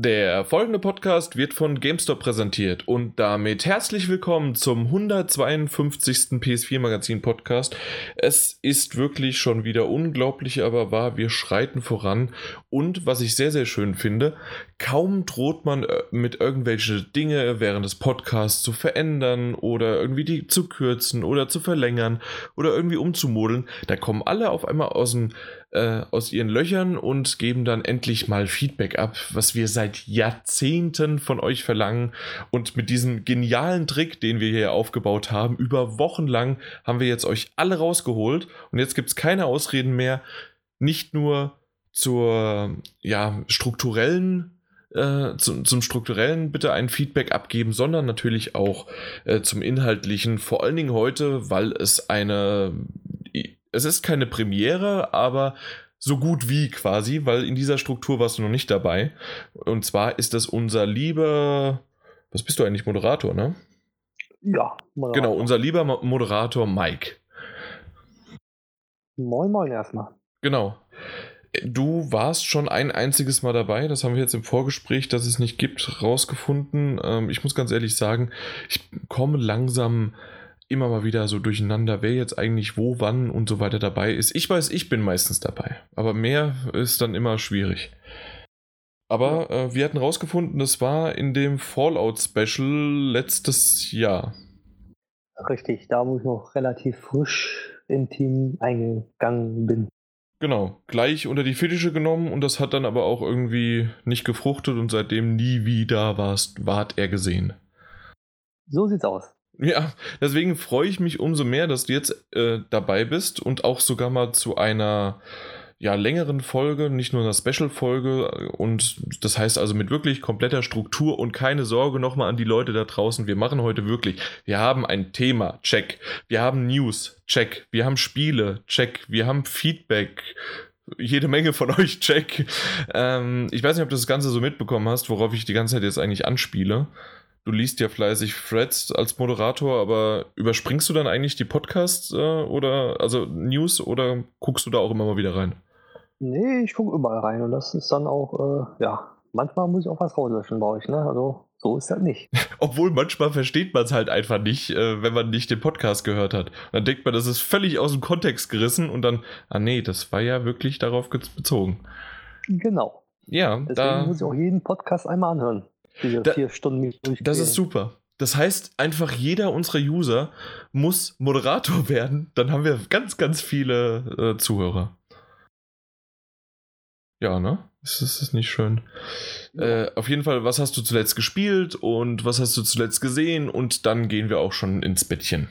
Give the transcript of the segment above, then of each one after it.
Der folgende Podcast wird von GameStop präsentiert und damit herzlich willkommen zum 152. PS4 Magazin Podcast. Es ist wirklich schon wieder unglaublich, aber wahr, wir schreiten voran und was ich sehr, sehr schön finde, kaum droht man äh, mit irgendwelche Dinge während des Podcasts zu verändern oder irgendwie die zu kürzen oder zu verlängern oder irgendwie umzumodeln. Da kommen alle auf einmal aus dem äh, aus ihren Löchern und geben dann endlich mal Feedback ab, was wir seit Jahrzehnten von euch verlangen. Und mit diesem genialen Trick, den wir hier aufgebaut haben, über Wochen lang haben wir jetzt euch alle rausgeholt. Und jetzt gibt es keine Ausreden mehr, nicht nur zur ja, strukturellen äh, zum, zum, strukturellen bitte ein Feedback abgeben, sondern natürlich auch äh, zum inhaltlichen, vor allen Dingen heute, weil es eine es ist keine Premiere, aber so gut wie quasi, weil in dieser Struktur warst du noch nicht dabei. Und zwar ist das unser lieber, was bist du eigentlich, Moderator, ne? Ja, Moderator. Genau, unser lieber Moderator Mike. Moin, moin erstmal. Genau. Du warst schon ein einziges Mal dabei, das haben wir jetzt im Vorgespräch, dass es nicht gibt, rausgefunden. Ähm, ich muss ganz ehrlich sagen, ich komme langsam immer mal wieder so durcheinander, wer jetzt eigentlich wo, wann und so weiter dabei ist. Ich weiß, ich bin meistens dabei, aber mehr ist dann immer schwierig. Aber äh, wir hatten rausgefunden, das war in dem Fallout-Special letztes Jahr. Richtig, da wo ich noch relativ frisch im Team eingegangen bin. Genau, gleich unter die Fittiche genommen und das hat dann aber auch irgendwie nicht gefruchtet und seitdem nie wieder warst, ward er gesehen. So sieht's aus. Ja, deswegen freue ich mich umso mehr, dass du jetzt äh, dabei bist und auch sogar mal zu einer ja, längeren Folge, nicht nur einer Special-Folge. Und das heißt also mit wirklich kompletter Struktur und keine Sorge nochmal an die Leute da draußen. Wir machen heute wirklich, wir haben ein Thema, check. Wir haben News, check. Wir haben Spiele, check. Wir haben Feedback, jede Menge von euch, check. Ähm, ich weiß nicht, ob du das Ganze so mitbekommen hast, worauf ich die ganze Zeit jetzt eigentlich anspiele du liest ja fleißig Threads als Moderator, aber überspringst du dann eigentlich die Podcasts äh, oder also News oder guckst du da auch immer mal wieder rein? Nee, ich gucke überall rein und das ist dann auch, äh, ja, manchmal muss ich auch was rauslöschen bei euch, ne? Also so ist das nicht. Obwohl manchmal versteht man es halt einfach nicht, äh, wenn man nicht den Podcast gehört hat. Dann denkt man, das ist völlig aus dem Kontext gerissen und dann, ah nee, das war ja wirklich darauf bezogen. Genau. Ja, Deswegen da muss ich auch jeden Podcast einmal anhören. Diese da, vier Stunden Das ist super. Das heißt, einfach jeder unserer User muss Moderator werden. Dann haben wir ganz, ganz viele äh, Zuhörer. Ja, ne? Das ist nicht schön. Äh, auf jeden Fall, was hast du zuletzt gespielt und was hast du zuletzt gesehen? Und dann gehen wir auch schon ins Bettchen.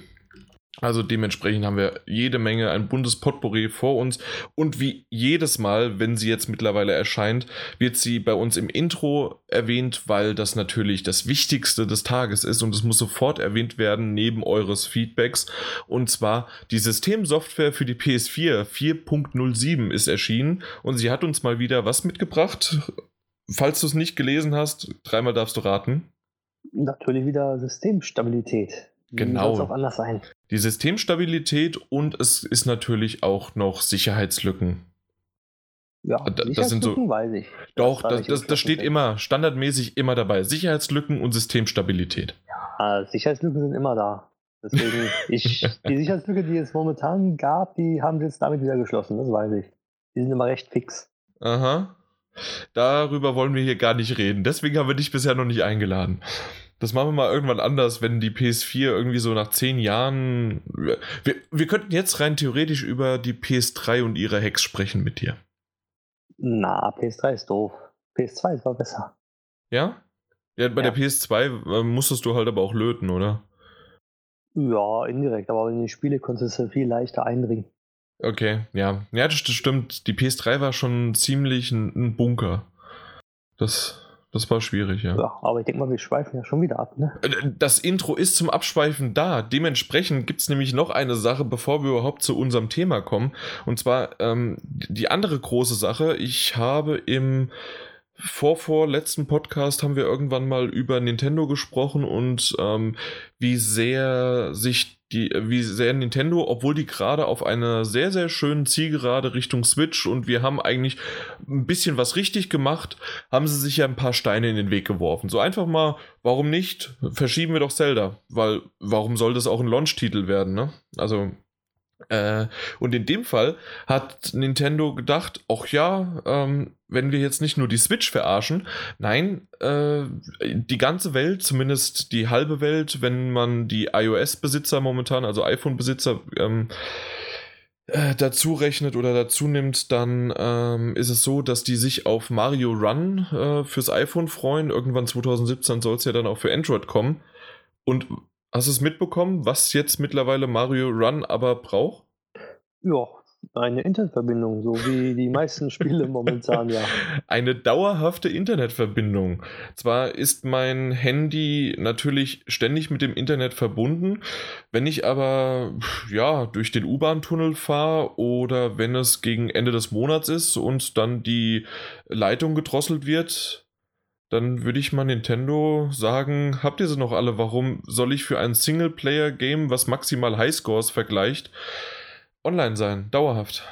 Also dementsprechend haben wir jede Menge, ein buntes Potpourri vor uns. Und wie jedes Mal, wenn sie jetzt mittlerweile erscheint, wird sie bei uns im Intro erwähnt, weil das natürlich das Wichtigste des Tages ist und es muss sofort erwähnt werden neben eures Feedbacks. Und zwar die Systemsoftware für die PS4 4.07 ist erschienen und sie hat uns mal wieder was mitgebracht. Falls du es nicht gelesen hast, dreimal darfst du raten. Natürlich wieder Systemstabilität. Genau. Wie auch anders sein? Die Systemstabilität und es ist natürlich auch noch Sicherheitslücken. Ja, da, das sind so. Weiß ich. Doch, das, das, das steht immer, standardmäßig immer dabei. Sicherheitslücken und Systemstabilität. Ja, Sicherheitslücken sind immer da. Deswegen, ich, die Sicherheitslücke, die es momentan gab, die haben sie jetzt damit wieder geschlossen, das weiß ich. Die sind immer recht fix. Aha. Darüber wollen wir hier gar nicht reden. Deswegen haben wir dich bisher noch nicht eingeladen. Das machen wir mal irgendwann anders, wenn die PS4 irgendwie so nach zehn Jahren. Wir, wir könnten jetzt rein theoretisch über die PS3 und ihre Hacks sprechen mit dir. Na, PS3 ist doof. PS2 ist aber besser. Ja? Ja, bei ja. der PS2 äh, musstest du halt aber auch löten, oder? Ja, indirekt, aber in die Spiele konntest du viel leichter eindringen. Okay, ja. Ja, das stimmt. Die PS3 war schon ziemlich ein, ein Bunker. Das, das war schwierig, ja. Ja, aber ich denke mal, wir schweifen ja schon wieder ab, ne? Äh, das Intro ist zum Abschweifen da. Dementsprechend gibt es nämlich noch eine Sache, bevor wir überhaupt zu unserem Thema kommen. Und zwar ähm, die andere große Sache. Ich habe im vorvorletzten Podcast haben wir irgendwann mal über Nintendo gesprochen und ähm, wie sehr sich die, wie sehr Nintendo, obwohl die gerade auf einer sehr, sehr schönen Zielgerade Richtung Switch und wir haben eigentlich ein bisschen was richtig gemacht, haben sie sich ja ein paar Steine in den Weg geworfen. So einfach mal, warum nicht? Verschieben wir doch Zelda, weil warum soll das auch ein Launch-Titel werden, ne? Also äh, und in dem Fall hat Nintendo gedacht, ach ja, ähm, wenn wir jetzt nicht nur die Switch verarschen, nein, äh, die ganze Welt, zumindest die halbe Welt, wenn man die iOS-Besitzer momentan, also iPhone-Besitzer, ähm, äh, dazu rechnet oder dazu nimmt, dann ähm, ist es so, dass die sich auf Mario Run äh, fürs iPhone freuen. Irgendwann 2017 soll es ja dann auch für Android kommen. Und Hast du es mitbekommen, was jetzt mittlerweile Mario Run aber braucht? Ja, eine Internetverbindung, so wie die meisten Spiele momentan, ja. Eine dauerhafte Internetverbindung. Zwar ist mein Handy natürlich ständig mit dem Internet verbunden, wenn ich aber ja durch den U-Bahn-Tunnel fahre oder wenn es gegen Ende des Monats ist und dann die Leitung gedrosselt wird, dann würde ich mal Nintendo sagen, habt ihr sie noch alle? Warum soll ich für ein Singleplayer-Game, was maximal Highscores vergleicht, online sein? Dauerhaft.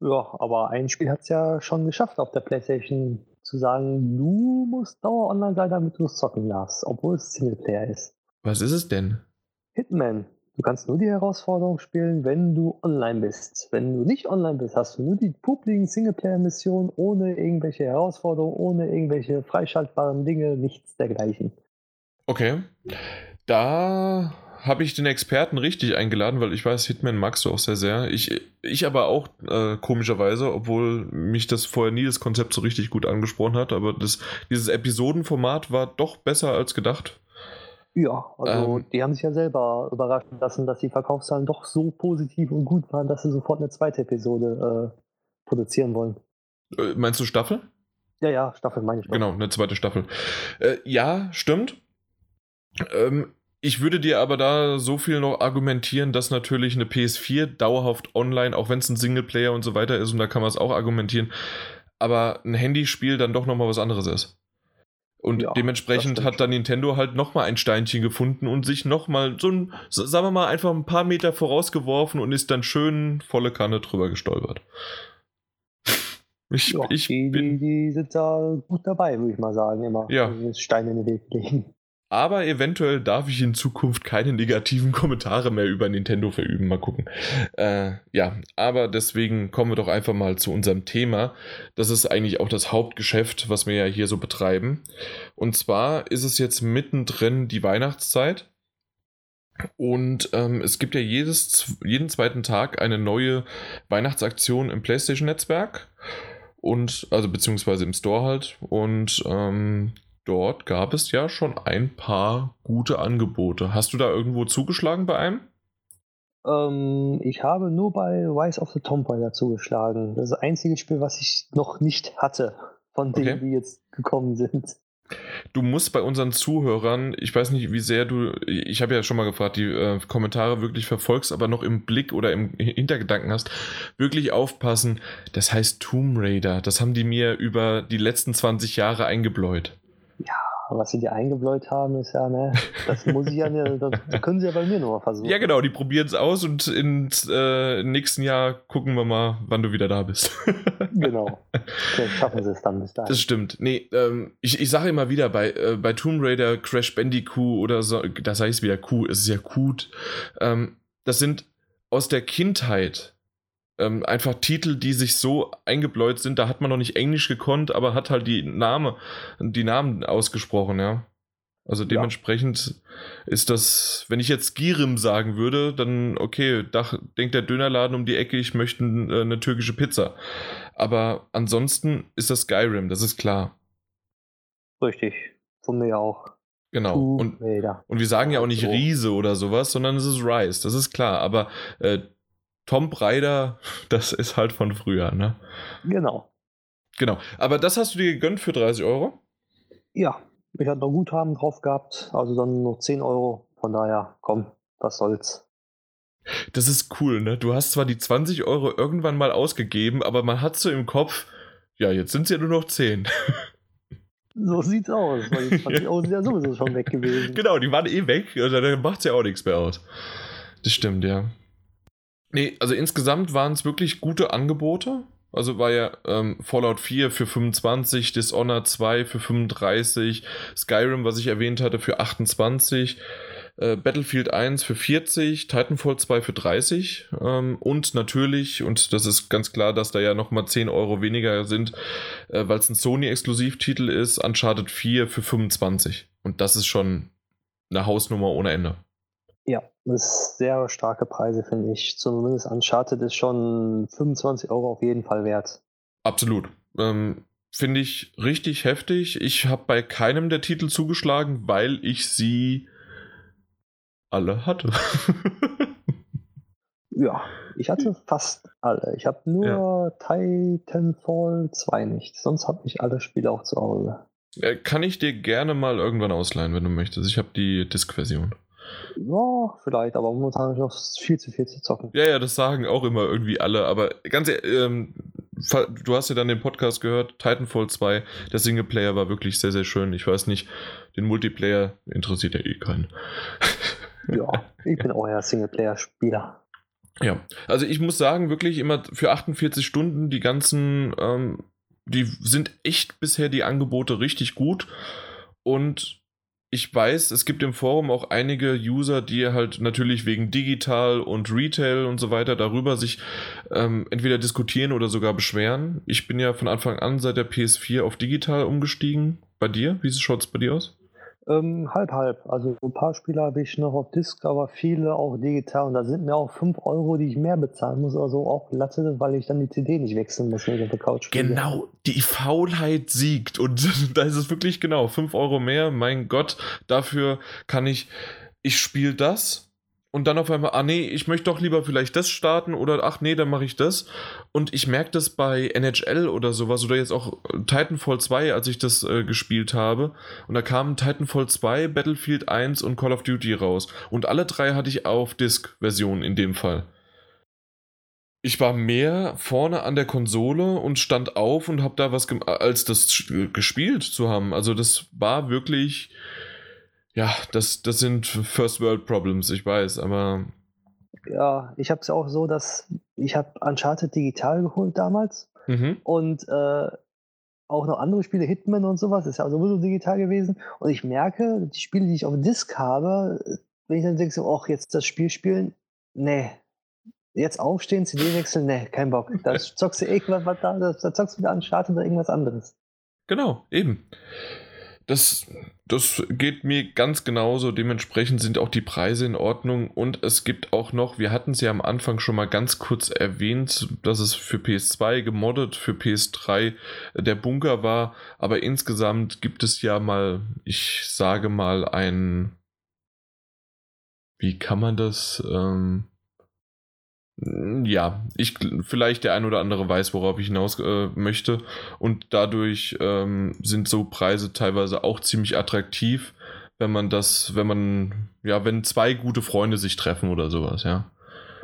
Ja, aber ein Spiel hat es ja schon geschafft auf der Playstation zu sagen, du musst dauer online sein, damit du es zocken darfst, obwohl es Singleplayer ist. Was ist es denn? Hitman. Du kannst nur die Herausforderung spielen, wenn du online bist. Wenn du nicht online bist, hast du nur die publiken Singleplayer-Missionen ohne irgendwelche Herausforderungen, ohne irgendwelche freischaltbaren Dinge, nichts dergleichen. Okay. Da habe ich den Experten richtig eingeladen, weil ich weiß, Hitman magst du auch sehr, sehr. Ich, ich aber auch äh, komischerweise, obwohl mich das vorher nie das Konzept so richtig gut angesprochen hat, aber das, dieses Episodenformat war doch besser als gedacht. Ja, also ähm, die haben sich ja selber überraschen lassen, dass die Verkaufszahlen doch so positiv und gut waren, dass sie sofort eine zweite Episode äh, produzieren wollen. Äh, meinst du Staffel? Ja, ja, Staffel meine ich. Doch. Genau, eine zweite Staffel. Äh, ja, stimmt. Ähm, ich würde dir aber da so viel noch argumentieren, dass natürlich eine PS4 dauerhaft online, auch wenn es ein Singleplayer und so weiter ist, und da kann man es auch argumentieren, aber ein Handyspiel dann doch nochmal was anderes ist. Und ja, dementsprechend hat dann Nintendo halt nochmal ein Steinchen gefunden und sich nochmal so ein, sagen wir mal, einfach ein paar Meter vorausgeworfen und ist dann schön volle Kanne drüber gestolpert. Ich, ja, ich die, bin, die, die, sind da gut dabei, würde ich mal sagen, immer. Ja. Steine in den Weg legen. Aber eventuell darf ich in Zukunft keine negativen Kommentare mehr über Nintendo verüben. Mal gucken. Äh, ja, aber deswegen kommen wir doch einfach mal zu unserem Thema. Das ist eigentlich auch das Hauptgeschäft, was wir ja hier so betreiben. Und zwar ist es jetzt mittendrin die Weihnachtszeit. Und ähm, es gibt ja jedes, jeden zweiten Tag eine neue Weihnachtsaktion im PlayStation-Netzwerk. Und, also beziehungsweise im Store halt. Und ähm, dort gab es ja schon ein paar gute Angebote. Hast du da irgendwo zugeschlagen bei einem? Ähm, ich habe nur bei Rise of the Tomb Raider zugeschlagen. Das ist das einzige Spiel, was ich noch nicht hatte, von denen, okay. die jetzt gekommen sind. Du musst bei unseren Zuhörern, ich weiß nicht, wie sehr du, ich habe ja schon mal gefragt, die äh, Kommentare wirklich verfolgst, aber noch im Blick oder im Hintergedanken hast, wirklich aufpassen. Das heißt Tomb Raider. Das haben die mir über die letzten 20 Jahre eingebläut. Was sie dir eingebläut haben, ist ja, ne, das muss ich ja, das können sie ja bei mir nochmal versuchen. Ja, genau, die probieren es aus und äh, im nächsten Jahr gucken wir mal, wann du wieder da bist. genau. Vielleicht schaffen sie es dann bis dahin. Das stimmt. Nee, ähm, ich, ich sage immer wieder, bei, äh, bei Tomb Raider, Crash Bandicoot oder so, da sage ich es wieder, Q, es ist ja gut. Ähm, das sind aus der Kindheit ähm, einfach Titel, die sich so eingebläut sind, da hat man noch nicht Englisch gekonnt, aber hat halt die Name, die Namen ausgesprochen, ja. Also dementsprechend ja. ist das, wenn ich jetzt Girim sagen würde, dann okay, da denkt der Dönerladen um die Ecke, ich möchte äh, eine türkische Pizza. Aber ansonsten ist das Skyrim, das ist klar. Richtig, von mir auch. Genau. Und, und wir sagen ja auch nicht Riese oder sowas, sondern es ist Rice, das ist klar. Aber äh, Tomb Raider, das ist halt von früher, ne? Genau. Genau. Aber das hast du dir gegönnt für 30 Euro? Ja, ich hatte noch Guthaben drauf gehabt, also dann noch 10 Euro. Von daher, komm, was soll's. Das ist cool, ne? Du hast zwar die 20 Euro irgendwann mal ausgegeben, aber man hat so im Kopf, ja, jetzt sind es ja nur noch 10. So sieht's aus, weil die 20 Euro sind ja sowieso schon weg gewesen. Genau, die waren eh weg, also dann macht's ja auch nichts mehr aus. Das stimmt, ja. Nee, also insgesamt waren es wirklich gute Angebote. Also war ja ähm, Fallout 4 für 25, Dishonored 2 für 35, Skyrim, was ich erwähnt hatte, für 28, äh, Battlefield 1 für 40, Titanfall 2 für 30 ähm, und natürlich, und das ist ganz klar, dass da ja nochmal 10 Euro weniger sind, äh, weil es ein Sony-Exklusivtitel ist, Uncharted 4 für 25. Und das ist schon eine Hausnummer ohne Ende. Ja, das ist sehr starke Preise, finde ich. Zumindest Uncharted ist schon 25 Euro auf jeden Fall wert. Absolut. Ähm, finde ich richtig heftig. Ich habe bei keinem der Titel zugeschlagen, weil ich sie alle hatte. ja, ich hatte fast alle. Ich habe nur ja. Titanfall 2 nicht. Sonst habe ich alle Spiele auch zu Hause. Äh, kann ich dir gerne mal irgendwann ausleihen, wenn du möchtest. Ich habe die Disk-Version. Ja, vielleicht, aber momentan ist noch viel zu viel zu zocken. Ja, ja, das sagen auch immer irgendwie alle, aber ganz ähm, du hast ja dann den Podcast gehört, Titanfall 2, der Singleplayer war wirklich sehr, sehr schön. Ich weiß nicht, den Multiplayer interessiert ja eh keinen. ja, ich bin eher Singleplayer-Spieler. Ja, also ich muss sagen, wirklich immer für 48 Stunden die ganzen, ähm, die sind echt bisher die Angebote richtig gut und ich weiß, es gibt im Forum auch einige User, die halt natürlich wegen digital und Retail und so weiter darüber sich ähm, entweder diskutieren oder sogar beschweren. Ich bin ja von Anfang an seit der PS4 auf digital umgestiegen. Bei dir? Wie schaut es bei dir aus? Ähm, halb, halb. Also ein paar Spiele habe ich noch auf Disc, aber viele auch digital. Und da sind mir auch 5 Euro, die ich mehr bezahlen muss oder so, auch Latte, weil ich dann die CD nicht wechseln muss, wenn ich auf der Couch spiele. Genau, die Faulheit siegt. Und da ist es wirklich genau, 5 Euro mehr, mein Gott, dafür kann ich, ich spiele das und dann auf einmal, ah nee, ich möchte doch lieber vielleicht das starten oder ach nee, dann mache ich das. Und ich merke das bei NHL oder sowas oder jetzt auch Titanfall 2, als ich das äh, gespielt habe. Und da kamen Titanfall 2, Battlefield 1 und Call of Duty raus. Und alle drei hatte ich auf Disk-Version in dem Fall. Ich war mehr vorne an der Konsole und stand auf und habe da was als das gespielt zu haben. Also das war wirklich ja, das, das sind First World Problems, ich weiß, aber. Ja, ich habe es auch so, dass ich habe Uncharted digital geholt damals mhm. und äh, auch noch andere Spiele, Hitman und sowas, ist ja sowieso digital gewesen. Und ich merke, die Spiele, die ich auf Disc habe, wenn ich dann denke, so, ach, jetzt das Spiel spielen, nee. Jetzt aufstehen, CD wechseln, nee, kein Bock. Da zockst du irgendwas da, da zockst du wieder Uncharted oder irgendwas anderes. Genau, eben. Das, das geht mir ganz genauso. Dementsprechend sind auch die Preise in Ordnung. Und es gibt auch noch, wir hatten es ja am Anfang schon mal ganz kurz erwähnt, dass es für PS2 gemoddet, für PS3 der Bunker war. Aber insgesamt gibt es ja mal, ich sage mal, ein. Wie kann man das? Ähm, ja, ich vielleicht der ein oder andere weiß, worauf ich hinaus äh, möchte. Und dadurch ähm, sind so Preise teilweise auch ziemlich attraktiv, wenn man das, wenn man, ja, wenn zwei gute Freunde sich treffen oder sowas, ja.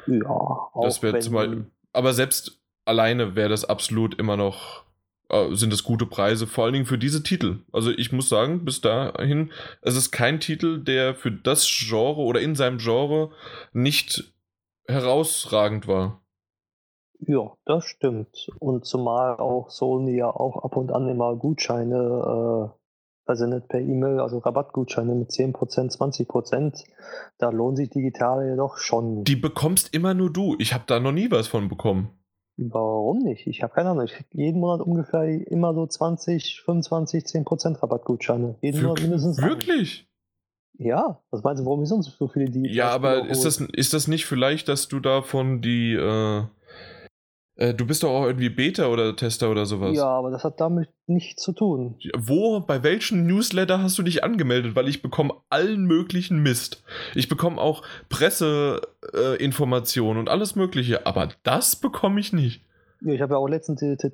Ja, auch das wäre zum Beispiel, aber selbst alleine wäre das absolut immer noch, äh, sind das gute Preise, vor allen Dingen für diese Titel. Also ich muss sagen, bis dahin, es ist kein Titel, der für das Genre oder in seinem Genre nicht herausragend war. Ja, das stimmt. Und zumal auch Sony ja auch ab und an immer Gutscheine äh, versendet per E-Mail, also Rabattgutscheine mit 10%, 20%. Da lohnt sich digital ja doch schon. Die bekommst immer nur du. Ich habe da noch nie was von bekommen. Warum nicht? Ich habe keine Ahnung. Ich kriege jeden Monat ungefähr immer so 20, 25, 10% Rabattgutscheine. Jeden Wir Monat mindestens. Wirklich? Ja, was meinst du, warum sonst so viele die. Ja, aber ist das, ist das nicht vielleicht, dass du davon die. Äh, äh, du bist doch auch irgendwie Beta oder Tester oder sowas. Ja, aber das hat damit nichts zu tun. Wo, bei welchen Newsletter hast du dich angemeldet? Weil ich bekomme allen möglichen Mist. Ich bekomme auch Presseinformationen äh, und alles Mögliche, aber das bekomme ich nicht. Ja, ich habe ja auch letztens die, die,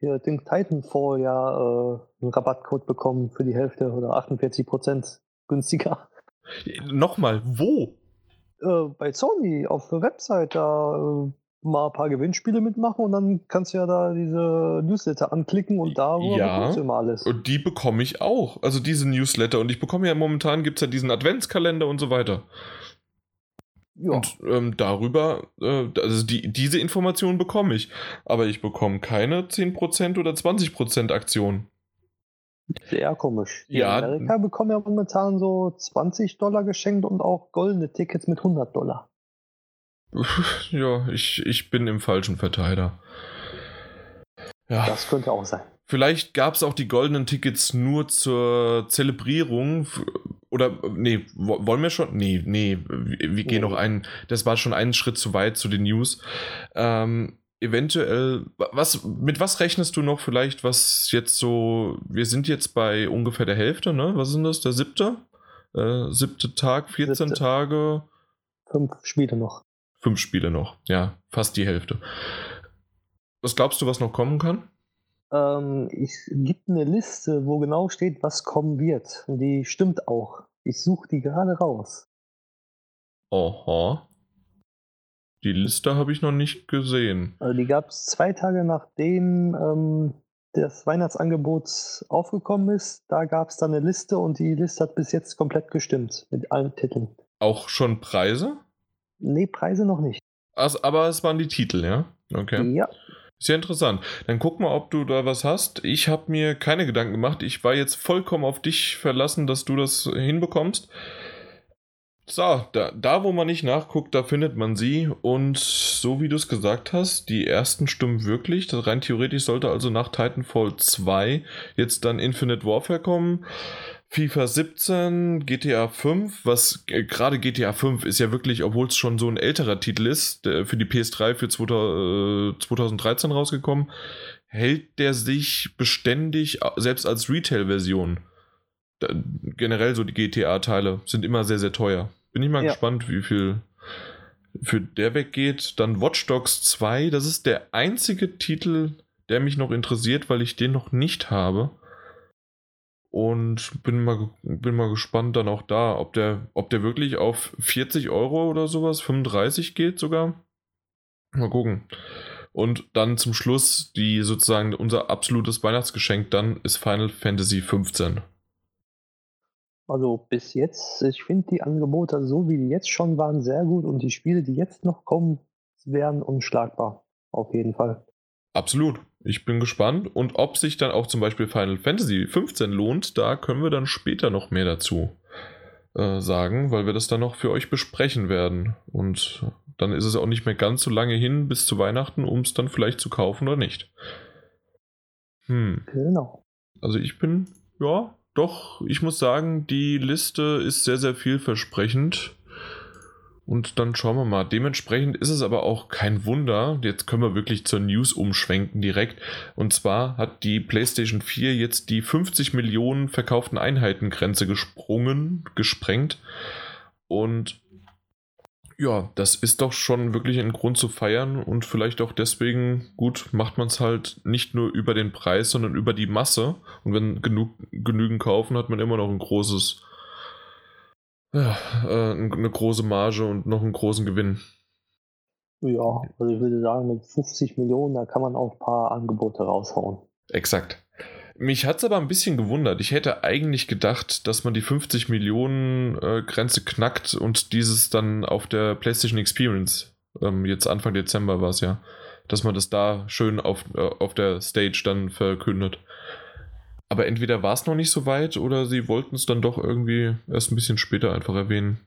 hier, den Titanfall ja äh, einen Rabattcode bekommen für die Hälfte oder 48 Prozent günstiger. Nochmal, wo? Äh, bei Sony auf der Website da äh, mal ein paar Gewinnspiele mitmachen und dann kannst du ja da diese Newsletter anklicken und da ja, bekommst du immer alles. Und die bekomme ich auch. Also diese Newsletter. Und ich bekomme ja momentan gibt es ja diesen Adventskalender und so weiter. Ja. Und ähm, darüber, äh, also die, diese Information bekomme ich. Aber ich bekomme keine 10% oder 20% Aktion. Sehr komisch. Die ja. Amerika bekommen ja momentan so 20 Dollar geschenkt und auch goldene Tickets mit 100 Dollar. Ja, ich, ich bin im falschen Verteiler. Ja. Das könnte auch sein. Vielleicht gab es auch die goldenen Tickets nur zur Zelebrierung. Oder, nee, wollen wir schon? Nee, nee, wir, wir gehen nee. noch einen. Das war schon einen Schritt zu weit zu den News. Ähm, eventuell, was, mit was rechnest du noch vielleicht, was jetzt so, wir sind jetzt bei ungefähr der Hälfte, ne? Was sind das, der siebte? Äh, siebte Tag, 14 siebte. Tage. Fünf Spiele noch. Fünf Spiele noch, ja, fast die Hälfte. Was glaubst du, was noch kommen kann? Ähm, es gibt eine Liste, wo genau steht, was kommen wird. Und die stimmt auch. Ich suche die gerade raus. Aha. Die Liste habe ich noch nicht gesehen. Also die gab es zwei Tage nachdem ähm, das Weihnachtsangebot aufgekommen ist. Da gab es dann eine Liste und die Liste hat bis jetzt komplett gestimmt mit allen Titeln. Auch schon Preise? Nee, Preise noch nicht. Also, aber es waren die Titel, ja? Okay. Ja. Sehr interessant. Dann guck mal, ob du da was hast. Ich habe mir keine Gedanken gemacht. Ich war jetzt vollkommen auf dich verlassen, dass du das hinbekommst. So, da, da wo man nicht nachguckt, da findet man sie. Und so wie du es gesagt hast, die ersten stimmen wirklich. Das rein theoretisch sollte also nach Titanfall 2 jetzt dann Infinite Warfare kommen. FIFA 17, GTA 5, was äh, gerade GTA 5 ist ja wirklich, obwohl es schon so ein älterer Titel ist, der, für die PS3 für 2000, äh, 2013 rausgekommen, hält der sich beständig, selbst als Retail-Version generell so die GTA-Teile sind immer sehr, sehr teuer. Bin ich mal ja. gespannt, wie viel für der weggeht. Dann Watch Dogs 2, das ist der einzige Titel, der mich noch interessiert, weil ich den noch nicht habe. Und bin mal, bin mal gespannt dann auch da, ob der, ob der wirklich auf 40 Euro oder sowas, 35 geht sogar. Mal gucken. Und dann zum Schluss die sozusagen unser absolutes Weihnachtsgeschenk dann ist Final Fantasy 15. Also bis jetzt, ich finde die Angebote so wie die jetzt schon waren sehr gut und die Spiele, die jetzt noch kommen, wären unschlagbar. Auf jeden Fall. Absolut. Ich bin gespannt und ob sich dann auch zum Beispiel Final Fantasy 15 lohnt, da können wir dann später noch mehr dazu äh, sagen, weil wir das dann noch für euch besprechen werden. Und dann ist es auch nicht mehr ganz so lange hin bis zu Weihnachten, um es dann vielleicht zu kaufen oder nicht. Hm. Genau. Also ich bin, ja, doch, ich muss sagen, die Liste ist sehr, sehr vielversprechend. Und dann schauen wir mal. Dementsprechend ist es aber auch kein Wunder. Jetzt können wir wirklich zur News umschwenken direkt. Und zwar hat die PlayStation 4 jetzt die 50 Millionen verkauften Einheiten Grenze gesprungen, gesprengt. Und ja, das ist doch schon wirklich ein Grund zu feiern und vielleicht auch deswegen, gut, macht man es halt nicht nur über den Preis, sondern über die Masse. Und wenn genug, genügend kaufen, hat man immer noch ein großes, ja, äh, eine große Marge und noch einen großen Gewinn. Ja, also ich würde sagen, mit 50 Millionen, da kann man auch ein paar Angebote raushauen. Exakt. Mich hat es aber ein bisschen gewundert. Ich hätte eigentlich gedacht, dass man die 50 Millionen äh, Grenze knackt und dieses dann auf der PlayStation Experience, ähm, jetzt Anfang Dezember war es ja, dass man das da schön auf, äh, auf der Stage dann verkündet. Aber entweder war es noch nicht so weit oder sie wollten es dann doch irgendwie erst ein bisschen später einfach erwähnen.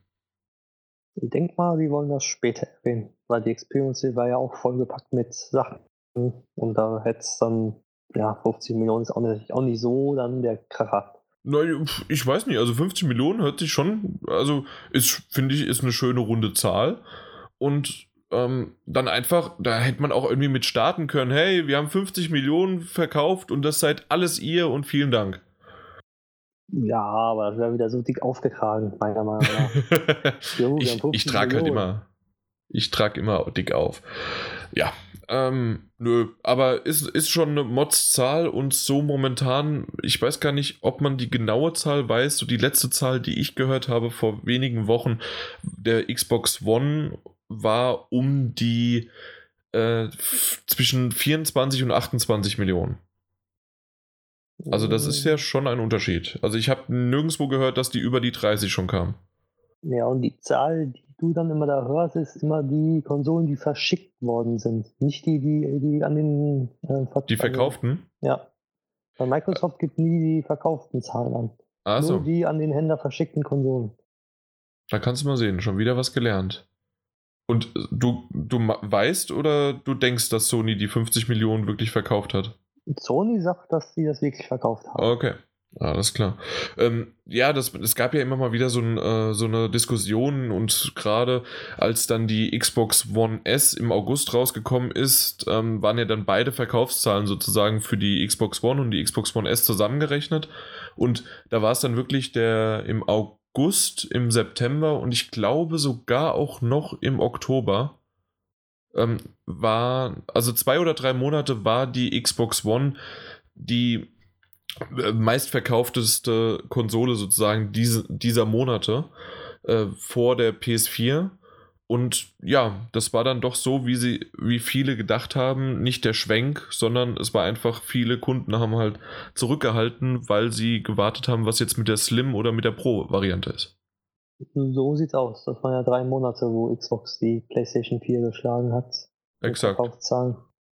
Ich denke mal, sie wollen das später erwähnen, weil die Experience war ja auch vollgepackt mit Sachen. Und da hätte es dann ja, 50 Millionen ist auch nicht, auch nicht so dann der Kracher. Nein, ich weiß nicht, also 50 Millionen hört sich schon, also ist, finde ich, ist eine schöne runde Zahl. Und ähm, dann einfach, da hätte man auch irgendwie mit starten können, hey, wir haben 50 Millionen verkauft und das seid alles ihr und vielen Dank. Ja, aber das wäre wieder so dick aufgetragen, meiner Meinung nach. jo, ich, ich trage halt immer, ich trage immer dick auf. Ja, ähm, nö, aber ist, ist schon eine Mods-Zahl und so momentan, ich weiß gar nicht, ob man die genaue Zahl weiß. So die letzte Zahl, die ich gehört habe vor wenigen Wochen, der Xbox One war um die äh, zwischen 24 und 28 Millionen. Also das ist ja schon ein Unterschied. Also ich habe nirgendwo gehört, dass die über die 30 schon kam. Ja, und die Zahl, die du dann immer da hörst, ist immer die Konsolen, die verschickt worden sind. Nicht die, die, die an den äh, Ver Die verkauften? Ja. Bei Microsoft gibt nie die verkauften Zahlen an. Also. Nur die an den Händler verschickten Konsolen. Da kannst du mal sehen, schon wieder was gelernt. Und du, du weißt oder du denkst, dass Sony die 50 Millionen wirklich verkauft hat? Sony sagt, dass sie das wirklich verkauft haben. Okay. Alles klar. Ähm, ja, das, es gab ja immer mal wieder so, ein, äh, so eine Diskussion und gerade als dann die Xbox One S im August rausgekommen ist, ähm, waren ja dann beide Verkaufszahlen sozusagen für die Xbox One und die Xbox One S zusammengerechnet. Und da war es dann wirklich der im August, im September und ich glaube sogar auch noch im Oktober ähm, war, also zwei oder drei Monate war die Xbox One die meistverkaufteste Konsole sozusagen diese, dieser Monate äh, vor der PS4. Und ja, das war dann doch so, wie sie, wie viele gedacht haben, nicht der Schwenk, sondern es war einfach, viele Kunden haben halt zurückgehalten, weil sie gewartet haben, was jetzt mit der Slim oder mit der Pro-Variante ist. So sieht's aus. Das waren ja drei Monate, wo Xbox die PlayStation 4 geschlagen hat. Exakt.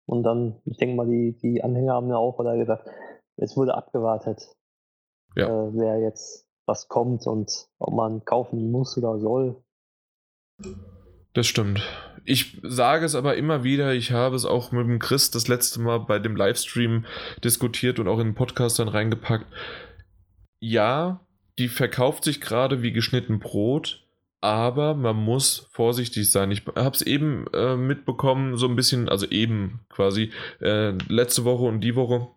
Und dann, ich denke mal, die, die Anhänger haben ja auch oder gesagt, es wurde abgewartet, ja. äh, wer jetzt was kommt und ob man kaufen muss oder soll. Das stimmt. Ich sage es aber immer wieder, ich habe es auch mit dem Chris das letzte Mal bei dem Livestream diskutiert und auch in den Podcast dann reingepackt. Ja, die verkauft sich gerade wie geschnitten Brot, aber man muss vorsichtig sein. Ich habe es eben äh, mitbekommen, so ein bisschen, also eben quasi, äh, letzte Woche und die Woche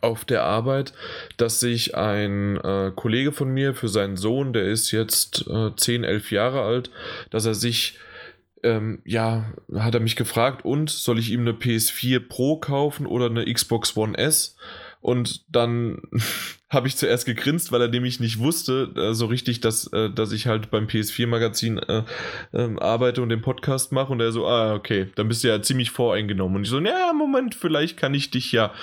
auf der Arbeit, dass sich ein äh, Kollege von mir für seinen Sohn, der ist jetzt äh, 10, 11 Jahre alt, dass er sich, ähm, ja, hat er mich gefragt, und soll ich ihm eine PS4 Pro kaufen oder eine Xbox One S? Und dann habe ich zuerst gegrinst, weil er nämlich nicht wusste, äh, so richtig, dass, äh, dass ich halt beim PS4-Magazin äh, ähm, arbeite und den Podcast mache. Und er so, ah, okay, dann bist du ja ziemlich voreingenommen. Und ich so, ja, Moment, vielleicht kann ich dich ja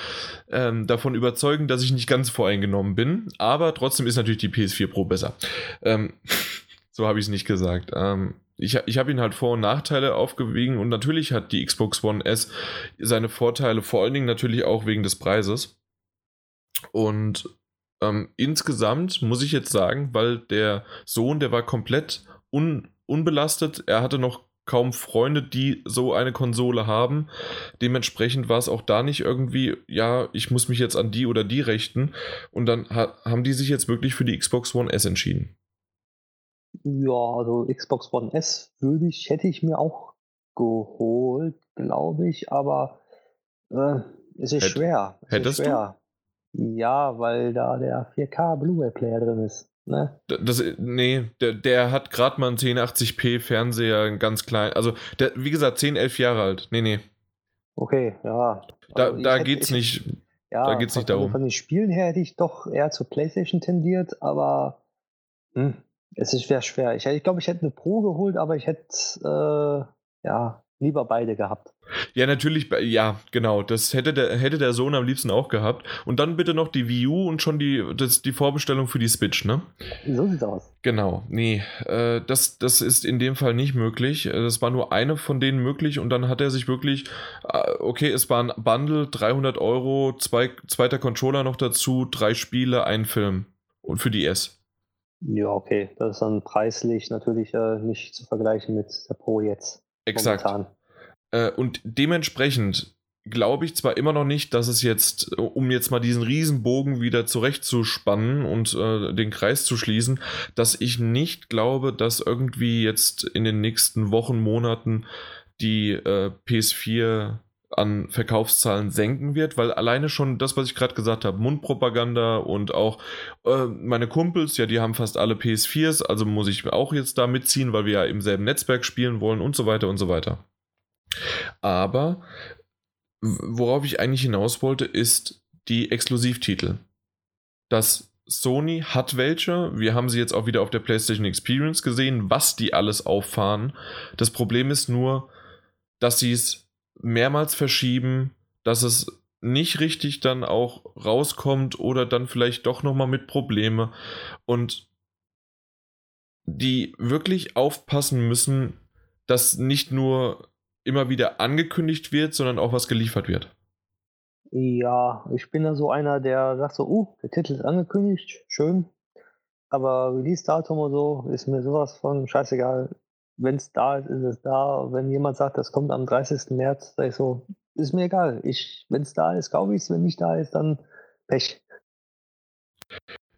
ähm, davon überzeugen, dass ich nicht ganz voreingenommen bin. Aber trotzdem ist natürlich die PS4 Pro besser. Ähm, so habe ich es nicht gesagt. Ähm, ich, ich habe ihn halt Vor- und Nachteile aufgewiegen und natürlich hat die Xbox One S seine Vorteile, vor allen Dingen natürlich auch wegen des Preises. Und ähm, insgesamt muss ich jetzt sagen, weil der Sohn, der war komplett un, unbelastet. Er hatte noch kaum Freunde, die so eine Konsole haben. Dementsprechend war es auch da nicht irgendwie, ja, ich muss mich jetzt an die oder die richten. Und dann ha haben die sich jetzt wirklich für die Xbox One S entschieden. Ja, also Xbox One S würde ich, hätte ich mir auch geholt, glaube ich, aber äh, es ist Hätt, schwer. Es hättest ist schwer. Ja, weil da der 4K Blu-ray-Player drin ist. Ne? Das, nee, der, der hat gerade mal einen 1080p Fernseher, ganz klein. Also, der, wie gesagt, 10, 11 Jahre alt. Nee, nee. Okay, ja. Da, also da geht's ich, nicht. Ja, da geht's nicht darum. Von den Spielen her hätte ich doch eher zur PlayStation tendiert, aber hm, es ist schwer schwer. Ich, ich glaube, ich hätte eine Pro geholt, aber ich hätte äh, ja lieber beide gehabt. Ja, natürlich, ja, genau. Das hätte der, hätte der Sohn am liebsten auch gehabt. Und dann bitte noch die Wii U und schon die, das, die Vorbestellung für die Switch, ne? So sieht's aus. Genau, nee, äh, das, das ist in dem Fall nicht möglich. Äh, das war nur eine von denen möglich und dann hat er sich wirklich, äh, okay, es war ein Bundle, 300 Euro, zwei, zweiter Controller noch dazu, drei Spiele, ein Film. Und für die S. Ja, okay. Das ist dann preislich natürlich äh, nicht zu vergleichen mit der Pro jetzt. Exakt. Äh, und dementsprechend glaube ich zwar immer noch nicht, dass es jetzt, um jetzt mal diesen Riesenbogen wieder zurechtzuspannen und äh, den Kreis zu schließen, dass ich nicht glaube, dass irgendwie jetzt in den nächsten Wochen, Monaten die äh, PS4 an Verkaufszahlen senken wird, weil alleine schon das, was ich gerade gesagt habe, Mundpropaganda und auch äh, meine Kumpels, ja, die haben fast alle PS4s, also muss ich auch jetzt da mitziehen, weil wir ja im selben Netzwerk spielen wollen und so weiter und so weiter. Aber worauf ich eigentlich hinaus wollte, ist die Exklusivtitel. Das Sony hat welche. Wir haben sie jetzt auch wieder auf der PlayStation Experience gesehen, was die alles auffahren. Das Problem ist nur, dass sie es mehrmals verschieben, dass es nicht richtig dann auch rauskommt oder dann vielleicht doch nochmal mit Probleme. Und die wirklich aufpassen müssen, dass nicht nur immer wieder angekündigt wird, sondern auch was geliefert wird. Ja, ich bin da so einer, der sagt so, uh, der Titel ist angekündigt, schön. Aber Release-Datum und so ist mir sowas von scheißegal. Wenn es da ist, ist es da. Wenn jemand sagt, das kommt am 30. März, sag ich so, ist mir egal. Wenn es da ist, kaufe ich es. Wenn nicht da ist, dann Pech.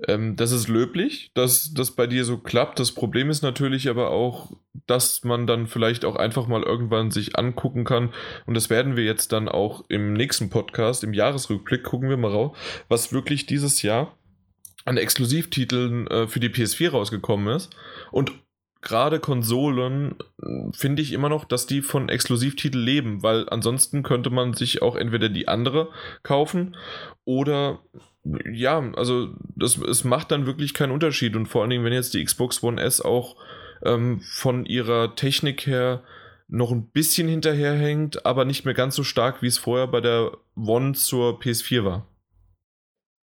Ähm, das ist löblich, dass das bei dir so klappt. Das Problem ist natürlich aber auch, dass man dann vielleicht auch einfach mal irgendwann sich angucken kann. Und das werden wir jetzt dann auch im nächsten Podcast, im Jahresrückblick, gucken wir mal raus, was wirklich dieses Jahr an Exklusivtiteln äh, für die PS4 rausgekommen ist. Und gerade Konsolen finde ich immer noch, dass die von Exklusivtiteln leben, weil ansonsten könnte man sich auch entweder die andere kaufen oder ja, also das, es macht dann wirklich keinen Unterschied. Und vor allen Dingen, wenn jetzt die Xbox One S auch ähm, von ihrer Technik her noch ein bisschen hinterherhängt, aber nicht mehr ganz so stark, wie es vorher bei der One zur PS4 war.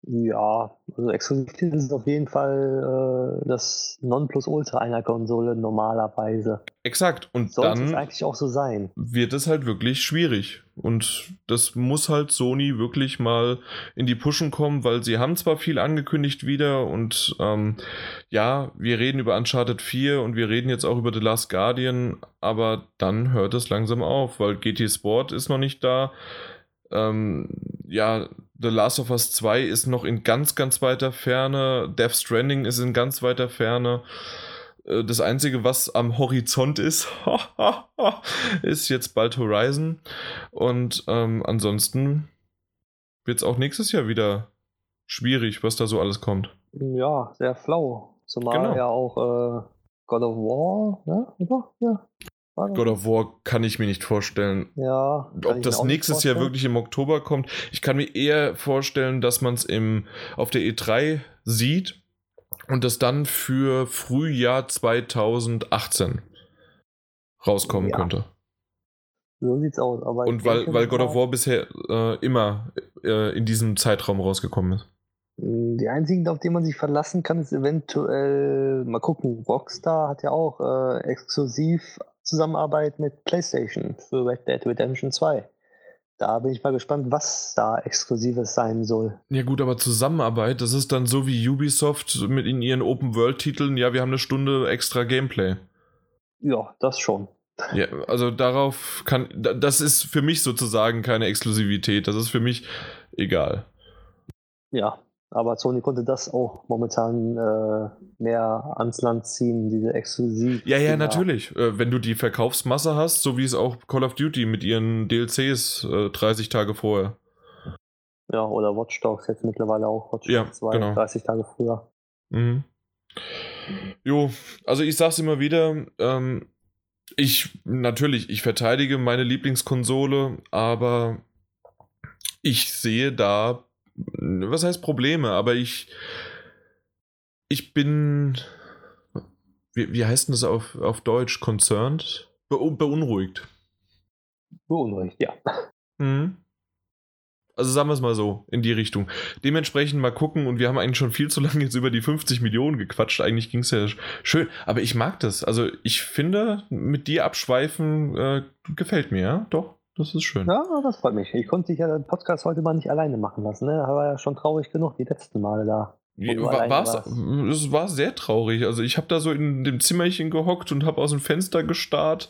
Ja, also Exklusivität ist auf jeden Fall äh, das Nonplusultra einer Konsole normalerweise. Exakt. Und Sollte dann es eigentlich auch so sein. wird es halt wirklich schwierig. Und das muss halt Sony wirklich mal in die Pushen kommen, weil sie haben zwar viel angekündigt wieder und ähm, ja, wir reden über Uncharted 4 und wir reden jetzt auch über The Last Guardian, aber dann hört es langsam auf, weil GT Sport ist noch nicht da. Ähm, ja, The Last of Us 2 ist noch in ganz, ganz weiter Ferne. Death Stranding ist in ganz weiter Ferne. Äh, das Einzige, was am Horizont ist, ist jetzt bald Horizon. Und ähm, ansonsten wird es auch nächstes Jahr wieder schwierig, was da so alles kommt. Ja, sehr flau. Zumal Genau. ja auch äh, God of War, ne? Oder? Ja. God of War kann ich mir nicht vorstellen. Ja. Ob das nächstes Jahr wirklich im Oktober kommt, ich kann mir eher vorstellen, dass man es auf der E3 sieht und das dann für Frühjahr 2018 rauskommen Ja. könnte. So sieht's aus. Aber Und weil, weil God of War bisher äh, immer äh, in diesem Zeitraum rausgekommen ist. Die einzigen, auf die man sich verlassen kann, ist eventuell, mal gucken, Rockstar hat ja auch äh, exklusiv Zusammenarbeit mit PlayStation für Red Dead Redemption 2. Da bin ich mal gespannt, was da Exklusives sein soll. Ja gut, aber Zusammenarbeit, das ist dann so wie Ubisoft mit in ihren Open-World-Titeln, ja, wir haben eine Stunde extra Gameplay. Ja, das schon. Ja, also darauf kann, da- das ist für mich sozusagen keine Exklusivität, das ist für mich egal. Ja, aber Sony konnte das auch momentan äh, mehr ans Land ziehen, diese exklusiv. Ja, ja, natürlich. Äh, wenn du die Verkaufsmasse hast, so wie es auch Call of Duty mit ihren DLCs äh, 30 Tage vorher. Ja, oder Watch Dogs jetzt mittlerweile auch. Watch Ja, Dogs 2, genau. 30 Tage früher. Mhm. Jo, also ich sag's immer wieder, ähm, ich, natürlich, ich verteidige meine Lieblingskonsole, aber ich sehe da, was heißt Probleme, aber ich, ich bin, wie, wie heißt denn das auf, auf Deutsch, concerned? Be beunruhigt. Beunruhigt, ja. Mhm. Also sagen wir es mal so, in die Richtung. Dementsprechend mal gucken und wir haben eigentlich schon viel zu lange jetzt über die 50 Millionen gequatscht. Eigentlich ging es ja schön, aber ich mag das. Also ich finde, mit dir abschweifen äh, gefällt mir, ja? Doch, das ist schön. Ja, das freut mich. Ich konnte dich ja den Podcast heute mal nicht alleine machen lassen. Ne? Da war ja schon traurig genug die letzten Male da. War, war's, es war sehr traurig. Also ich habe da so in dem Zimmerchen gehockt und habe aus dem Fenster gestarrt.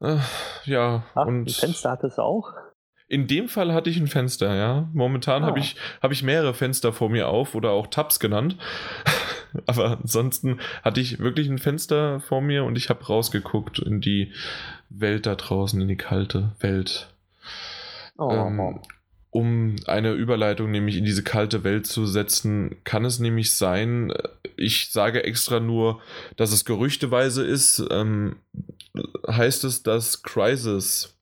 Äh, ja, Ach, und ein Fenster hattest du auch? In dem Fall hatte ich ein Fenster, ja. Momentan Ah. habe ich, hab ich mehrere Fenster vor mir auf oder auch Tabs genannt. Aber ansonsten hatte ich wirklich ein Fenster vor mir und ich habe rausgeguckt in die Welt da draußen, in die kalte Welt. Oh, Ähm, um eine Überleitung nämlich in diese kalte Welt zu setzen, kann es nämlich sein, ich sage extra nur, dass es gerüchteweise ist, ähm, heißt es, dass Crysis,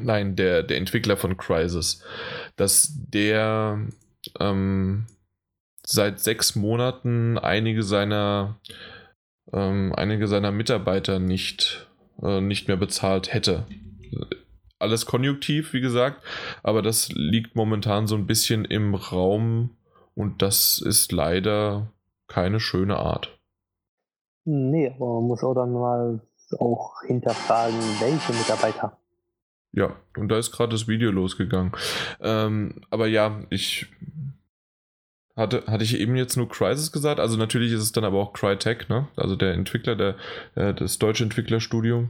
nein, der, der Entwickler von Crysis, dass der ähm, seit sechs Monaten einige seiner, ähm, einige seiner Mitarbeiter nicht, äh, nicht mehr bezahlt hätte alles konjunktiv, wie gesagt, aber das liegt momentan so ein bisschen im Raum und das ist leider keine schöne Art. Nee, aber man muss auch dann mal auch hinterfragen, welche Mitarbeiter. Ja, und da ist gerade das Video losgegangen. Ähm, aber ja, ich hatte, hatte ich eben jetzt nur Crisis gesagt? Also natürlich ist es dann aber auch Crytek, ne? Also der Entwickler, der, äh, das deutsche Entwicklerstudio.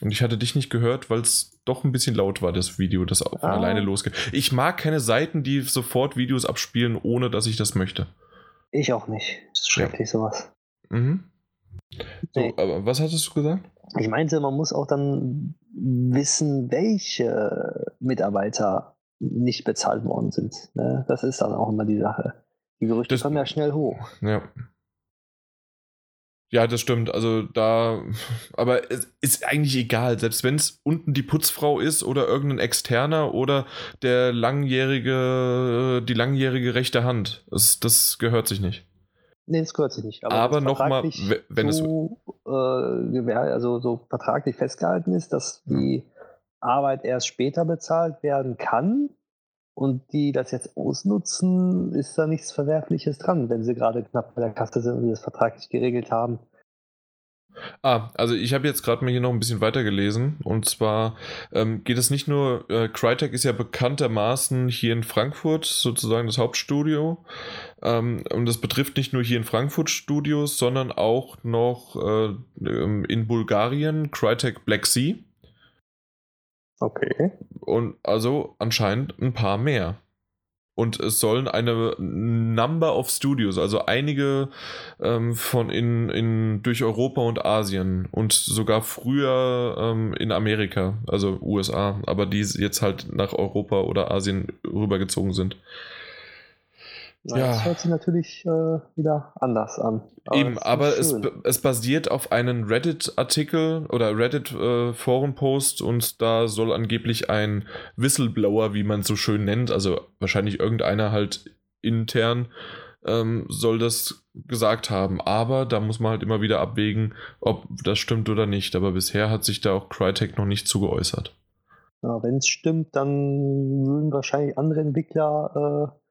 Und ich hatte dich nicht gehört, weil es doch ein bisschen laut war, das Video, das auch von ah. alleine losgeht. Ich mag keine Seiten, die sofort Videos abspielen, ohne dass ich das möchte. Ich auch nicht. Das ist schrecklich, ja. sowas. Mhm. So, nee. aber was hattest du gesagt? Ich meinte, man muss auch dann wissen, welche Mitarbeiter nicht bezahlt worden sind. Ne? Das ist dann auch immer die Sache. Die Gerüchte das, kommen ja schnell hoch. Ja. Ja, das stimmt. Also da, aber es ist eigentlich egal, selbst wenn es unten die Putzfrau ist oder irgendein Externer oder der langjährige, die langjährige rechte Hand. Das, das gehört sich nicht. Nee, das gehört sich nicht. Aber, aber nochmal, wenn so, es. Äh, also so vertraglich festgehalten ist, dass die Arbeit erst später bezahlt werden kann und die das jetzt ausnutzen, ist da nichts Verwerfliches dran, wenn sie gerade knapp bei der Kasse sind und das vertraglich geregelt haben. Ah, also ich habe jetzt gerade mal hier noch ein bisschen weiter gelesen und zwar ähm, geht es nicht nur, äh, Crytek ist ja bekanntermaßen hier in Frankfurt sozusagen das Hauptstudio ähm, und das betrifft nicht nur hier in Frankfurt Studios, sondern auch noch äh, in Bulgarien Crytek Black Sea. Okay. Und also anscheinend ein paar mehr. Und es sollen eine Number of Studios, also einige ähm, von in, in durch Europa und Asien und sogar früher ähm, in Amerika, also USA, aber die jetzt halt nach Europa oder Asien rübergezogen sind. Na, ja. Das hört sich natürlich äh, wieder anders an. Aber Eben, aber es, es basiert auf einem Reddit-Artikel oder Reddit-Forum-Post äh, und da soll angeblich ein Whistleblower, wie man es so schön nennt, also wahrscheinlich irgendeiner halt intern, ähm, soll das gesagt haben. Aber da muss man halt immer wieder abwägen, ob das stimmt oder nicht. Aber bisher hat sich da auch Crytek noch nicht zugeäußert. Ja, Wenn es stimmt, dann würden wahrscheinlich andere Entwickler äh,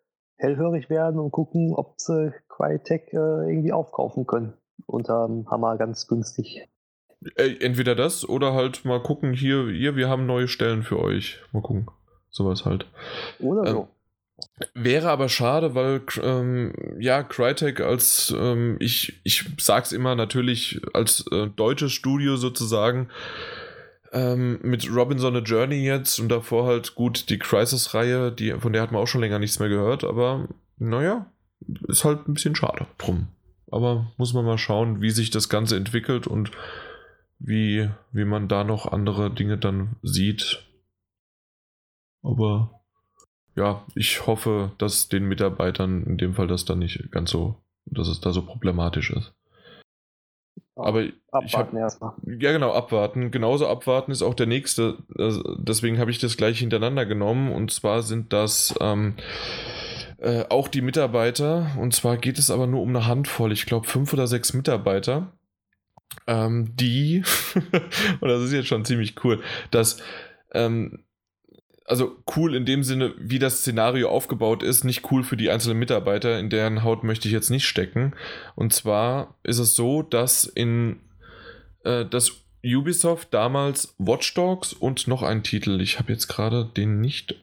hellhörig werden und gucken, ob sie Crytek äh, irgendwie aufkaufen können. Unter dem Hammer ganz günstig. Äh, entweder das oder halt mal gucken, hier, hier, wir haben neue Stellen für euch. Mal gucken. Sowas halt. Oder so. Ähm, wäre aber schade, weil ähm, ja, Crytek als, ähm, ich, ich sag's immer natürlich, als äh, deutsches Studio sozusagen, ähm, mit Robinson a Journey jetzt und davor halt gut die Crisis-Reihe, die, von der hat man auch schon länger nichts mehr gehört, aber naja, ist halt ein bisschen schade drum. Aber muss man mal schauen, wie sich das Ganze entwickelt und wie, wie man da noch andere Dinge dann sieht. Aber ja, ich hoffe, dass den Mitarbeitern in dem Fall das dann nicht ganz so, dass es da so problematisch ist. Aber abwarten erstmal. Ja, genau, abwarten. Genauso abwarten ist auch der nächste. Deswegen habe ich das gleich hintereinander genommen. Und zwar sind das ähm, äh, auch die Mitarbeiter. Und zwar geht es aber nur um eine Handvoll. Ich glaube, fünf oder sechs Mitarbeiter, ähm, die, und das ist jetzt schon ziemlich cool, dass ähm, also cool in dem Sinne, wie das Szenario aufgebaut ist, nicht cool für die einzelnen Mitarbeiter, in deren Haut möchte ich jetzt nicht stecken. Und zwar ist es so, dass in äh, das Ubisoft damals Watch Dogs und noch einen Titel, ich habe jetzt gerade den nicht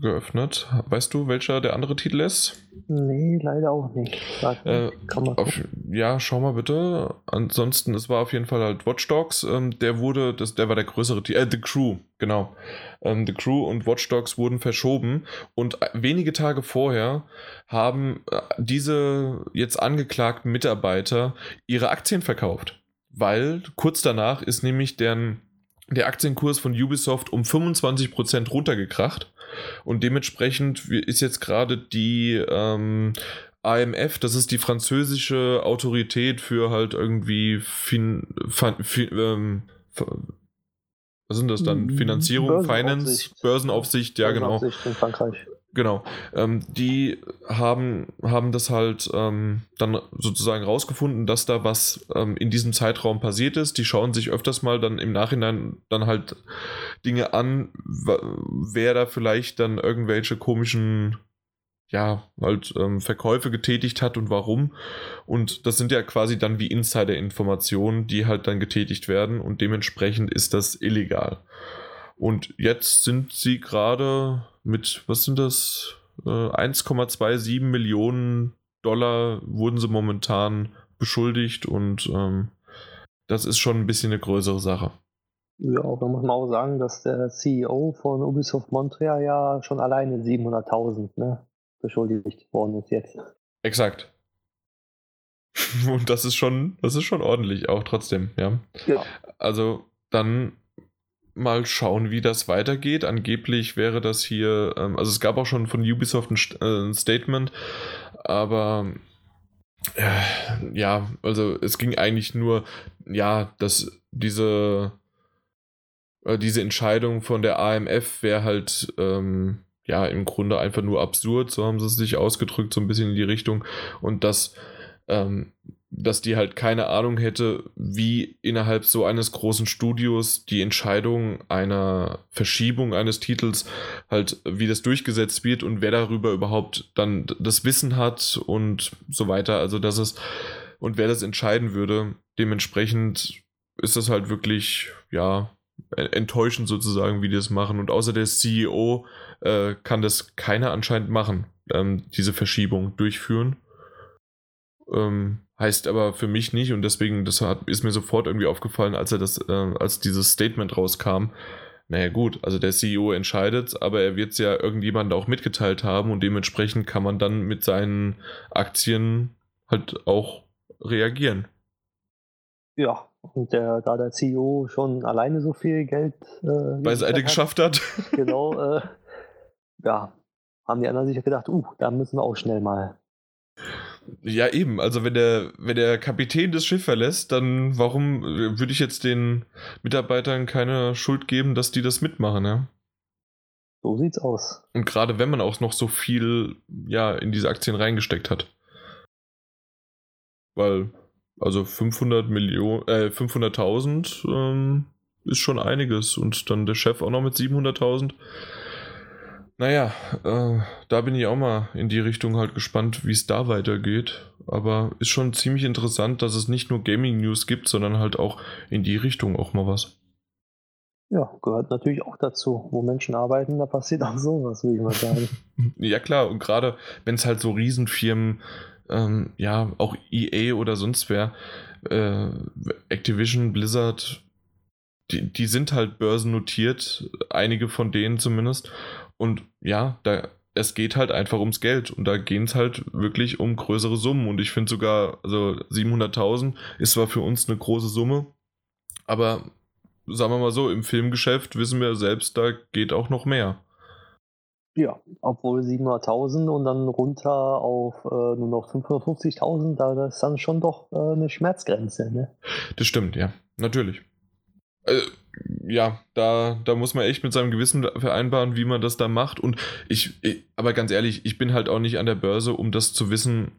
geöffnet. Weißt du, welcher der andere Titel ist? Nee, leider auch nicht. Äh, auf, ja, schau mal bitte. Ansonsten, es war auf jeden Fall halt Watch Dogs. Ähm, der wurde, das, der war der größere Titel. Äh, The Crew, genau. Ähm, The Crew und Watch Dogs wurden verschoben. Und äh, wenige Tage vorher haben äh, diese jetzt angeklagten Mitarbeiter ihre Aktien verkauft. Weil kurz danach ist nämlich deren der Aktienkurs von Ubisoft um 25% runtergekracht und dementsprechend ist jetzt gerade die ähm, AMF, das ist die französische Autorität für halt irgendwie fin, fin, fin ähm, was sind das dann? Finanzierung, Börsenaufsicht. Finance, Börsenaufsicht, ja genau. Börsenaufsicht in Frankreich. Genau. Ähm, die haben, haben das halt ähm, dann sozusagen rausgefunden, dass da was ähm, in diesem Zeitraum passiert ist. Die schauen sich öfters mal dann im Nachhinein dann halt Dinge an, wer da vielleicht dann irgendwelche komischen ja, halt ähm, Verkäufe getätigt hat und warum. Und das sind ja quasi dann wie Insider-Informationen, die halt dann getätigt werden und dementsprechend ist das illegal. Und jetzt sind sie gerade mit, was sind das? Äh, 1,27 Millionen Dollar wurden sie momentan beschuldigt und ähm, das ist schon ein bisschen eine größere Sache. Ja, da muss man auch sagen, dass der CEO von Ubisoft Montreal ja schon alleine 700.000 ne, beschuldigt worden ist jetzt. Exakt. Und das ist schon, das ist schon ordentlich, auch trotzdem, ja. Ja. Also dann mal schauen, wie das weitergeht. Angeblich wäre das hier, ähm, also es gab auch schon von Ubisoft ein, äh, ein Statement, aber äh, ja, also es ging eigentlich nur, ja, dass diese äh, diese Entscheidung von der AMF wäre halt ähm, ja im Grunde einfach nur absurd, so haben sie es sich ausgedrückt, so ein bisschen in die Richtung. Und dass, ähm, dass die halt keine Ahnung hätte, wie innerhalb so eines großen Studios die Entscheidung einer Verschiebung eines Titels halt, wie das durchgesetzt wird und wer darüber überhaupt dann das Wissen hat und so weiter. Also, dass es und wer das entscheiden würde. Dementsprechend ist das halt wirklich, ja, enttäuschend sozusagen, wie die das machen. Und außer der CEO äh, kann das keiner anscheinend machen, ähm, diese Verschiebung durchführen. Ähm, heißt aber für mich nicht und deswegen, das hat, ist mir sofort irgendwie aufgefallen, als er das, äh, als dieses Statement rauskam. Naja, gut, also der CEO entscheidet, aber er wird es ja irgendjemand auch mitgeteilt haben und dementsprechend kann man dann mit seinen Aktien halt auch reagieren. Ja, und der, da der CEO schon alleine so viel Geld äh, beiseite hat, geschafft hat. Genau, äh, ja, haben die anderen sich gedacht, uh, da müssen wir auch schnell mal. Ja, eben. Also wenn der, wenn der Kapitän das Schiff verlässt, dann warum würde ich jetzt den Mitarbeitern keine Schuld geben, dass die das mitmachen, ja? So sieht's aus. Und gerade wenn man auch noch so viel ja, in diese Aktien reingesteckt hat. Weil also 500 Millionen, äh, 500.000 ähm, ist schon einiges. Und dann der Chef auch noch mit 700.000. Naja, äh, da bin ich auch mal in die Richtung halt gespannt, wie es da weitergeht. Aber ist schon ziemlich interessant, dass es nicht nur Gaming News gibt, sondern halt auch in die Richtung auch mal was. Ja, gehört natürlich auch dazu. Wo Menschen arbeiten, da passiert auch sowas, würde ich mal sagen. ja, klar. Und gerade wenn es halt so Riesenfirmen ähm, ja, auch EA oder sonst wer, äh, Activision, Blizzard, die, die sind halt börsennotiert, einige von denen zumindest. Und ja, da, es geht halt einfach ums Geld und da gehen es halt wirklich um größere Summen. Und ich finde sogar, also 700.000 ist zwar für uns eine große Summe, aber sagen wir mal so, im Filmgeschäft wissen wir selbst, da geht auch noch mehr. Ja, obwohl 700.000 und dann runter auf äh, nur noch 550.000, da ist dann schon doch äh, eine Schmerzgrenze. Ne? Das stimmt, ja, natürlich. Äh, ja, da, da muss man echt mit seinem Gewissen vereinbaren, wie man das da macht. Und ich, ich, aber ganz ehrlich, ich bin halt auch nicht an der Börse, um das zu wissen,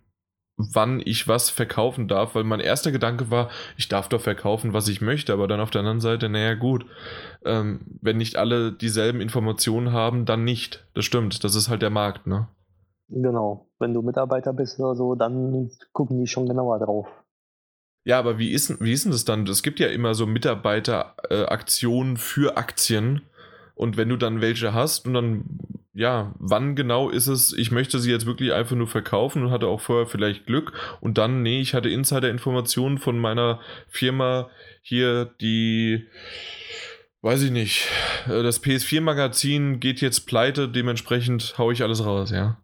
wann ich was verkaufen darf, weil mein erster Gedanke war, ich darf doch verkaufen, was ich möchte, aber dann auf der anderen Seite, naja gut, ähm, wenn nicht alle dieselben Informationen haben, dann nicht. Das stimmt, das ist halt der Markt, ne? Genau, wenn du Mitarbeiter bist oder so, dann gucken die schon genauer drauf. Ja, aber wie ist, wie ist denn das dann? Es gibt ja immer so Mitarbeiteraktionen äh, für Aktien. Und wenn du dann welche hast und dann ja, wann genau ist es, ich möchte sie jetzt wirklich einfach nur verkaufen und hatte auch vorher vielleicht Glück und dann, nee, ich hatte Insider-Informationen von meiner Firma hier, die, weiß ich nicht, äh, das PS4-Magazin geht jetzt pleite, dementsprechend haue ich alles raus, ja.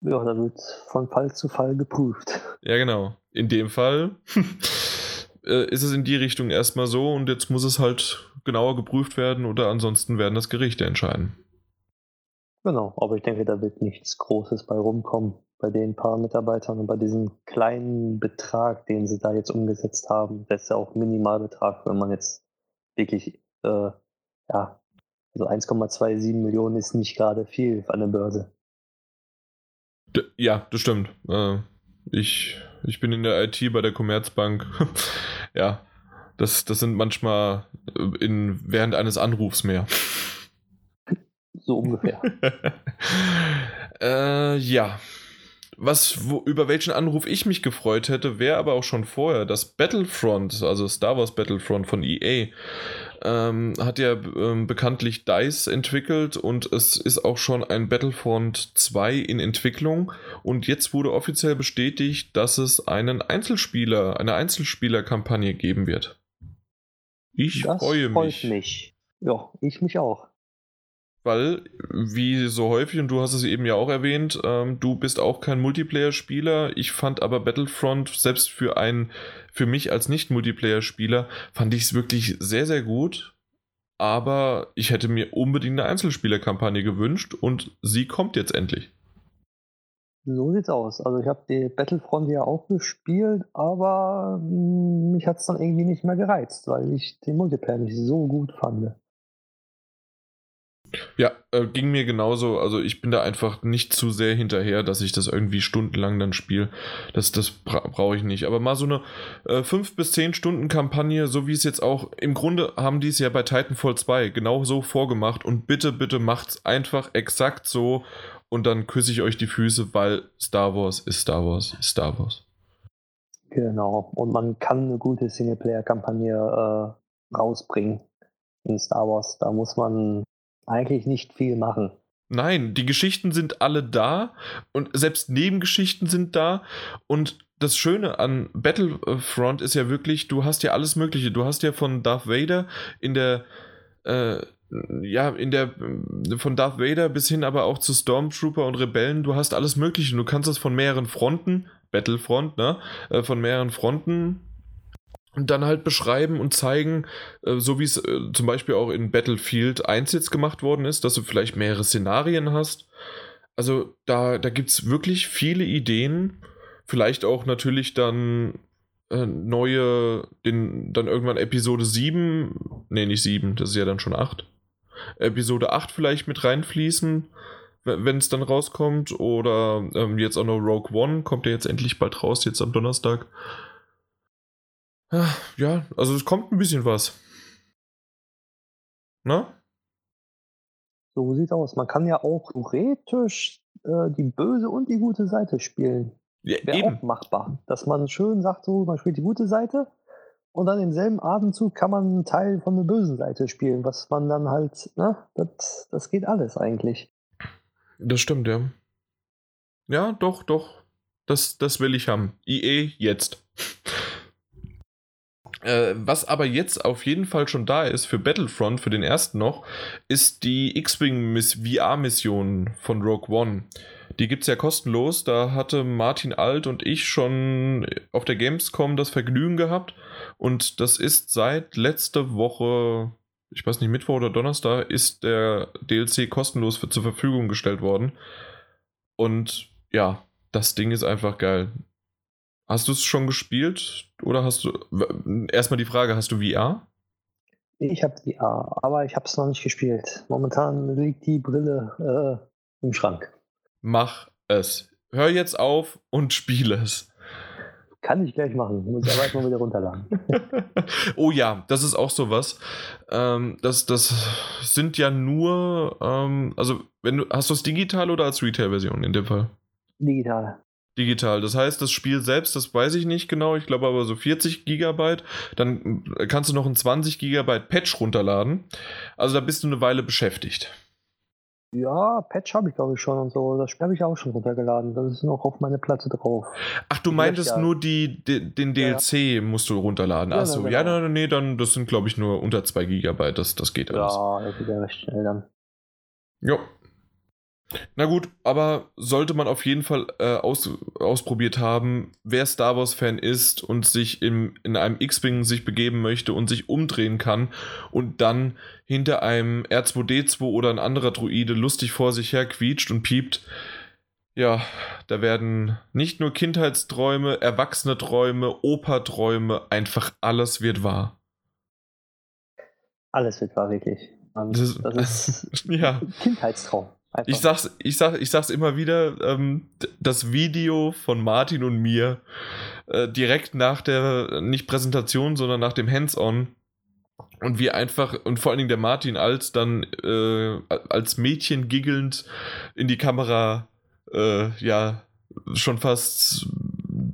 Ja, da wird von Fall zu Fall geprüft. Ja, genau. In dem Fall äh, ist es in die Richtung erstmal so und jetzt muss es halt genauer geprüft werden oder ansonsten werden das Gerichte entscheiden. Genau, aber ich denke, da wird nichts Großes bei rumkommen, bei den paar Mitarbeitern und bei diesem kleinen Betrag, den sie da jetzt umgesetzt haben. Das ist ja auch Minimalbetrag, wenn man jetzt wirklich, äh, ja, also 1,27 Millionen ist nicht gerade viel an der Börse. D ja, das stimmt. Äh, ich, ich bin in der IT bei der Commerzbank. ja, das, das sind manchmal äh, in, während eines Anrufs mehr. So ungefähr. Äh, ja. Was, wo, über welchen Anruf ich mich gefreut hätte, wäre aber auch schon vorher, das Battlefront, also Star Wars Battlefront von EA, ähm, hat ja ähm, bekanntlich DICE entwickelt und es ist auch schon ein Battlefront 2 in Entwicklung und jetzt wurde offiziell bestätigt, dass es einen Einzelspieler, eine Einzelspielerkampagne geben wird. Ich Das freue freut mich. mich. Ja, ich mich auch. Weil, wie so häufig, und du hast es eben ja auch erwähnt, ähm, du bist auch kein Multiplayer-Spieler. Ich fand aber Battlefront, selbst für ein, für mich als Nicht-Multiplayer-Spieler, fand ich es wirklich sehr, sehr gut. Aber ich hätte mir unbedingt eine Einzelspieler-Kampagne gewünscht und sie kommt jetzt endlich. So sieht's aus. Also ich habe die Battlefront ja auch gespielt, aber mm, mich hat's dann irgendwie nicht mehr gereizt, weil ich den Multiplayer nicht so gut fand. Ja, äh, ging mir genauso. Also ich bin da einfach nicht zu sehr hinterher, dass ich das irgendwie stundenlang dann spiele. Das, das bra brauche ich nicht. Aber mal so eine äh, 5 bis 10 Stunden Kampagne, so wie es jetzt auch, im Grunde haben die es ja bei Titanfall 2 genau so vorgemacht. Und bitte, bitte macht's einfach exakt so. Und dann küsse ich euch die Füße, weil Star Wars ist Star Wars ist Star Wars. Genau. Und man kann eine gute Singleplayer-Kampagne äh, rausbringen in Star Wars. Da muss man eigentlich nicht viel machen. Nein, die Geschichten sind alle da und selbst Nebengeschichten sind da und das Schöne an Battlefront ist ja wirklich, du hast ja alles Mögliche. Du hast ja von Darth Vader in der, äh, ja, in der, von Darth Vader bis hin aber auch zu Stormtrooper und Rebellen, du hast alles Mögliche. Du kannst das von mehreren Fronten, Battlefront, ne, äh, von mehreren Fronten und dann halt beschreiben und zeigen, äh, so wie es äh, zum Beispiel auch in Battlefield 1 jetzt gemacht worden ist, dass du vielleicht mehrere Szenarien hast. Also da, da gibt es wirklich viele Ideen. Vielleicht auch natürlich dann äh, neue, den, dann irgendwann Episode 7, nee, nicht 7, das ist ja dann schon 8. Episode 8 vielleicht mit reinfließen, wenn es dann rauskommt. Oder ähm, jetzt auch noch Rogue One, kommt ja jetzt endlich bald raus, jetzt am Donnerstag. Ja, also es kommt ein bisschen was. Na? So sieht's aus. Man kann ja auch theoretisch äh, die böse und die gute Seite spielen. Ja, Wäre eben. auch machbar. Dass man schön sagt, so, man spielt die gute Seite und dann im selben Atemzug kann man einen Teil von der bösen Seite spielen, was man dann halt, ne, das, das geht alles eigentlich. Das stimmt, ja. Ja, doch, doch. Das, das will ich haben. IE jetzt. Äh, was aber jetzt auf jeden Fall schon da ist für Battlefront, für den ersten noch, ist die X-Wing VR-Mission von Rogue One. Die gibt es ja kostenlos. Da hatte Martin Alt und ich schon auf der Gamescom das Vergnügen gehabt. Und das ist seit letzter Woche, ich weiß nicht, Mittwoch oder Donnerstag, ist der DLC kostenlos für, zur Verfügung gestellt worden. Und ja, das Ding ist einfach geil. Hast du es schon gespielt? Oder hast du. Erstmal die Frage: Hast du VR? Ich habe VR, aber ich habe es noch nicht gespielt. Momentan liegt die Brille äh, im Schrank. Mach es. Hör jetzt auf und spiele es. Kann ich gleich machen. Muss ich aber erstmal wieder runterladen. oh ja, das ist auch sowas. Ähm, das, das sind ja nur. Ähm, also, wenn du. Hast du es digital oder als Retail-Version in dem Fall? Digital. Digital. Das heißt, das Spiel selbst, das weiß ich nicht genau, ich glaube aber so 40 Gigabyte. Dann kannst du noch ein 20 Gigabyte Patch runterladen. Also da bist du eine Weile beschäftigt. Ja, Patch habe ich glaube ich schon und so. Das habe ich auch schon runtergeladen. Das ist noch auf meine Platte drauf. Ach, du Ja, meintest ja. nur die, die, den Ja. DLC musst du runterladen. Ja, Achso, na, ja, genau. nee, nee, dann, das sind glaube ich nur unter 2 Gigabyte, das, das geht alles. Ja, das geht ja recht schnell dann. Jo. Na gut, aber sollte man auf jeden Fall äh, aus, ausprobiert haben, wer Star Wars-Fan ist und sich im, in einem X-Wing sich begeben möchte und sich umdrehen kann und dann hinter einem R2D2 oder ein anderer Druide lustig vor sich her quietscht und piept, ja, da werden nicht nur Kindheitsträume, erwachsene Träume, Operträume, einfach alles wird wahr. Alles wird wahr, wirklich. Das- das ist Ja. Kindheitstraum. Einfach. Ich sag's, ich, sag, ich sag's immer wieder, ähm, das Video von Martin und mir äh, direkt nach der, nicht Präsentation, sondern nach dem Hands-on und wir einfach, und vor allen Dingen der Martin als dann äh, als Mädchen giggelnd in die Kamera äh, ja, schon fast,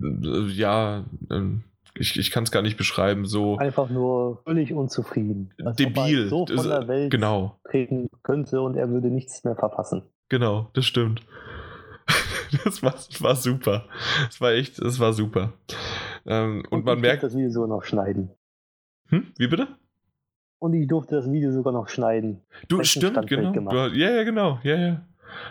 äh, ja, ähm, ich, ich kann es gar nicht beschreiben, so. Einfach nur völlig unzufrieden. Debil. so von der Welt genau. treten könnte und er würde nichts mehr verpassen. Genau, das stimmt. Das war, das war super. Das war echt, das war super. Ähm, und, und man merkt. das Video sogar noch schneiden. Hm? Wie bitte? Und ich durfte das Video sogar noch schneiden. Du, stimmt, genau. Du, ja, ja, genau. Ja, ja.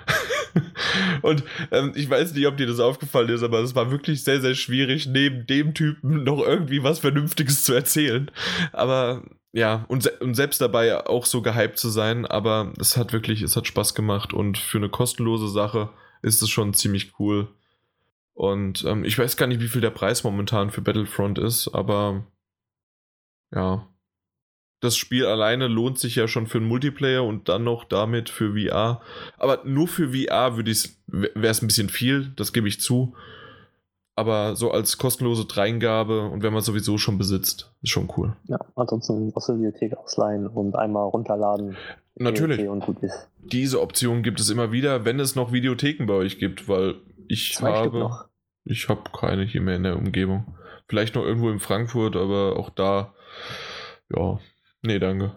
Und ähm, ich weiß nicht, ob dir das aufgefallen ist, aber es war wirklich sehr, sehr schwierig, neben dem Typen noch irgendwie was Vernünftiges zu erzählen. Aber ja, und, se und selbst dabei auch so gehypt zu sein, aber es hat wirklich, es hat Spaß gemacht und für eine kostenlose Sache ist es schon ziemlich cool. Und ähm, ich weiß gar nicht, wie viel der Preis momentan für Battlefront ist, aber ja, das Spiel alleine lohnt sich ja schon für einen Multiplayer und dann noch damit für VR. Aber nur für VR würde ich wäre es ein bisschen viel, das gebe ich zu. Aber so als kostenlose Dreingabe und wenn man sowieso schon besitzt, ist schon cool. Ja, ansonsten aus der Bibliothek ausleihen und einmal runterladen. Natürlich. Und gut ist. Diese Option gibt es immer wieder, wenn es noch Videotheken bei euch gibt, weil ich Zwei habe. Ich habe keine hier mehr in der Umgebung. Vielleicht noch irgendwo in Frankfurt, aber auch da, ja, Nee, danke.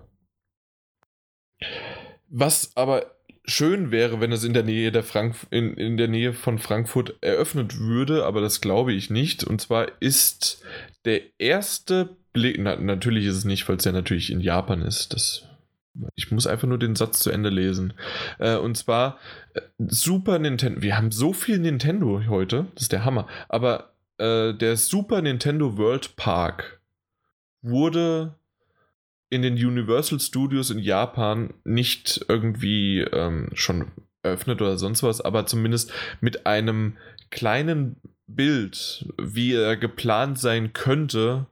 Was aber schön wäre, wenn es in der Nähe der Frank in, in der Nähe von Frankfurt eröffnet würde, aber das glaube ich nicht. Und zwar ist der erste Blick, na, natürlich ist es nicht, weil es ja natürlich in Japan ist. Das, ich muss einfach nur den Satz zu Ende lesen. Äh, und zwar äh, Super Nintendo. Wir haben so viel Nintendo heute, das ist der Hammer. Aber äh, der Super Nintendo World Park wurde in den Universal Studios in Japan nicht irgendwie ähm, schon eröffnet oder sonst was, aber zumindest mit einem kleinen Bild, wie er geplant sein könnte,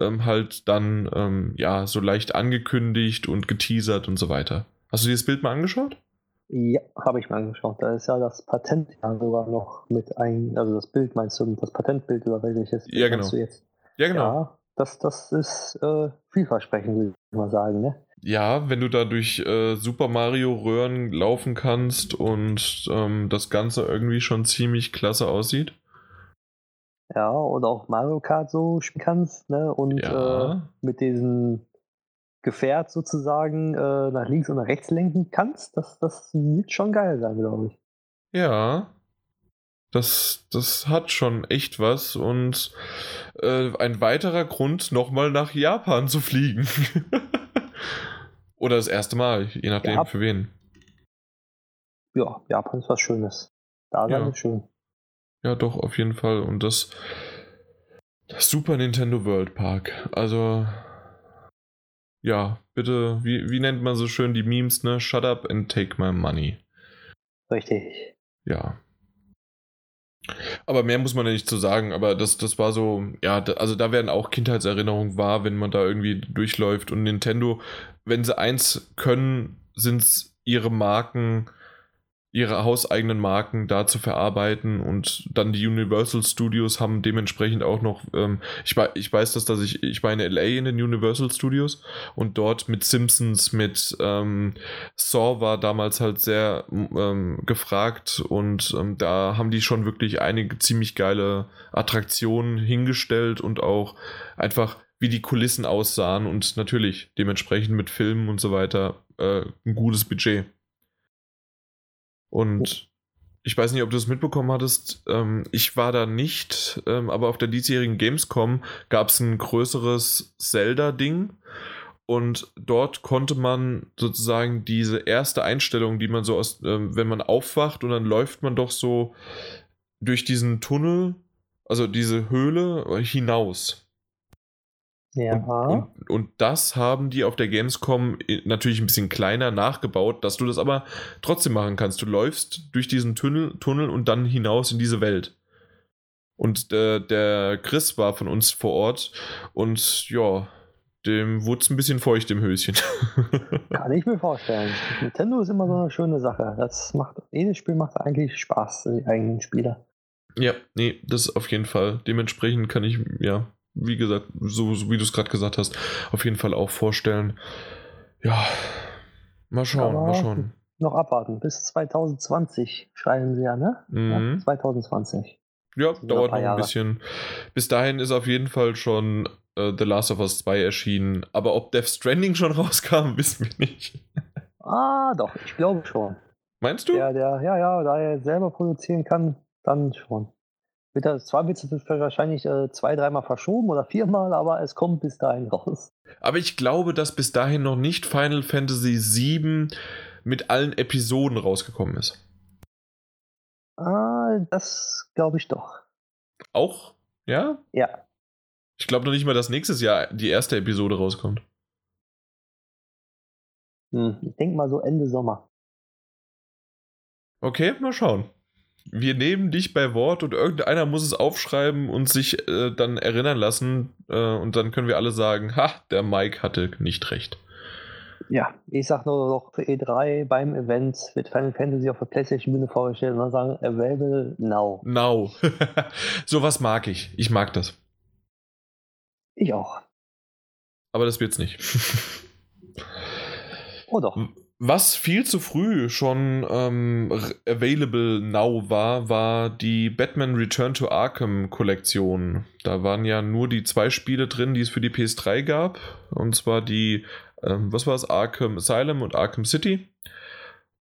ähm, halt dann ähm, ja so leicht angekündigt und geteasert und so weiter. Hast du dir das Bild mal angeschaut? Ja, habe ich mal angeschaut. Da ist ja das Patent ja sogar noch mit ein, also das Bild meinst du, das Patentbild über welches ja, genau. du jetzt? Ja, genau. Ja, das, das ist äh, vielversprechend, würde ich mal sagen, ne? Ja, wenn du da durch äh, Super Mario Röhren laufen kannst und ähm, das Ganze irgendwie schon ziemlich klasse aussieht. Ja, und auch Mario Kart so spielen kannst, ne? Und ja. äh, mit diesem Gefährt sozusagen äh, nach links und nach rechts lenken kannst, das, das wird schon geil sein, glaube ich. Ja, das, das hat schon echt was und äh, ein weiterer Grund, nochmal nach Japan zu fliegen. Oder das erste Mal, je nachdem ja. für wen. Ja, Japan ist was Schönes. Da ja. ist schön. Ja, doch, auf jeden Fall. Und das, das Super Nintendo World Park. Also, ja, bitte, wie, wie nennt man so schön die Memes, ne? Shut up and take my money. Richtig. Ja, aber mehr muss man ja nicht zu sagen, aber das, das war so, ja, da, also da werden auch Kindheitserinnerungen wahr, wenn man da irgendwie durchläuft. Und Nintendo, wenn sie eins können, sind es ihre Marken ihre hauseigenen Marken da zu verarbeiten und dann die Universal Studios haben dementsprechend auch noch, ähm, ich, ich weiß das, dass ich, ich war in LA in den Universal Studios und dort mit Simpsons, mit ähm, Saw war damals halt sehr ähm, gefragt und ähm, da haben die schon wirklich einige ziemlich geile Attraktionen hingestellt und auch einfach wie die Kulissen aussahen und natürlich dementsprechend mit Filmen und so weiter äh, ein gutes Budget. Und ich weiß nicht, ob du es mitbekommen hattest. Ähm, ich war da nicht, ähm, aber auf der diesjährigen Gamescom gab es ein größeres Zelda-Ding. Und dort konnte man sozusagen diese erste Einstellung, die man so aus, ähm, wenn man aufwacht und dann läuft man doch so durch diesen Tunnel, also diese Höhle hinaus. Ja. Und, und, und, das haben die auf der Gamescom natürlich ein bisschen kleiner nachgebaut, dass du das aber trotzdem machen kannst. Du läufst durch diesen Tunnel, Tunnel und dann hinaus in diese Welt. Und der, der Chris war von uns vor Ort und ja, dem wurde es ein bisschen feucht im Höschen. Kann ich mir vorstellen. Nintendo ist immer so eine schöne Sache. Das macht, jedes Spiel macht eigentlich Spaß, die eigenen Spieler. Ja, nee, das auf jeden Fall. Dementsprechend kann ich, ja, wie gesagt, so, so wie du es gerade gesagt hast, auf jeden Fall auch vorstellen. Ja, mal schauen, mal schauen. noch abwarten. Bis 2020 schreiben sie ja, ne? Mhm. Ja, 2020. Ja, noch dauert ein paar noch ein bisschen. Bis dahin ist auf jeden Fall schon äh, The Last of Us 2 erschienen. Aber ob Death Stranding schon rauskam, wissen wir nicht. Ah, doch, ich glaube schon. Meinst du? Der, der, ja, ja, da er selber produzieren kann, dann schon. Wird das, zwar wird es wahrscheinlich äh, zwei, dreimal verschoben oder viermal, aber es kommt bis dahin raus. Aber ich glaube, dass bis dahin noch nicht Final Fantasy VII mit allen Episoden rausgekommen ist. Ah, das glaube ich doch. Auch? Ja? Ja. Ich glaube noch nicht mal, dass nächstes Jahr die erste Episode rauskommt. Hm, ich denke mal so Ende Sommer. Okay, mal schauen. Wir nehmen dich bei Wort und irgendeiner muss es aufschreiben und sich äh, dann erinnern lassen. Äh, und dann können wir alle sagen: Ha, der Mike hatte nicht recht. Ja, ich sag nur noch für E3 beim Event wird Final Fantasy auf der PlayStation Bühne vorgestellt und dann sagen available now. Now. Sowas mag ich. Ich mag das. Ich auch. Aber das wird's nicht. Oh doch. Was viel zu früh schon ähm, available now war, war die Batman Return to Arkham Kollektion. Da waren ja nur die zwei Spiele drin, die es für die PS3 gab. Und zwar die, ähm, was war es, Arkham Asylum und Arkham City.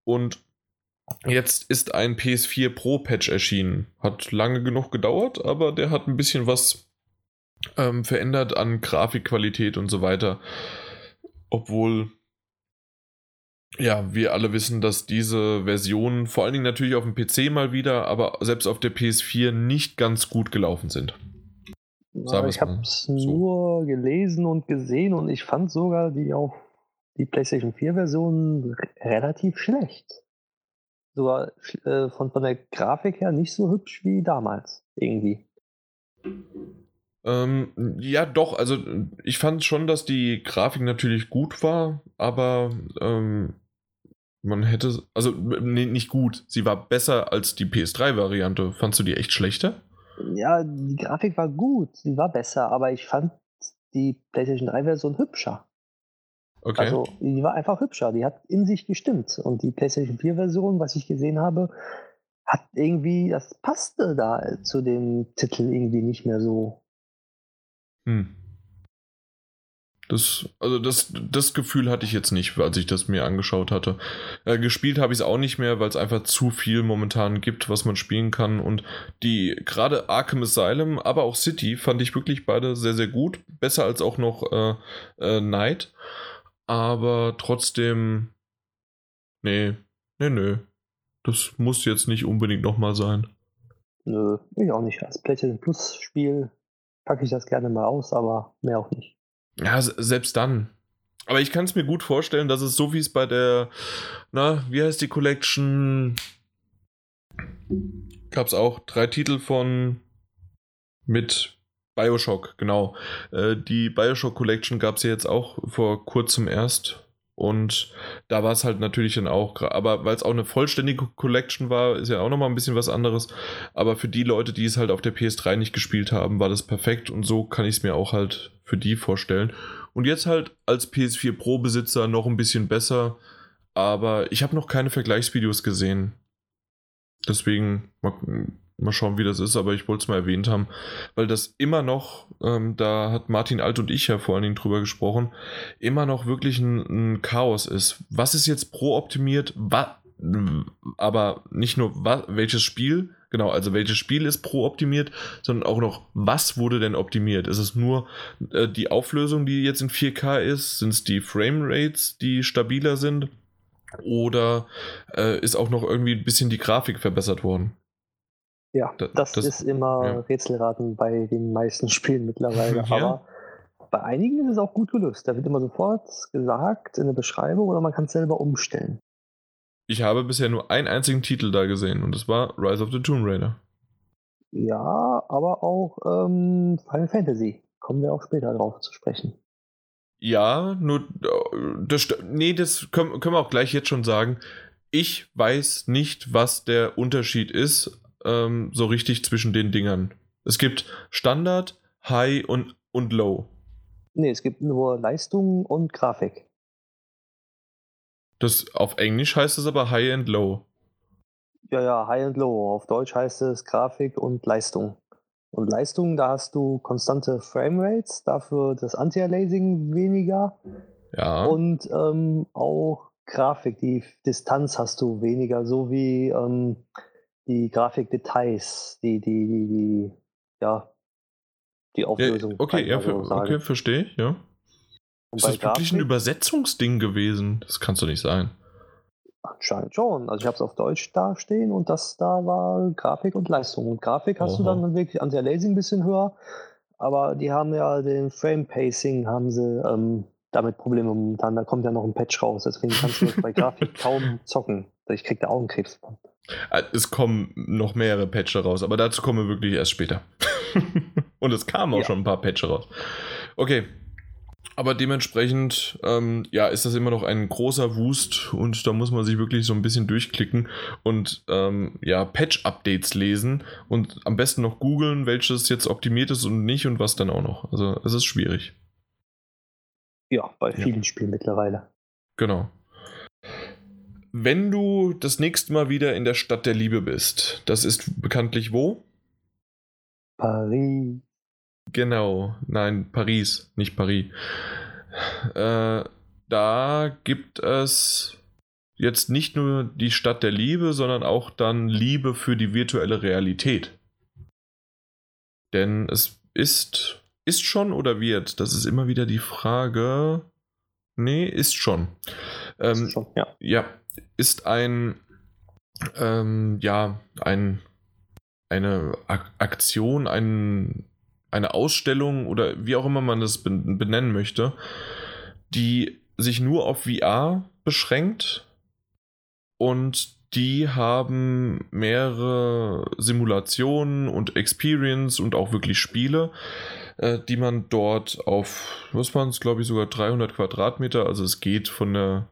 Und jetzt ist ein PS4 Pro Patch erschienen. Hat lange genug gedauert, aber der hat ein bisschen was ähm, verändert an Grafikqualität und so weiter. Obwohl ja, wir alle wissen, dass diese Versionen vor allen Dingen natürlich auf dem PC mal wieder, aber selbst auf der PS4 nicht ganz gut gelaufen sind. Wir's ich habe es so. nur gelesen und gesehen und ich fand sogar die auf die PlayStation 4 Version relativ schlecht. Sogar äh, von, von der Grafik her nicht so hübsch wie damals irgendwie. Ähm, ja, doch, also ich fand schon, dass die Grafik natürlich gut war, aber ähm, man hätte, also nee, nicht gut, sie war besser als die PS3-Variante. Fandst du die echt schlechter? Ja, die Grafik war gut, sie war besser, aber ich fand die PlayStation 3 Version hübscher. Okay. Also die war einfach hübscher, die hat in sich gestimmt. Und die PlayStation 4 Version, was ich gesehen habe, hat irgendwie, das passte da zu dem Titel irgendwie nicht mehr so. Hm. Das, also das, das Gefühl hatte ich jetzt nicht, als ich das mir angeschaut hatte. Äh, gespielt habe ich es auch nicht mehr, weil es einfach zu viel momentan gibt, was man spielen kann. Und die gerade Arkham Asylum, aber auch City fand ich wirklich beide sehr, sehr gut. Besser als auch noch äh, äh, Night. Aber trotzdem, nee, nee, nee. Das muss jetzt nicht unbedingt nochmal sein. Nö, ich auch nicht. Als PlayStation Plus Spiel packe ich das gerne mal aus, aber mehr auch nicht. Ja, se- selbst dann. Aber ich kann es mir gut vorstellen, dass es so wie es bei der, na, wie heißt die Collection? Gab es auch drei Titel von mit Bioshock, genau. Äh, die Bioshock Collection gab es ja jetzt auch vor kurzem erst. Und da war es halt natürlich dann auch, aber weil es auch eine vollständige Collection war, ist ja auch nochmal ein bisschen was anderes. Aber für die Leute, die es halt auf der PS3 nicht gespielt haben, war das perfekt und so kann ich es mir auch halt für die vorstellen. Und jetzt halt als PS4 Pro-Besitzer noch ein bisschen besser, aber ich habe noch keine Vergleichsvideos gesehen. Deswegen mal, schauen, wie das ist, aber ich wollte es mal erwähnt haben, weil das immer noch, ähm, da hat Martin Alt und ich ja vor allen Dingen drüber gesprochen, immer noch wirklich ein, ein Chaos ist. Was ist jetzt pro-optimiert? Aber nicht nur welches Spiel, genau, also welches Spiel ist pro-optimiert, sondern auch noch, was wurde denn optimiert? Ist es nur äh, die Auflösung, die jetzt in 4K ist? Sind es die Framerates, die stabiler sind? Oder äh, ist auch noch irgendwie ein bisschen die Grafik verbessert worden? Ja, Da- das, das- ist immer ja. Rätselraten bei den meisten Spielen mittlerweile. Ja. Aber bei einigen ist es auch gut gelöst. Da wird immer sofort gesagt in der Beschreibung oder man kann es selber umstellen. Ich habe bisher nur einen einzigen Titel da gesehen und das war Rise of the Tomb Raider. Ja, aber auch ähm, Final Fantasy. Kommen wir auch später drauf zu sprechen. Ja, nur das, nee, das können, können wir auch gleich jetzt schon sagen. Ich weiß nicht, was der Unterschied ist, ähm, so richtig zwischen den Dingern. Es gibt Standard, High und, und Low. Nee, es gibt nur Leistung und Grafik. Das, auf Englisch heißt es aber High and Low. Ja, ja, High and Low. Auf Deutsch heißt es Grafik und Leistung. Und Leistung, da hast du konstante Framerates, dafür das Anti-Aliasing weniger. Ja. Und ähm, auch Grafik, die Distanz hast du weniger, so wie ähm, die Grafikdetails, die, die, die, die, ja, die Auflösung. Ja, okay, ja, so okay, verstehe ich, ja. Und ist das wirklich ein Übersetzungsding gewesen? Das kannst du nicht sein. Anscheinend schon. Also ich habe es auf Deutsch dastehen und das da war Grafik und Leistung. Und Grafik hast Oha. du dann wirklich an der Lasing ein bisschen höher, aber die haben ja den Frame Pacing haben sie ähm, damit Probleme momentan. Da kommt ja noch ein Patch raus, deswegen kannst du bei Grafik kaum zocken. Ich krieg da Augenkrebs. Äh, es kommen noch mehrere Patches raus, aber dazu kommen wir wirklich erst später. und es kamen auch ja. schon ein paar Patches raus. Okay, aber dementsprechend, ähm, ja, ist das immer noch ein großer Wust und da muss man sich wirklich so ein bisschen durchklicken und ähm, ja, Patch-Updates lesen und am besten noch googeln, welches jetzt optimiert ist und nicht und was dann auch noch. Also es ist schwierig. Ja, bei vielen ja. Spielen mittlerweile. Genau. Wenn du das nächste Mal wieder in der Stadt der Liebe bist, das ist bekanntlich wo? Paris. Genau, nein, Paris, nicht Paris. Äh, da gibt es jetzt nicht nur die Stadt der Liebe, sondern auch dann Liebe für die virtuelle Realität. Denn es ist, ist schon oder wird, das ist immer wieder die Frage. Nee, ist schon. Ähm, ist schon ja. ja, ist ein, ähm, ja, ein, eine Aktion, ein eine Ausstellung oder wie auch immer man das benennen möchte, die sich nur auf VR beschränkt und die haben mehrere Simulationen und Experience und auch wirklich Spiele, äh, die man dort auf, was waren es, glaube ich, sogar 300 Quadratmeter, also es geht von der,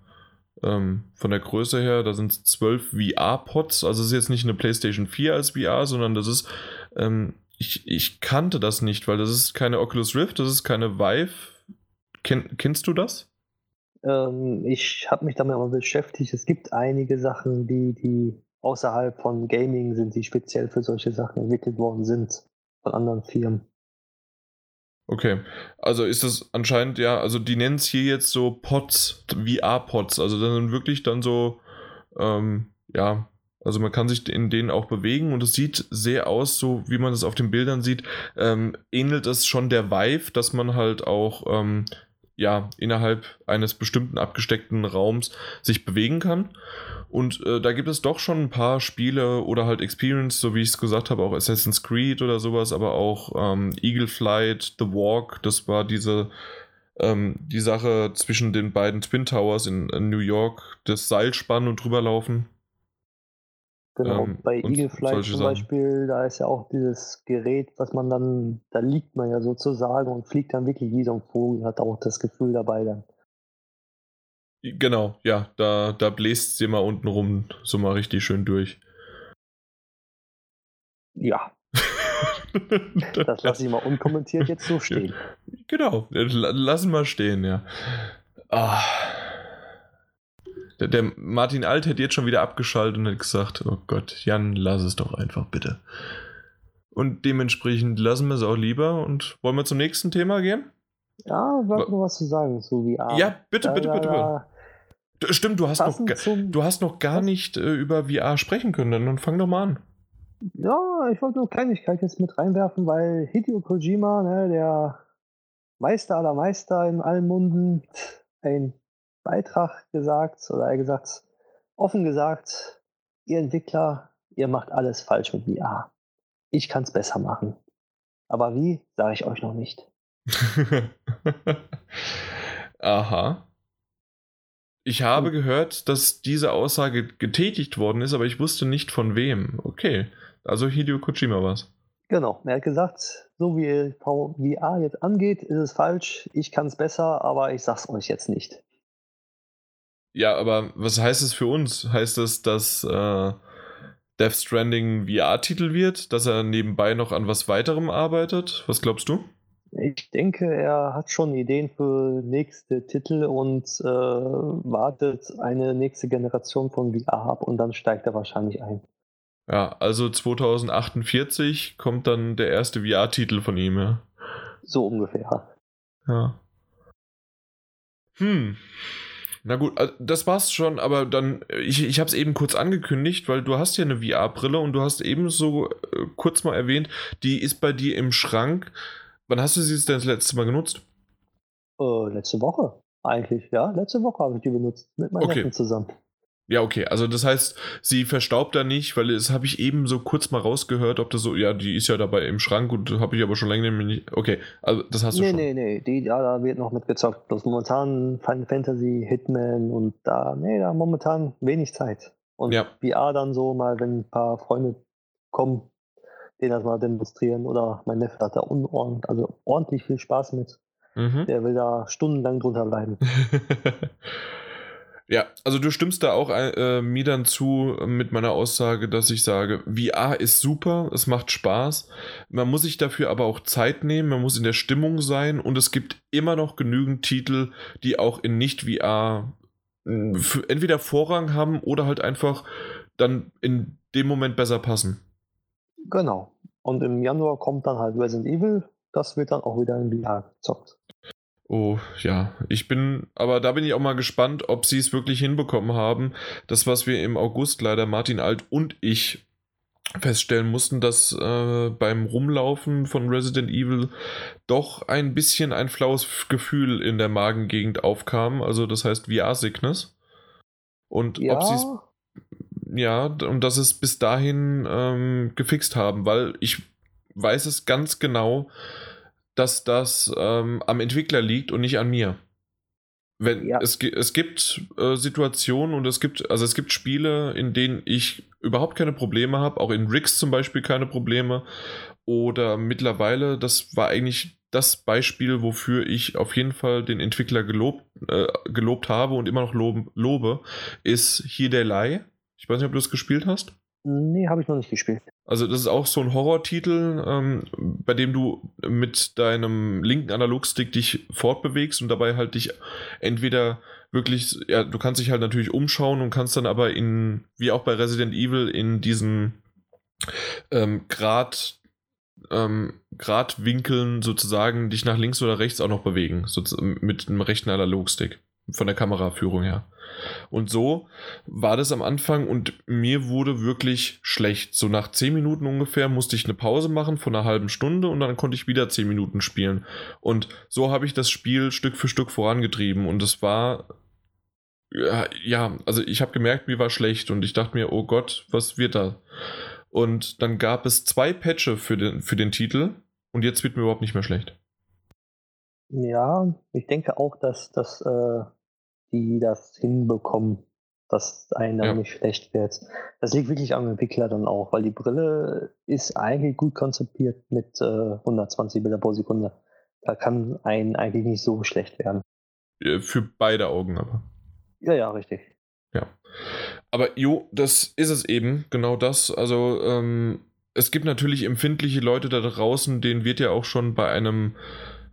ähm, von der Größe her, da sind es 12 VR-Pods, also es ist jetzt nicht eine PlayStation 4 als VR, sondern das ist ähm, ich, ich kannte das nicht, weil das ist keine Oculus Rift, das ist keine Vive. Ken, kennst du das? Ähm, ich habe mich damit mal beschäftigt. Es gibt einige Sachen, die, die außerhalb von Gaming sind, die speziell für solche Sachen entwickelt worden sind von anderen Firmen. Okay, also ist das anscheinend ja, also die nennen es hier jetzt so Pods, VR-Pods, also dann wirklich dann so, ähm, ja, also man kann sich in denen auch bewegen und es sieht sehr aus, so wie man es auf den Bildern sieht, ähm, ähnelt es schon der Vive, dass man halt auch ähm, ja, innerhalb eines bestimmten abgesteckten Raums sich bewegen kann. Und äh, da gibt es doch schon ein paar Spiele oder halt Experience, so wie ich es gesagt habe, auch Assassin's Creed oder sowas, aber auch ähm, Eagle Flight, The Walk, das war diese ähm, die Sache zwischen den beiden Twin Towers in, in New York, das Seilspannen und drüberlaufen. Genau, ähm, bei Eaglefly zum Beispiel, da ist ja auch dieses Gerät, was man dann, da liegt man ja sozusagen und fliegt dann wirklich wie so ein Vogel, hat auch das Gefühl dabei dann. Genau, ja, da, da bläst sie mal unten rum so mal richtig schön durch. Ja. das lasse ich mal unkommentiert jetzt so stehen. Genau, lassen wir stehen, ja. Ah. Der, der, Martin Alt hätte jetzt schon wieder abgeschaltet und hat gesagt, oh Gott, Jan, lass es doch einfach bitte. Und dementsprechend lassen wir es auch lieber und wollen wir zum nächsten Thema gehen? Ja, ich wollte noch was zu sagen zu VR. Ja, bitte, bitte, bitte. bitte. Stimmt, du hast, noch, du hast noch gar nicht äh, über VR sprechen können, dann fang doch mal an. Ja, ich wollte nur Kleinigkeit jetzt mit reinwerfen, weil Hideo Kojima, ne, der Meister aller Meister in allen Munden, ein Beitrag gesagt oder er gesagt, offen gesagt, ihr Entwickler, ihr macht alles falsch mit VR. Ich kann es besser machen. Aber wie, sage ich euch noch nicht. Aha. Ich habe gehört, dass diese Aussage getätigt worden ist, aber ich wusste nicht von wem. Okay, also Hideo Kojima war es. Genau, er hat gesagt, so wie VR jetzt angeht, ist es falsch. Ich kann es besser, aber ich sag's euch jetzt nicht. Ja, aber was heißt es für uns? Heißt es, dass äh, Death Stranding VR-Titel wird, dass er nebenbei noch an was weiterem arbeitet? Was glaubst du? Ich denke, er hat schon Ideen für nächste Titel und äh, wartet eine nächste Generation von VR ab und dann steigt er wahrscheinlich ein. Ja, also 2048 kommt dann der erste VR-Titel von ihm, ja. So ungefähr. Ja. Hm. Na gut, das war's schon, aber dann, ich, ich habe es eben kurz angekündigt, weil du hast ja eine VR-Brille und du hast eben so äh, kurz mal erwähnt, die ist bei dir im Schrank. Wann hast du sie denn das letzte Mal genutzt? Äh, letzte Woche eigentlich, ja. Letzte Woche habe ich die benutzt, mit meinem okay. zusammen. Ja, okay. Also das heißt, sie verstaubt da nicht, weil das habe ich eben so kurz mal rausgehört, ob das so, ja, die ist ja dabei im Schrank und habe ich aber schon länger nicht. Okay, also das hast du nee, schon. Nee, nee, nee, die, ja, da wird noch mitgezockt. Das momentan Final Fantasy, Hitman und da, nee, da momentan wenig Zeit. Und ja. VR dann so mal, wenn ein paar Freunde kommen, denen das mal demonstrieren oder mein Neffe hat da unordentlich, also ordentlich viel Spaß mit. Mhm. Der will da stundenlang drunter bleiben. Ja, also du stimmst da auch äh, mir dann zu mit meiner Aussage, dass ich sage, VR ist super, es macht Spaß. Man muss sich dafür aber auch Zeit nehmen, man muss in der Stimmung sein und es gibt immer noch genügend Titel, die auch in Nicht-VR hm, entweder Vorrang haben oder halt einfach dann in dem Moment besser passen. Genau. Und im Januar kommt dann halt Resident Evil, das wird dann auch wieder in VR gezockt. Oh ja, ich bin, aber da bin ich auch mal gespannt, ob sie es wirklich hinbekommen haben. Das, was wir im August leider Martin Alt und ich feststellen mussten, dass äh, beim Rumlaufen von Resident Evil doch ein bisschen ein flaues Gefühl in der Magengegend aufkam. Also das heißt VR-Sickness. Und ja. ob sie es ja, und dass es bis dahin ähm, gefixt haben, weil ich weiß es ganz genau, dass das ähm, am Entwickler liegt und nicht an mir. Wenn, ja. es, es gibt äh, Situationen und es gibt, also es gibt Spiele, in denen ich überhaupt keine Probleme habe, auch in Rigs zum Beispiel keine Probleme. Oder mittlerweile, das war eigentlich das Beispiel, wofür ich auf jeden Fall den Entwickler gelobt, äh, gelobt habe und immer noch lob, lobe, ist Here They Lie. Ich weiß nicht, ob du es gespielt hast. Nee, habe ich noch nicht gespielt. Also das ist auch so ein Horrortitel, ähm, bei dem du mit deinem linken Analogstick dich fortbewegst und dabei halt dich entweder wirklich, ja, du kannst dich halt natürlich umschauen und kannst dann aber in, wie auch bei Resident Evil, in diesen ähm, Grad, ähm, Gradwinkeln sozusagen dich nach links oder rechts auch noch bewegen, mit einem rechten Analogstick von der Kameraführung her. Und so war das am Anfang und mir wurde wirklich schlecht. So nach 10 Minuten ungefähr musste ich eine Pause machen von einer halben Stunde und dann konnte ich wieder 10 Minuten spielen. Und so habe ich das Spiel Stück für Stück vorangetrieben und es war ja, also ich habe gemerkt, mir war schlecht und ich dachte mir, oh Gott, was wird da? Und dann gab es zwei Patches für den, für den Titel und jetzt wird mir überhaupt nicht mehr schlecht. Ja, ich denke auch, dass das äh, die das hinbekommen, dass einem ja. nicht schlecht wird. Das liegt wirklich am Entwickler dann auch, weil die Brille ist eigentlich gut konzipiert mit äh, 120 Bilder pro Sekunde. Da kann ein eigentlich nicht so schlecht werden. Für beide Augen aber. Ja, ja, richtig. Ja. Aber jo, das ist es eben, genau das. Also, ähm, es gibt natürlich empfindliche Leute da draußen, denen wird ja auch schon bei einem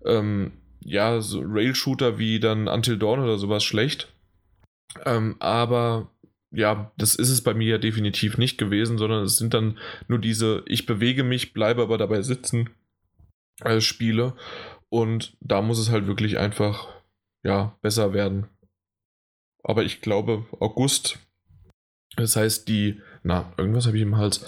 ähm, ja, so Rail-Shooter wie dann Until Dawn oder sowas schlecht. Ähm, aber ja, das ist es bei mir ja definitiv nicht gewesen, sondern es sind dann nur diese, ich bewege mich, bleibe aber dabei sitzen äh, Spiele. Und da muss es halt wirklich einfach, ja, besser werden. Aber ich glaube, August, das heißt, die na, irgendwas habe ich im Hals.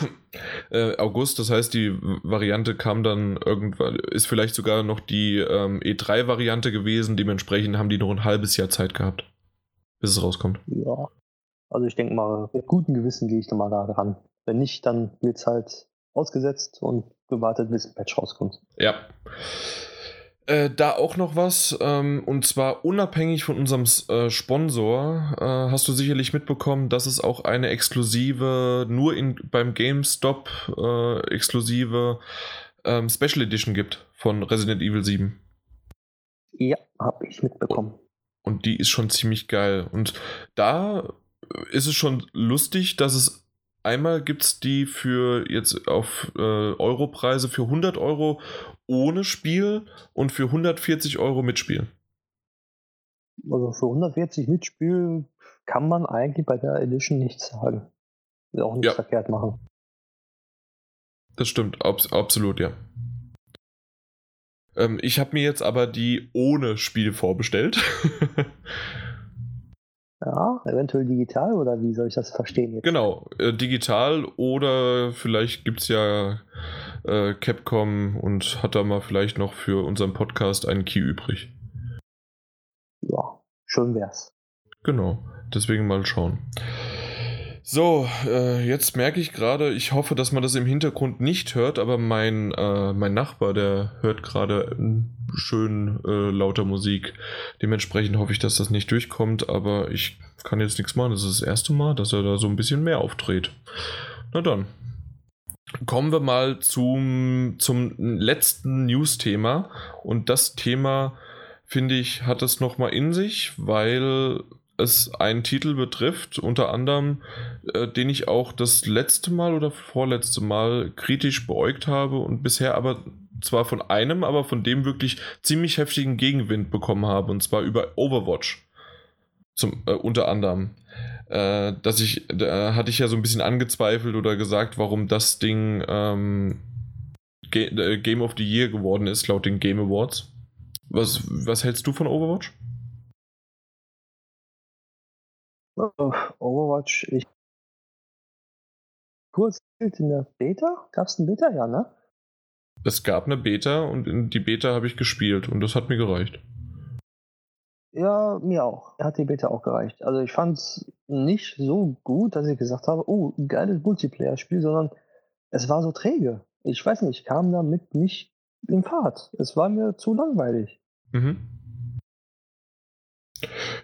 äh, August, das heißt, die Variante kam dann irgendwann, ist vielleicht sogar noch die ähm, E3-Variante gewesen. Dementsprechend haben die noch ein halbes Jahr Zeit gehabt, bis es rauskommt. Ja. Also ich denke mal, mit gutem Gewissen gehe ich da mal da dran. Wenn nicht, dann wird es halt ausgesetzt und gewartet, bis ein Patch rauskommt. Ja. Äh, da auch noch was, ähm, und zwar unabhängig von unserem äh, Sponsor, äh, hast du sicherlich mitbekommen, dass es auch eine exklusive, nur in, beim GameStop äh, exklusive ähm, Special Edition gibt von Resident Evil 7. Ja, habe ich mitbekommen. Und, und die ist schon ziemlich geil. Und da ist es schon lustig, dass es Einmal gibt es die für jetzt auf äh, Europreise für 100 Euro ohne Spiel und für 140 Euro mit Spiel. Also für 140 mit Spiel kann man eigentlich bei der Edition nichts sagen. Will auch nichts ja. verkehrt machen. Das stimmt, abs absolut, ja. Ähm, ich habe mir jetzt aber die ohne Spiel vorbestellt. Ja, eventuell digital oder wie soll ich das verstehen jetzt? Genau, äh, digital oder vielleicht gibt es ja äh, Capcom und hat da mal vielleicht noch für unseren Podcast einen Key übrig. Ja, schön wär's. Genau, deswegen mal schauen. So, äh, jetzt merke ich gerade, ich hoffe, dass man das im Hintergrund nicht hört, aber mein, äh, mein Nachbar, der hört gerade schön äh, lauter Musik. Dementsprechend hoffe ich, dass das nicht durchkommt, aber ich kann jetzt nichts machen. Das ist das erste Mal, dass er da so ein bisschen mehr aufdreht. Na dann. Kommen wir mal zum, zum letzten News-Thema. Und das Thema, finde ich, hat es nochmal in sich, weil es einen Titel betrifft, unter anderem, äh, den ich auch das letzte Mal oder vorletzte Mal kritisch beäugt habe und bisher aber zwar von einem, aber von dem wirklich ziemlich heftigen Gegenwind bekommen habe, und zwar über Overwatch. Zum, äh, unter anderem. Äh, dass ich, da hatte ich ja so ein bisschen angezweifelt oder gesagt, warum das Ding ähm, äh, Game of the Year geworden ist, laut den Game Awards. Was, was hältst du von Overwatch? Overwatch, ich. Kurz in der Beta? Gab es eine Beta? Ja, ne? Es gab eine Beta und in die Beta habe ich gespielt und das hat mir gereicht. Ja, mir auch. Hat die Beta auch gereicht. Also ich fand es nicht so gut, dass ich gesagt habe, oh, geiles Multiplayer-Spiel, sondern es war so träge. Ich weiß nicht, ich kam damit nicht in Fahrt. Es war mir zu langweilig. Mhm.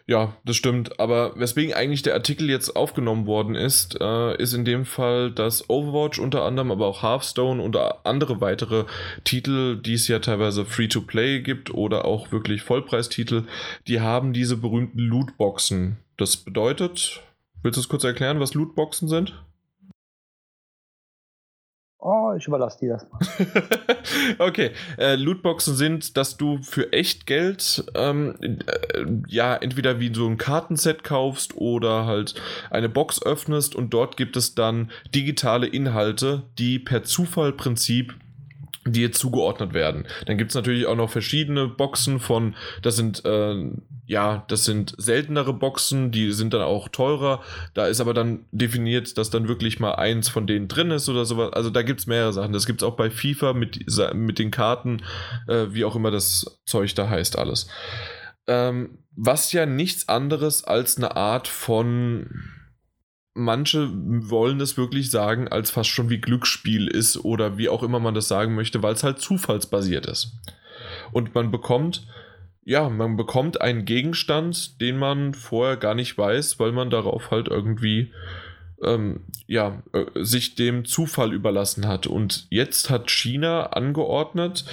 Ja, das stimmt. Aber weswegen eigentlich der Artikel jetzt aufgenommen worden ist, äh, ist in dem Fall, dass Overwatch unter anderem, aber auch Hearthstone und andere weitere Titel, die es ja teilweise Free-to-Play gibt oder auch wirklich Vollpreistitel, die haben diese berühmten Lootboxen. Das bedeutet, willst du es kurz erklären, was Lootboxen sind? Ich überlasse dir das mal. okay, äh, Lootboxen sind, dass du für echt Geld ähm, äh, ja entweder wie so ein Kartenset kaufst oder halt eine Box öffnest und dort gibt es dann digitale Inhalte, die per Zufallprinzip dir zugeordnet werden. Dann gibt es natürlich auch noch verschiedene Boxen von, das sind äh, ja, das sind seltenere Boxen, die sind dann auch teurer. Da ist aber dann definiert, dass dann wirklich mal eins von denen drin ist oder sowas. Also da gibt es mehrere Sachen. Das gibt es auch bei FIFA mit, mit den Karten, äh, wie auch immer das Zeug da heißt, alles. Ähm, was ja nichts anderes als eine Art von manche wollen das wirklich sagen, als fast schon wie Glücksspiel ist oder wie auch immer man das sagen möchte, weil es halt zufallsbasiert ist. Und man bekommt ja, man bekommt einen Gegenstand, den man vorher gar nicht weiß, weil man darauf halt irgendwie ähm, ja, äh, sich dem Zufall überlassen hat. Und jetzt hat China angeordnet,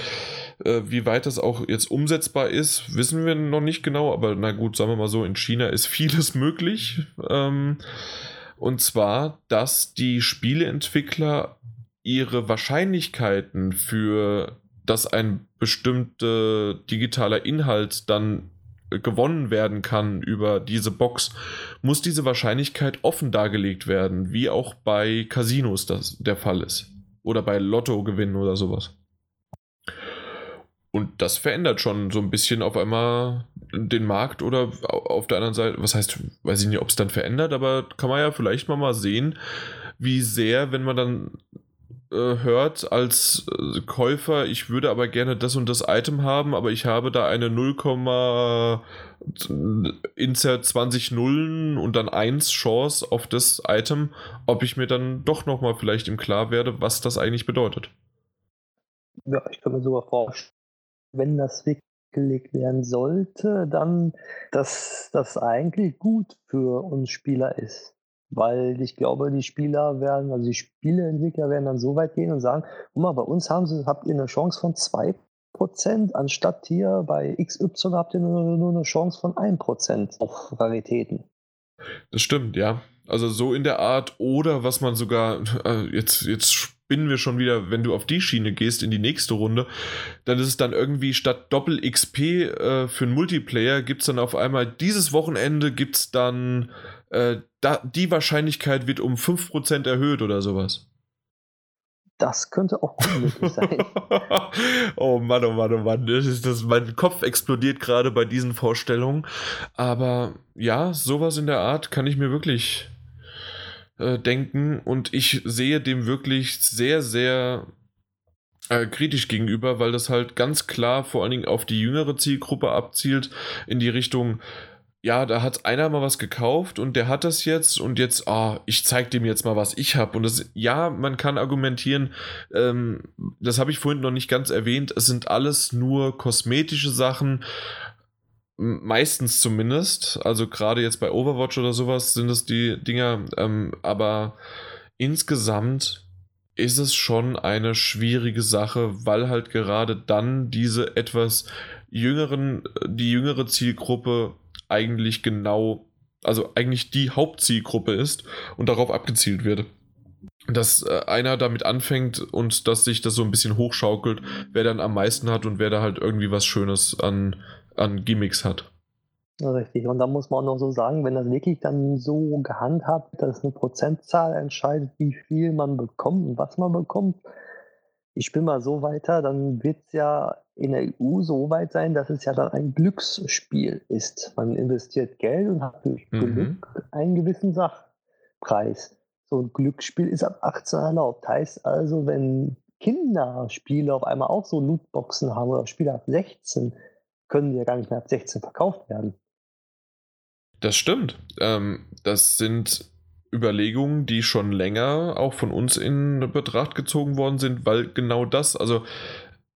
äh, wie weit das auch jetzt umsetzbar ist, wissen wir noch nicht genau, aber na gut, sagen wir mal so, in China ist vieles möglich. Ähm, und zwar, dass die Spieleentwickler ihre Wahrscheinlichkeiten für dass ein bestimmter digitaler Inhalt dann gewonnen werden kann über diese Box, muss diese Wahrscheinlichkeit offen dargelegt werden, wie auch bei Casinos das der Fall ist. Oder bei Lottogewinnen oder sowas. Und das verändert schon so ein bisschen auf einmal den Markt oder auf der anderen Seite, was heißt, weiß ich nicht, ob es dann verändert, aber kann man ja vielleicht mal mal sehen, wie sehr, wenn man dann äh, hört als äh, Käufer, ich würde aber gerne das und das Item haben, aber ich habe da eine 0, Insert 20 Nullen und dann 1 Chance auf das Item, ob ich mir dann doch nochmal vielleicht im Klar werde, was das eigentlich bedeutet. Ja, ich kann mir sogar vorstellen, wenn das weggelegt werden sollte, dann, dass das eigentlich gut für uns Spieler ist. Weil ich glaube, die Spieler werden, also die Spieleentwickler werden dann so weit gehen und sagen, guck mal, bei uns haben sie, habt ihr eine Chance von 2%, anstatt hier bei XY habt ihr nur, nur eine Chance von 1% auf Raritäten. Das stimmt, ja. Also so in der Art oder was man sogar, äh, jetzt, jetzt spinnen wir schon wieder, wenn du auf die Schiene gehst in die nächste Runde, dann ist es dann irgendwie statt Doppel XP äh, für einen Multiplayer gibt es dann auf einmal dieses Wochenende gibt es dann äh, da, die Wahrscheinlichkeit wird um 5% erhöht oder sowas. Das könnte auch gut sein. oh Mann, oh Mann, oh Mann. Das ist das, mein Kopf explodiert gerade bei diesen Vorstellungen. Aber ja, sowas in der Art kann ich mir wirklich äh, denken. Und ich sehe dem wirklich sehr, sehr äh, kritisch gegenüber, weil das halt ganz klar vor allen Dingen auf die jüngere Zielgruppe abzielt, in die Richtung, ja, da hat einer mal was gekauft und der hat das jetzt und jetzt, ah, oh, ich zeig dem jetzt mal, was ich habe. Und das, ja, man kann argumentieren, ähm, das habe ich vorhin noch nicht ganz erwähnt, es sind alles nur kosmetische Sachen, meistens zumindest. Also gerade jetzt bei Overwatch oder sowas sind es die Dinger, ähm, aber insgesamt ist es schon eine schwierige Sache, weil halt gerade dann diese etwas jüngeren, die jüngere Zielgruppe eigentlich genau, also eigentlich die Hauptzielgruppe ist und darauf abgezielt wird. Dass äh, einer damit anfängt und dass sich das so ein bisschen hochschaukelt, wer dann am meisten hat und wer da halt irgendwie was Schönes an, an Gimmicks hat. Richtig. Und da muss man auch noch so sagen, wenn das wirklich dann so gehandhabt, dass eine Prozentzahl entscheidet, wie viel man bekommt und was man bekommt, ich spinne mal so weiter, dann wird es ja in der EU so weit sein, dass es ja dann ein Glücksspiel ist. Man investiert Geld und hat durch mhm. Glück einen gewissen Sachpreis. So ein Glücksspiel ist ab 18 erlaubt. Heißt also, wenn Kinderspiele auf einmal auch so Lootboxen haben oder Spiele ab 16, können die ja gar nicht mehr ab 16 verkauft werden. Das stimmt. Ähm, das sind Überlegungen, die schon länger auch von uns in Betracht gezogen worden sind, weil genau das, also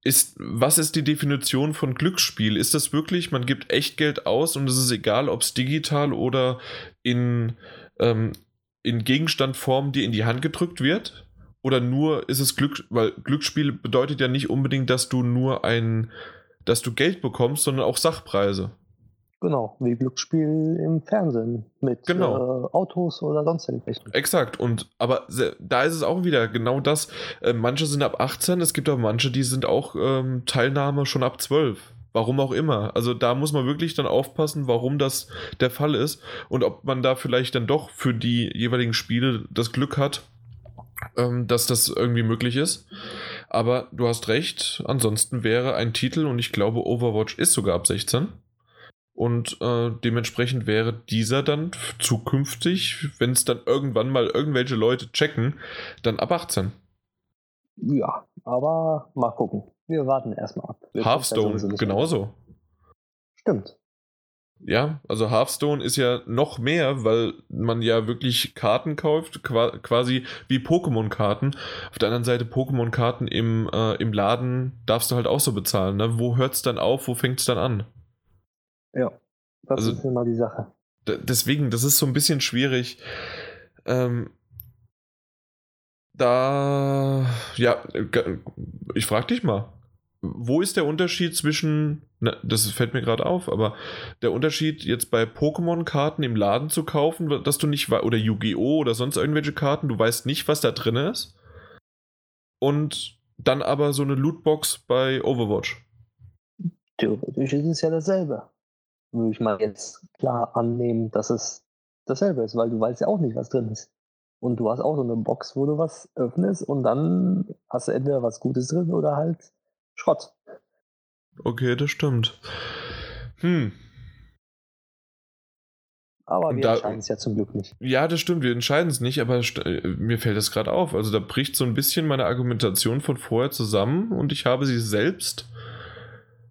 ist, was ist die Definition von Glücksspiel? Ist das wirklich, man gibt echt Geld aus und es ist egal, ob es digital oder in, ähm, in Gegenstandform dir in die Hand gedrückt wird? Oder nur ist es Glück, weil Glücksspiel bedeutet ja nicht unbedingt, dass du nur ein, dass du Geld bekommst, sondern auch Sachpreise. Genau, wie Glücksspiel im Fernsehen mit genau. äh, Autos oder sonst irgendwelchen. Exakt, und aber da ist es auch wieder genau das. Äh, manche sind ab 18, es gibt auch manche, die sind auch ähm, Teilnahme schon ab 12. Warum auch immer. Also da muss man wirklich dann aufpassen, warum das der Fall ist und ob man da vielleicht dann doch für die jeweiligen Spiele das Glück hat, ähm, dass das irgendwie möglich ist. Aber du hast recht, ansonsten wäre ein Titel und ich glaube Overwatch ist sogar ab 16 und äh, dementsprechend wäre dieser dann zukünftig, wenn es dann irgendwann mal irgendwelche Leute checken, dann ab 18. Ja, aber mal gucken. Wir warten erstmal ab. Wir Hearthstone, genauso. Stimmt. Ja, also Hearthstone ist ja noch mehr, weil man ja wirklich Karten kauft, quasi wie Pokémon-Karten. Auf der anderen Seite Pokémon-Karten im, äh, im Laden darfst du halt auch so bezahlen. Ne? Wo hört es dann auf, wo fängt es dann an? Ja, das also, ist immer die Sache. Deswegen, das ist so ein bisschen schwierig. Ähm, da, ja, ich frag dich mal, wo ist der Unterschied zwischen, na, das fällt mir gerade auf, aber der Unterschied jetzt bei Pokémon-Karten im Laden zu kaufen, dass du nicht, oder Yu-Gi-Oh! oder sonst irgendwelche Karten, du weißt nicht, was da drin ist. Und dann aber so eine Lootbox bei Overwatch. Theoretisch ist es ja dasselbe würde ich mal jetzt klar annehmen, dass es dasselbe ist, weil du weißt ja auch nicht, was drin ist. Und du hast auch so eine Box, wo du was öffnest und dann hast du entweder was Gutes drin oder halt Schrott. Okay, das stimmt. Hm. Aber wir da, entscheiden es ja zum Glück nicht. Ja, das stimmt, wir entscheiden es nicht, aber mir fällt das gerade auf. Also da bricht so ein bisschen meine Argumentation von vorher zusammen und ich habe sie selbst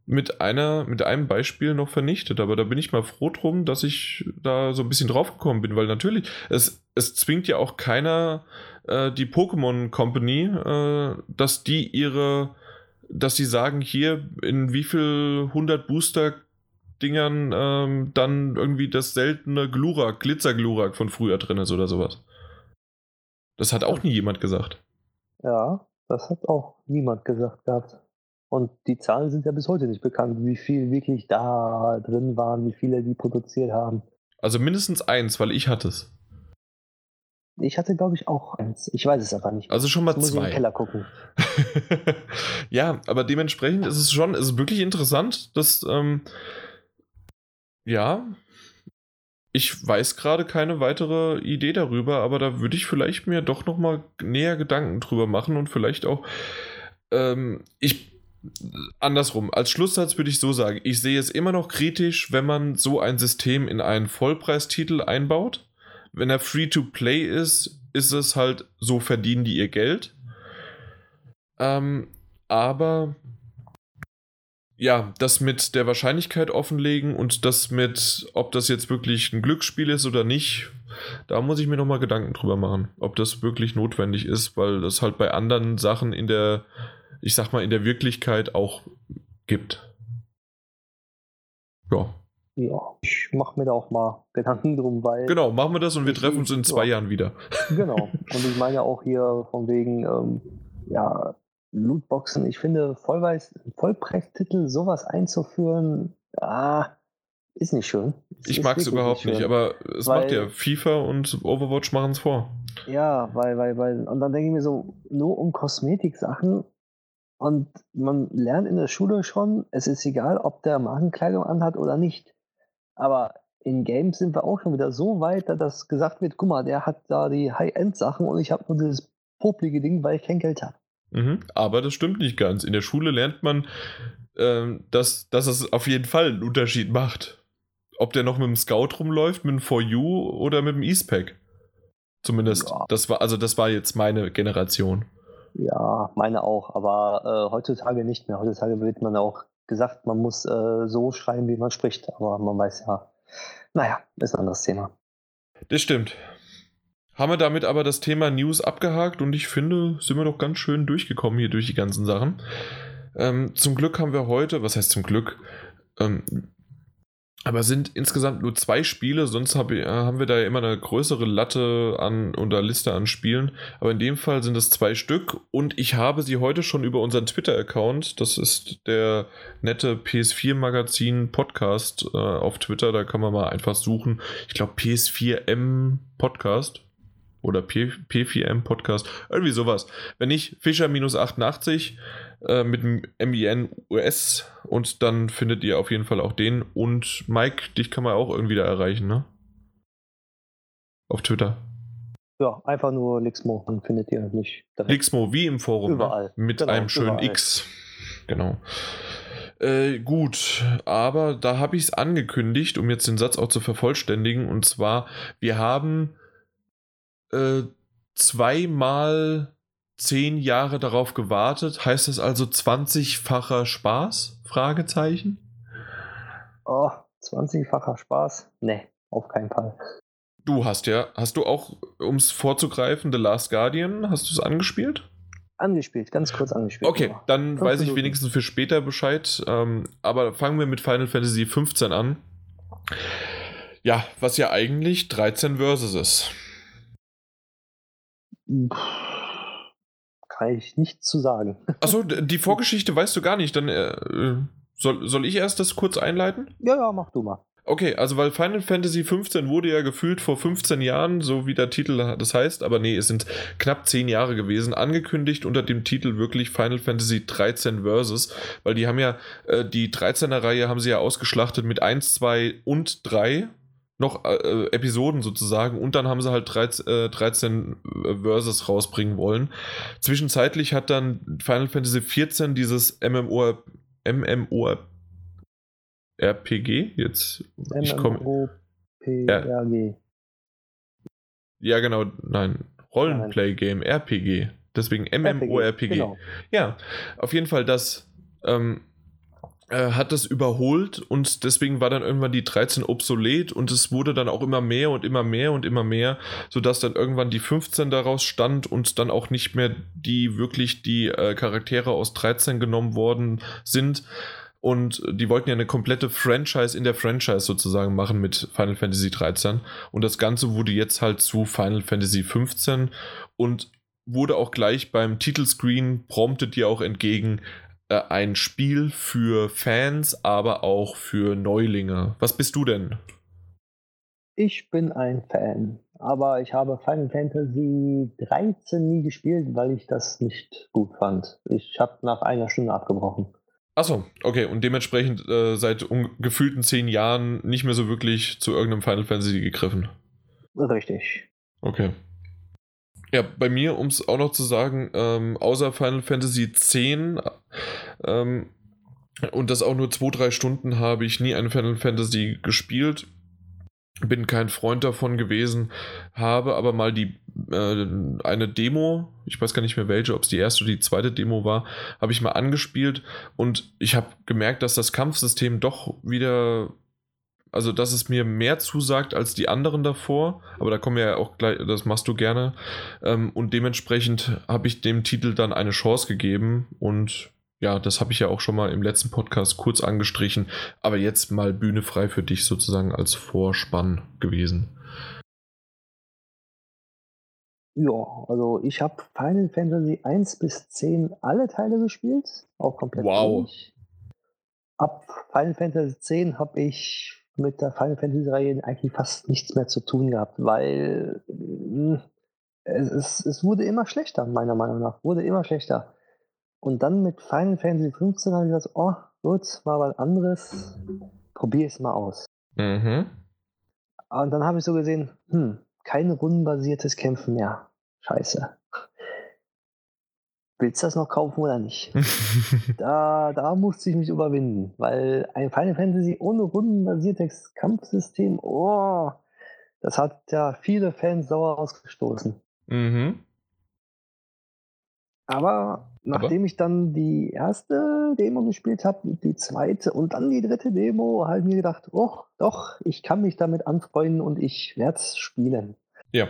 mit einer, mit einem Beispiel noch vernichtet. Aber da bin ich mal froh drum, dass ich da so ein bisschen drauf gekommen bin, weil natürlich, es, es zwingt ja auch keiner äh, die Pokémon Company, äh, dass die ihre, dass sie sagen, hier in wie viel 100 Booster Dingern ähm, dann irgendwie das seltene Glurak, Glitzer-Glurak von früher drin ist oder sowas. Das hat auch nie jemand gesagt. Ja, das hat auch niemand gesagt gehabt. Und die Zahlen sind ja bis heute nicht bekannt, wie viel wirklich da drin waren, wie viele die produziert haben. Also mindestens eins, weil ich hatte es. Ich hatte, glaube ich, auch eins. Ich weiß es aber nicht. Also schon mal Jetzt muss ich in zwei. den Keller gucken. ja, aber dementsprechend ist es schon, ist es wirklich interessant, dass, ähm, ja, ich weiß gerade keine weitere Idee darüber, aber da würde ich vielleicht mir doch noch mal näher Gedanken drüber machen und vielleicht auch, ähm, ich, andersrum, als Schlusssatz würde ich so sagen, ich sehe es immer noch kritisch, wenn man so ein System in einen Vollpreistitel einbaut. Wenn er Free-to-Play ist, ist es halt, so verdienen die ihr Geld. Ähm, aber ja, das mit der Wahrscheinlichkeit offenlegen und das mit, ob das jetzt wirklich ein Glücksspiel ist oder nicht, da muss ich mir nochmal Gedanken drüber machen, ob das wirklich notwendig ist, weil das halt bei anderen Sachen in der, ich sag mal, in der Wirklichkeit auch gibt. Ja. Ja, ich mache mir da auch mal Gedanken drum, weil. Genau, machen wir das und wir treffen uns in zwei ja. Jahren wieder. Genau. Und ich meine auch hier von wegen, ähm, ja, Lootboxen. Ich finde, Vollpreis, Vollpreistitel, sowas einzuführen, ah, ist nicht schön. Es Ich mag es überhaupt nicht, schön. aber es Weil- macht ja FIFA und Overwatch machen es vor. Ja, weil, weil, weil, und dann denke ich mir so, nur um Kosmetiksachen und man lernt in der Schule schon, es ist egal, ob der Markenkleidung anhat oder nicht. Aber in Games sind wir auch schon wieder so weit, dass gesagt wird, guck mal, der hat da die High-End-Sachen und ich habe nur dieses poplige Ding, weil ich kein Geld habe. Mhm. Aber das stimmt nicht ganz. In der Schule lernt man, ähm, dass, dass es auf jeden Fall einen Unterschied macht. Ob der noch mit dem Scout rumläuft, mit dem For You oder mit dem E-Spec. Zumindest, Ja. das war, also das war jetzt meine Generation. Ja, meine auch, aber äh, heutzutage nicht mehr. Heutzutage wird man auch gesagt, man muss äh, so schreiben, wie man spricht, aber man weiß ja, naja, ist ein anderes Thema. Das stimmt. Haben wir damit aber das Thema News abgehakt und ich finde, sind wir doch ganz schön durchgekommen hier durch die ganzen Sachen. Ähm, zum Glück haben wir heute, was heißt zum Glück, ähm, aber sind insgesamt nur zwei Spiele, sonst hab, äh, haben wir da ja immer eine größere Latte an oder Liste an Spielen. Aber in dem Fall sind es zwei Stück und ich habe sie heute schon über unseren Twitter-Account, das ist der nette PS4-Magazin Podcast äh, auf Twitter, da kann man mal einfach suchen. Ich glaube PS4M Podcast oder P, P4M Podcast, irgendwie sowas. Wenn nicht, Fischer-88 äh, mit dem MIN US und dann findet ihr auf jeden Fall auch den. Und Mike, dich kann man auch irgendwie da erreichen, ne? Auf Twitter. Ja, einfach nur Lixmo, dann findet ihr mich direkt. Lixmo, wie im Forum. ne? Überall. Mit Genau, einem schönen überall. X. Genau. Äh, gut, aber da habe ich es angekündigt, um jetzt den Satz auch zu vervollständigen. Und zwar, wir haben äh, zweimal zehn Jahre darauf gewartet. Heißt das also 20-facher Spaß? Fragezeichen. Oh, 20-facher Spaß? Nee, auf keinen Fall. Du hast ja, hast du auch, um es vorzugreifen, The Last Guardian, hast du es angespielt? Angespielt, ganz kurz angespielt. Okay, nur. dann Fünf weiß ich Minuten. wenigstens für später Bescheid. Ähm, aber fangen wir mit Final Fantasy 15 an. Ja, was ja eigentlich 13 Versus ist. Pff, Kann ich nichts zu sagen. Achso, die Vorgeschichte weißt du gar nicht. Dann äh, äh, soll, soll ich erst das kurz einleiten? Ja, ja, mach du mal. Okay, also weil Final Fantasy 15 wurde ja gefühlt vor 15 Jahren, so wie der Titel das heißt, aber nee, es sind knapp 10 Jahre gewesen, angekündigt unter dem Titel wirklich Final Fantasy 13 Versus, weil die haben ja, äh, die 13er Reihe haben sie ja ausgeschlachtet mit 1, 2 und 3 noch äh, äh, Episoden sozusagen und dann haben sie halt 13, äh, 13 Versus rausbringen wollen. Zwischenzeitlich hat dann Final Fantasy 14 dieses MMO MMO RPG jetzt ich komme MMOPRG. ja genau nein Rollenplay Game RPG deswegen MMORPG Genau. ja auf jeden Fall das ähm, äh, hat das überholt und deswegen war dann irgendwann die 13 obsolet und es wurde dann auch immer mehr und immer mehr und immer mehr, sodass dann irgendwann die 15 daraus stand und dann auch nicht mehr die wirklich die äh, Charaktere aus 13 genommen worden sind. Und die wollten ja eine komplette Franchise in der Franchise sozusagen machen mit Final Fantasy 13. Und das Ganze wurde jetzt halt zu Final Fantasy 15 und wurde auch gleich beim Titelscreen promptet dir auch entgegen, äh, ein Spiel für Fans, aber auch für Neulinge. Was bist du denn? Ich bin ein Fan. aber ich habe Final Fantasy 13 nie gespielt, weil ich das nicht gut fand. Ich habe nach einer Stunde abgebrochen. Achso, okay, und dementsprechend äh, seit gefühlten zehn Jahren nicht mehr so wirklich zu irgendeinem Final Fantasy gegriffen. Richtig. Okay. Ja, bei mir, um es auch noch zu sagen, ähm, außer Final Fantasy X ähm, und das auch nur zwei, drei Stunden habe ich nie ein Final Fantasy gespielt. Bin kein Freund davon gewesen, habe aber mal die äh, eine Demo, ich weiß gar nicht mehr welche, ob es die erste oder die zweite Demo war, habe ich mal angespielt und ich habe gemerkt, dass das Kampfsystem doch wieder also dass es mir mehr zusagt als die anderen davor, aber da kommen wir ja auch gleich, das machst du gerne. Ähm, und dementsprechend habe ich dem Titel dann eine Chance gegeben und ja, das habe ich ja auch schon mal im letzten Podcast kurz angestrichen, aber jetzt mal Bühne frei für dich sozusagen als Vorspann gewesen. Ja, also ich habe Final Fantasy 1 bis 10 alle Teile gespielt, auch komplett wow. durch. Ab Final Fantasy 10 habe ich mit der Final Fantasy-Reihe eigentlich fast nichts mehr zu tun gehabt, weil hm, es, es, wurde immer schlechter, meiner Meinung nach. Wurde immer schlechter. Und dann mit Final Fantasy 15 habe ich gesagt, oh, gut, mal was anderes, probiere es mal aus. Mhm. Und dann habe ich so gesehen, hm, kein rundenbasiertes Kämpfen mehr. Scheiße willst du das noch kaufen oder nicht? da, da musste ich mich überwinden, weil ein Final Fantasy ohne rundenbasiertes Kampfsystem, oh, das hat ja viele Fans sauer ausgestoßen. Mhm. Aber nachdem Aber? ich dann die erste Demo gespielt habe, die zweite und dann die dritte Demo, habe ich mir gedacht, oh, doch, ich kann mich damit anfreunden und ich werde es spielen. Ja.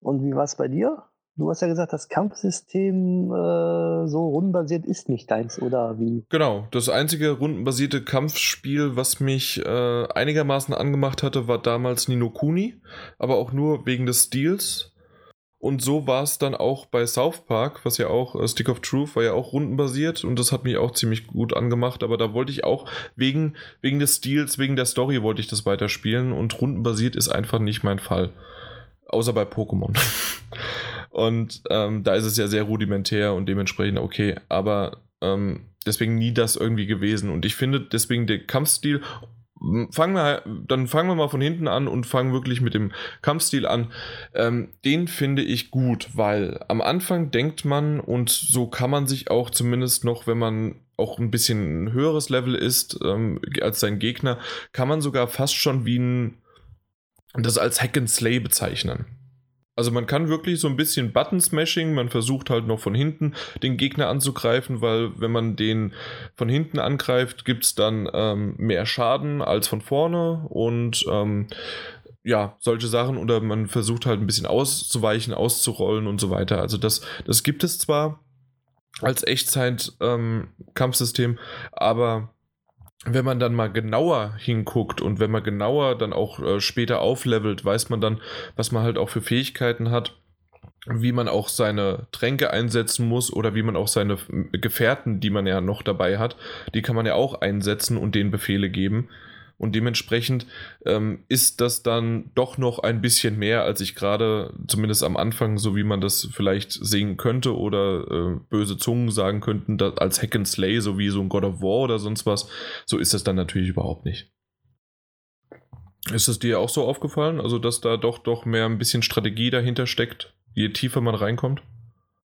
Und wie war es bei dir? Du hast ja gesagt, das Kampfsystem äh, so rundenbasiert ist nicht deins, oder wie? Genau, das einzige rundenbasierte Kampfspiel, was mich äh, einigermaßen angemacht hatte, war damals Nino Kuni, aber auch nur wegen des Stils. Und so war es dann auch bei South Park, was ja auch, äh, Stick of Truth war ja auch rundenbasiert und das hat mich auch ziemlich gut angemacht, aber da wollte ich auch wegen, wegen des Stils, wegen der Story wollte ich das weiterspielen und rundenbasiert ist einfach nicht mein Fall. Außer bei Pokémon. Und ähm, da ist es ja sehr rudimentär und dementsprechend okay. Aber ähm, deswegen nie das irgendwie gewesen. Und ich finde deswegen der Kampfstil. Fangen wir, dann fangen wir mal von hinten an und fangen wirklich mit dem Kampfstil an. Ähm, den finde ich gut, weil am Anfang denkt man, und so kann man sich auch zumindest noch, wenn man auch ein bisschen ein höheres Level ist ähm, als sein Gegner, kann man sogar fast schon wie ein das als Hack and Slay bezeichnen. Also man kann wirklich so ein bisschen Button-Smashing, man versucht halt noch von hinten den Gegner anzugreifen, weil wenn man den von hinten angreift, gibt es dann ähm, mehr Schaden als von vorne und ähm, ja, solche Sachen oder man versucht halt ein bisschen auszuweichen, auszurollen und so weiter. Also das, das gibt es zwar als Echtzeit-Kampfsystem, ähm, aber wenn man dann mal genauer hinguckt und wenn man genauer dann auch äh, später auflevelt, weiß man dann, was man halt auch für Fähigkeiten hat, wie man auch seine Tränke einsetzen muss oder wie man auch seine Gefährten, die man ja noch dabei hat, die kann man ja auch einsetzen und denen Befehle geben. Und dementsprechend ähm, ist das dann doch noch ein bisschen mehr, als ich gerade, zumindest am Anfang, so wie man das vielleicht sehen könnte oder äh, böse Zungen sagen könnten, als Hack and Slay, so wie so ein God of War oder sonst was. So ist das dann natürlich überhaupt nicht. Ist es dir auch so aufgefallen? Also, dass da doch doch mehr ein bisschen Strategie dahinter steckt, je tiefer man reinkommt?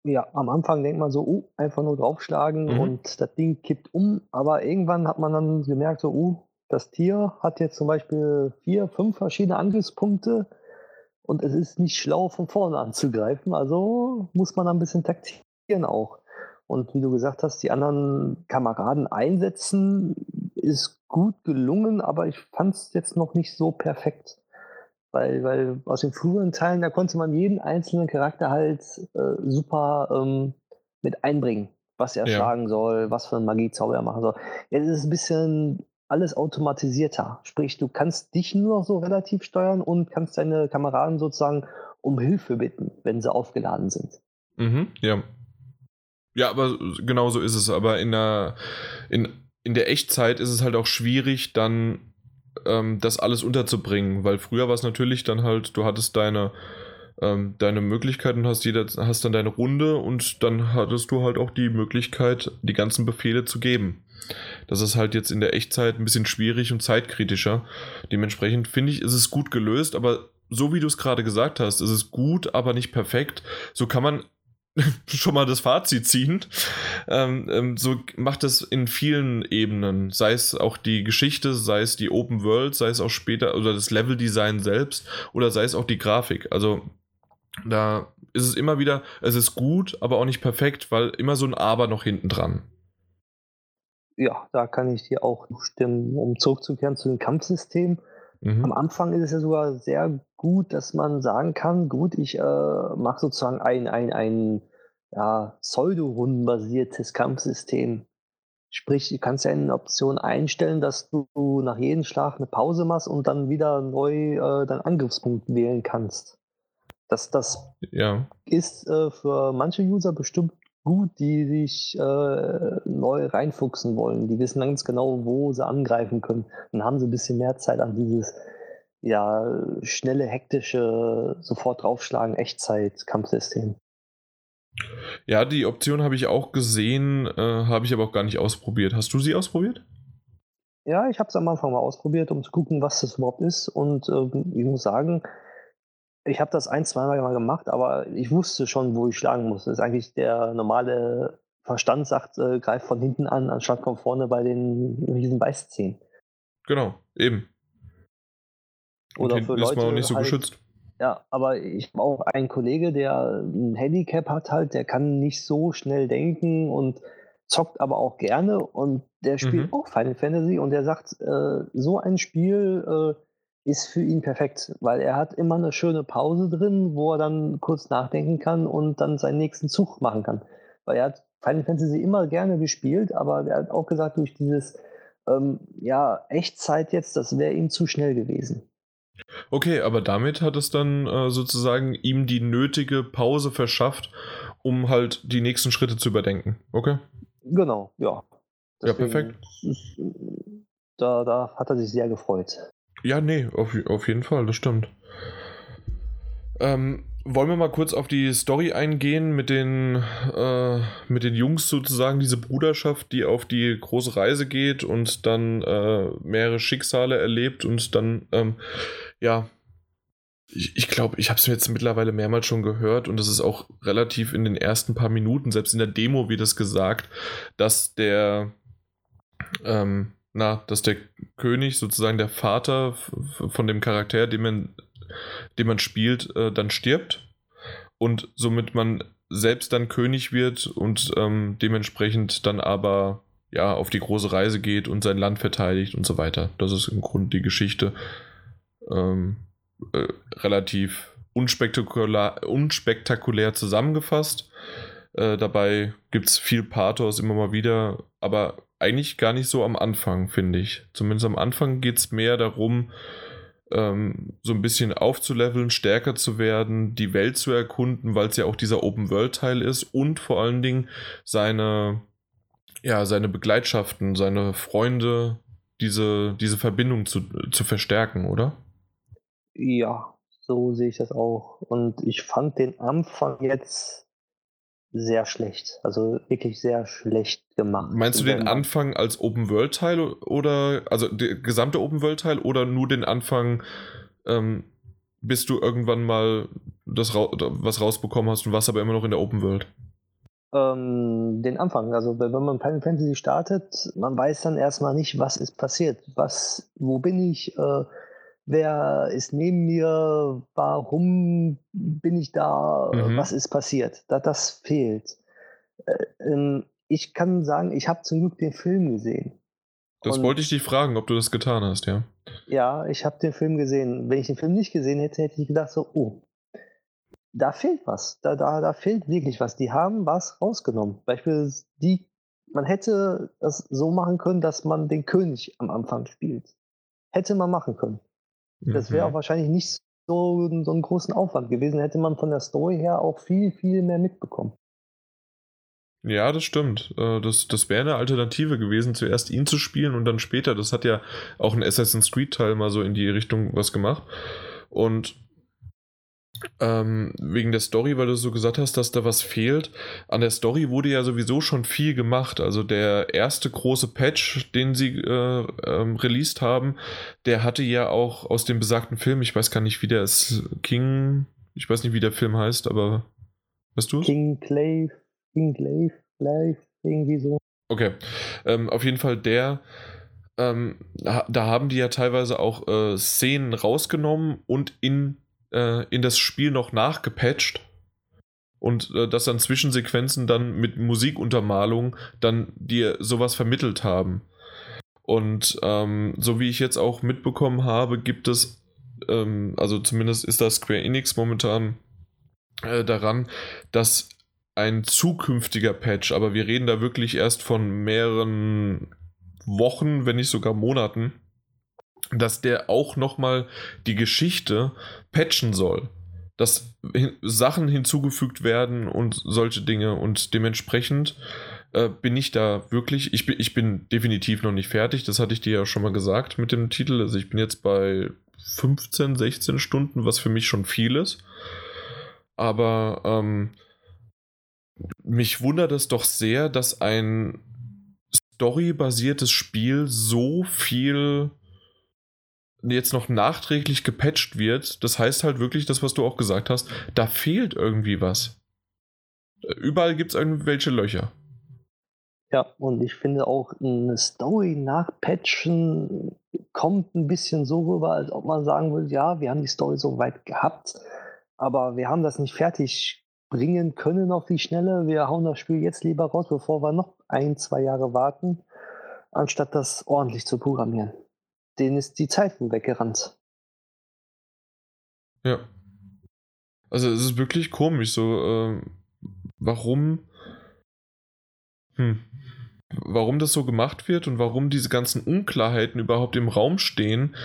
Ja, am Anfang denkt man so, uh, einfach nur draufschlagen mhm. und das Ding kippt um, aber irgendwann hat man dann gemerkt, so, uh, das Tier hat jetzt zum Beispiel vier, fünf verschiedene Angriffspunkte und es ist nicht schlau, von vorne anzugreifen. Also muss man ein bisschen taktieren auch. Und wie du gesagt hast, die anderen Kameraden einsetzen ist gut gelungen, aber ich fand es jetzt noch nicht so perfekt. Weil, weil aus den früheren Teilen, da konnte man jeden einzelnen Charakter halt äh, super ähm, mit einbringen, was er ja. schlagen soll, was für einen Magiezauber er machen soll. Jetzt ist es ein bisschen alles automatisierter. Sprich, du kannst dich nur noch so relativ steuern und kannst deine Kameraden sozusagen um Hilfe bitten, wenn sie aufgeladen sind. Mhm, ja. Ja, aber genau so ist es. Aber in der, in, in der Echtzeit ist es halt auch schwierig, dann ähm, das alles unterzubringen, weil früher war es natürlich dann halt, du hattest deine, ähm, deine Möglichkeiten, hast, jeder, hast dann deine Runde und dann hattest du halt auch die Möglichkeit, die ganzen Befehle zu geben. Das ist halt jetzt in der Echtzeit ein bisschen schwierig und zeitkritischer. Dementsprechend finde ich, ist es gut gelöst, aber so wie du es gerade gesagt hast, ist es gut, aber nicht perfekt. So kann man schon mal das Fazit ziehen. Ähm, ähm, so macht es in vielen Ebenen, sei es auch die Geschichte, sei es die Open World, sei es auch später oder das Leveldesign selbst oder sei es auch die Grafik. Also da ist es immer wieder, es ist gut, aber auch nicht perfekt, weil immer so ein Aber noch hinten dran. Ja, da kann ich dir auch stimmen, um zurückzukehren zu dem Kampfsystem. Mhm. Am Anfang ist es ja sogar sehr gut, dass man sagen kann, gut, ich äh, mache sozusagen ein, ein, ein ja, pseudo-rundenbasiertes Kampfsystem. Sprich, du kannst ja eine Option einstellen, dass du nach jedem Schlag eine Pause machst und dann wieder neu äh, deinen Angriffspunkt wählen kannst. Das, das ja. ist äh, für manche User bestimmt gut, die sich äh, neu reinfuchsen wollen. Die wissen ganz genau, wo sie angreifen können. Dann haben sie ein bisschen mehr Zeit an dieses ja, schnelle, hektische, sofort draufschlagen, Echtzeit-Kampfsystem. Ja, die Option habe ich auch gesehen, äh, habe ich aber auch gar nicht ausprobiert. Hast du sie ausprobiert? Ja, ich habe es am Anfang mal ausprobiert, um zu gucken, was das überhaupt ist. Und äh, ich muss sagen, ich habe das ein, zwei Mal gemacht, aber ich wusste schon, wo ich schlagen muss. Das ist eigentlich der normale Verstand sagt, äh, greift von hinten an, anstatt von vorne bei den riesen Beißzähnen. Genau, eben. Und Oder für Leute ist man auch nicht so halt, geschützt. Ja, aber ich habe auch einen Kollege, der ein Handicap hat halt, der kann nicht so schnell denken und zockt aber auch gerne und der spielt mhm. auch Final Fantasy und der sagt, äh, so ein Spiel äh, ist für ihn perfekt, weil er hat immer eine schöne Pause drin, wo er dann kurz nachdenken kann und dann seinen nächsten Zug machen kann. Weil er hat Final Fantasy immer gerne gespielt, aber er hat auch gesagt, durch dieses ähm, ja, Echtzeit jetzt, das wäre ihm zu schnell gewesen. Okay, aber damit hat es dann äh, sozusagen ihm die nötige Pause verschafft, um halt die nächsten Schritte zu überdenken. Okay? Genau, ja. Deswegen ja, perfekt. Ist, da, da hat er sich sehr gefreut. Ja, nee, auf, auf jeden Fall, das stimmt. Ähm, wollen wir mal kurz auf die Story eingehen mit den, äh, mit den Jungs sozusagen, diese Bruderschaft, die auf die große Reise geht und dann äh, mehrere Schicksale erlebt und dann, ähm, ja, ich, ich glaube, ich habe es jetzt mittlerweile mehrmals schon gehört und es ist auch relativ in den ersten paar Minuten, selbst in der Demo wird es gesagt, dass der, ähm, na, dass der König, sozusagen der Vater von dem Charakter, den man, den man spielt, äh, dann stirbt und somit man selbst dann König wird und ähm, dementsprechend dann aber ja auf die große Reise geht und sein Land verteidigt und so weiter. Das ist im Grunde die Geschichte. Ähm, äh, relativ unspektakulär, unspektakulär zusammengefasst. Äh, dabei gibt es viel Pathos immer mal wieder, aber eigentlich gar nicht so am Anfang, finde ich. Zumindest am Anfang geht es mehr darum, ähm, so ein bisschen aufzuleveln, stärker zu werden, die Welt zu erkunden, weil es ja auch dieser Open-World-Teil ist und vor allen Dingen seine, ja, seine Begleitschaften, seine Freunde, diese, diese Verbindung zu, zu verstärken, oder? Ja, so sehe ich das auch. Und ich fand den Anfang jetzt sehr schlecht. Also wirklich sehr schlecht gemacht. Meinst du den Anfang als Open World Teil oder also der gesamte Open World Teil oder nur den Anfang, ähm, bis du irgendwann mal das ra was rausbekommen hast und was aber immer noch in der Open World? Ähm, den Anfang. Also wenn man Final Fantasy startet, man weiß dann erstmal nicht, was ist passiert. Was, wo bin ich? Äh, wer ist neben mir, warum bin ich da, mhm. was ist passiert. Da, das fehlt. Äh, ähm, ich kann sagen, ich habe zum Glück den Film gesehen. Das Und, wollte ich dich fragen, ob du das getan hast, ja. Ja, ich habe den Film gesehen. Wenn ich den Film nicht gesehen hätte, hätte ich gedacht so, oh, da fehlt was. Da, da, da fehlt wirklich was. Die haben was rausgenommen. Beispielsweise die, man hätte das so machen können, dass man den König am Anfang spielt. Hätte man machen können. Das wäre auch mhm. wahrscheinlich nicht so, so einen großen Aufwand gewesen, hätte man von der Story her auch viel, viel mehr mitbekommen. Ja, das stimmt. Äh, das, das wäre eine Alternative gewesen, zuerst ihn zu spielen und dann später. Das hat ja auch ein Assassin's Creed-Teil mal so in die Richtung was gemacht. Und ähm, wegen der Story, weil du so gesagt hast, dass da was fehlt. An der Story wurde ja sowieso schon viel gemacht. Also der erste große Patch, den sie äh, ähm, released haben, der hatte ja auch aus dem besagten Film, ich weiß gar nicht, wie der ist, King, ich weiß nicht, wie der Film heißt, aber weißt du King Clave, King Clave, Clave, irgendwie so. Okay, ähm, auf jeden Fall der ähm, da haben die ja teilweise auch äh, Szenen rausgenommen und in äh, in das Spiel noch nachgepatcht und äh, dass dann Zwischensequenzen dann mit Musikuntermalung dann dir sowas vermittelt haben. Und ähm, so wie ich jetzt auch mitbekommen habe, gibt es, ähm, also zumindest ist das Square Enix momentan äh, daran, dass ein zukünftiger Patch, aber wir reden da wirklich erst von mehreren Wochen, wenn nicht sogar Monaten, dass der auch nochmal die Geschichte patchen soll. Dass Sachen hinzugefügt werden und solche Dinge und dementsprechend äh, bin ich da wirklich, ich bin, ich bin definitiv noch nicht fertig, das hatte ich dir ja schon mal gesagt mit dem Titel. Also ich bin jetzt bei 15, 16 Stunden, was für mich schon viel ist. Aber ähm, mich wundert es doch sehr, dass ein storybasiertes Spiel so viel jetzt noch nachträglich gepatcht wird, das heißt halt wirklich das, was du auch gesagt hast, da fehlt irgendwie was. Überall gibt es irgendwelche Löcher. Ja, und ich finde auch eine Story nachpatchen kommt ein bisschen so rüber, als ob man sagen will, ja, wir haben die Story so weit gehabt, aber wir haben das nicht fertig bringen können auf die Schnelle. Wir hauen das Spiel jetzt lieber raus, bevor wir noch ein, zwei Jahre warten, anstatt das ordentlich zu programmieren denen ist die Zeit weggerannt. Ja. Also es ist wirklich komisch, so, äh, warum, hm, warum das so gemacht wird und warum diese ganzen Unklarheiten überhaupt im Raum stehen.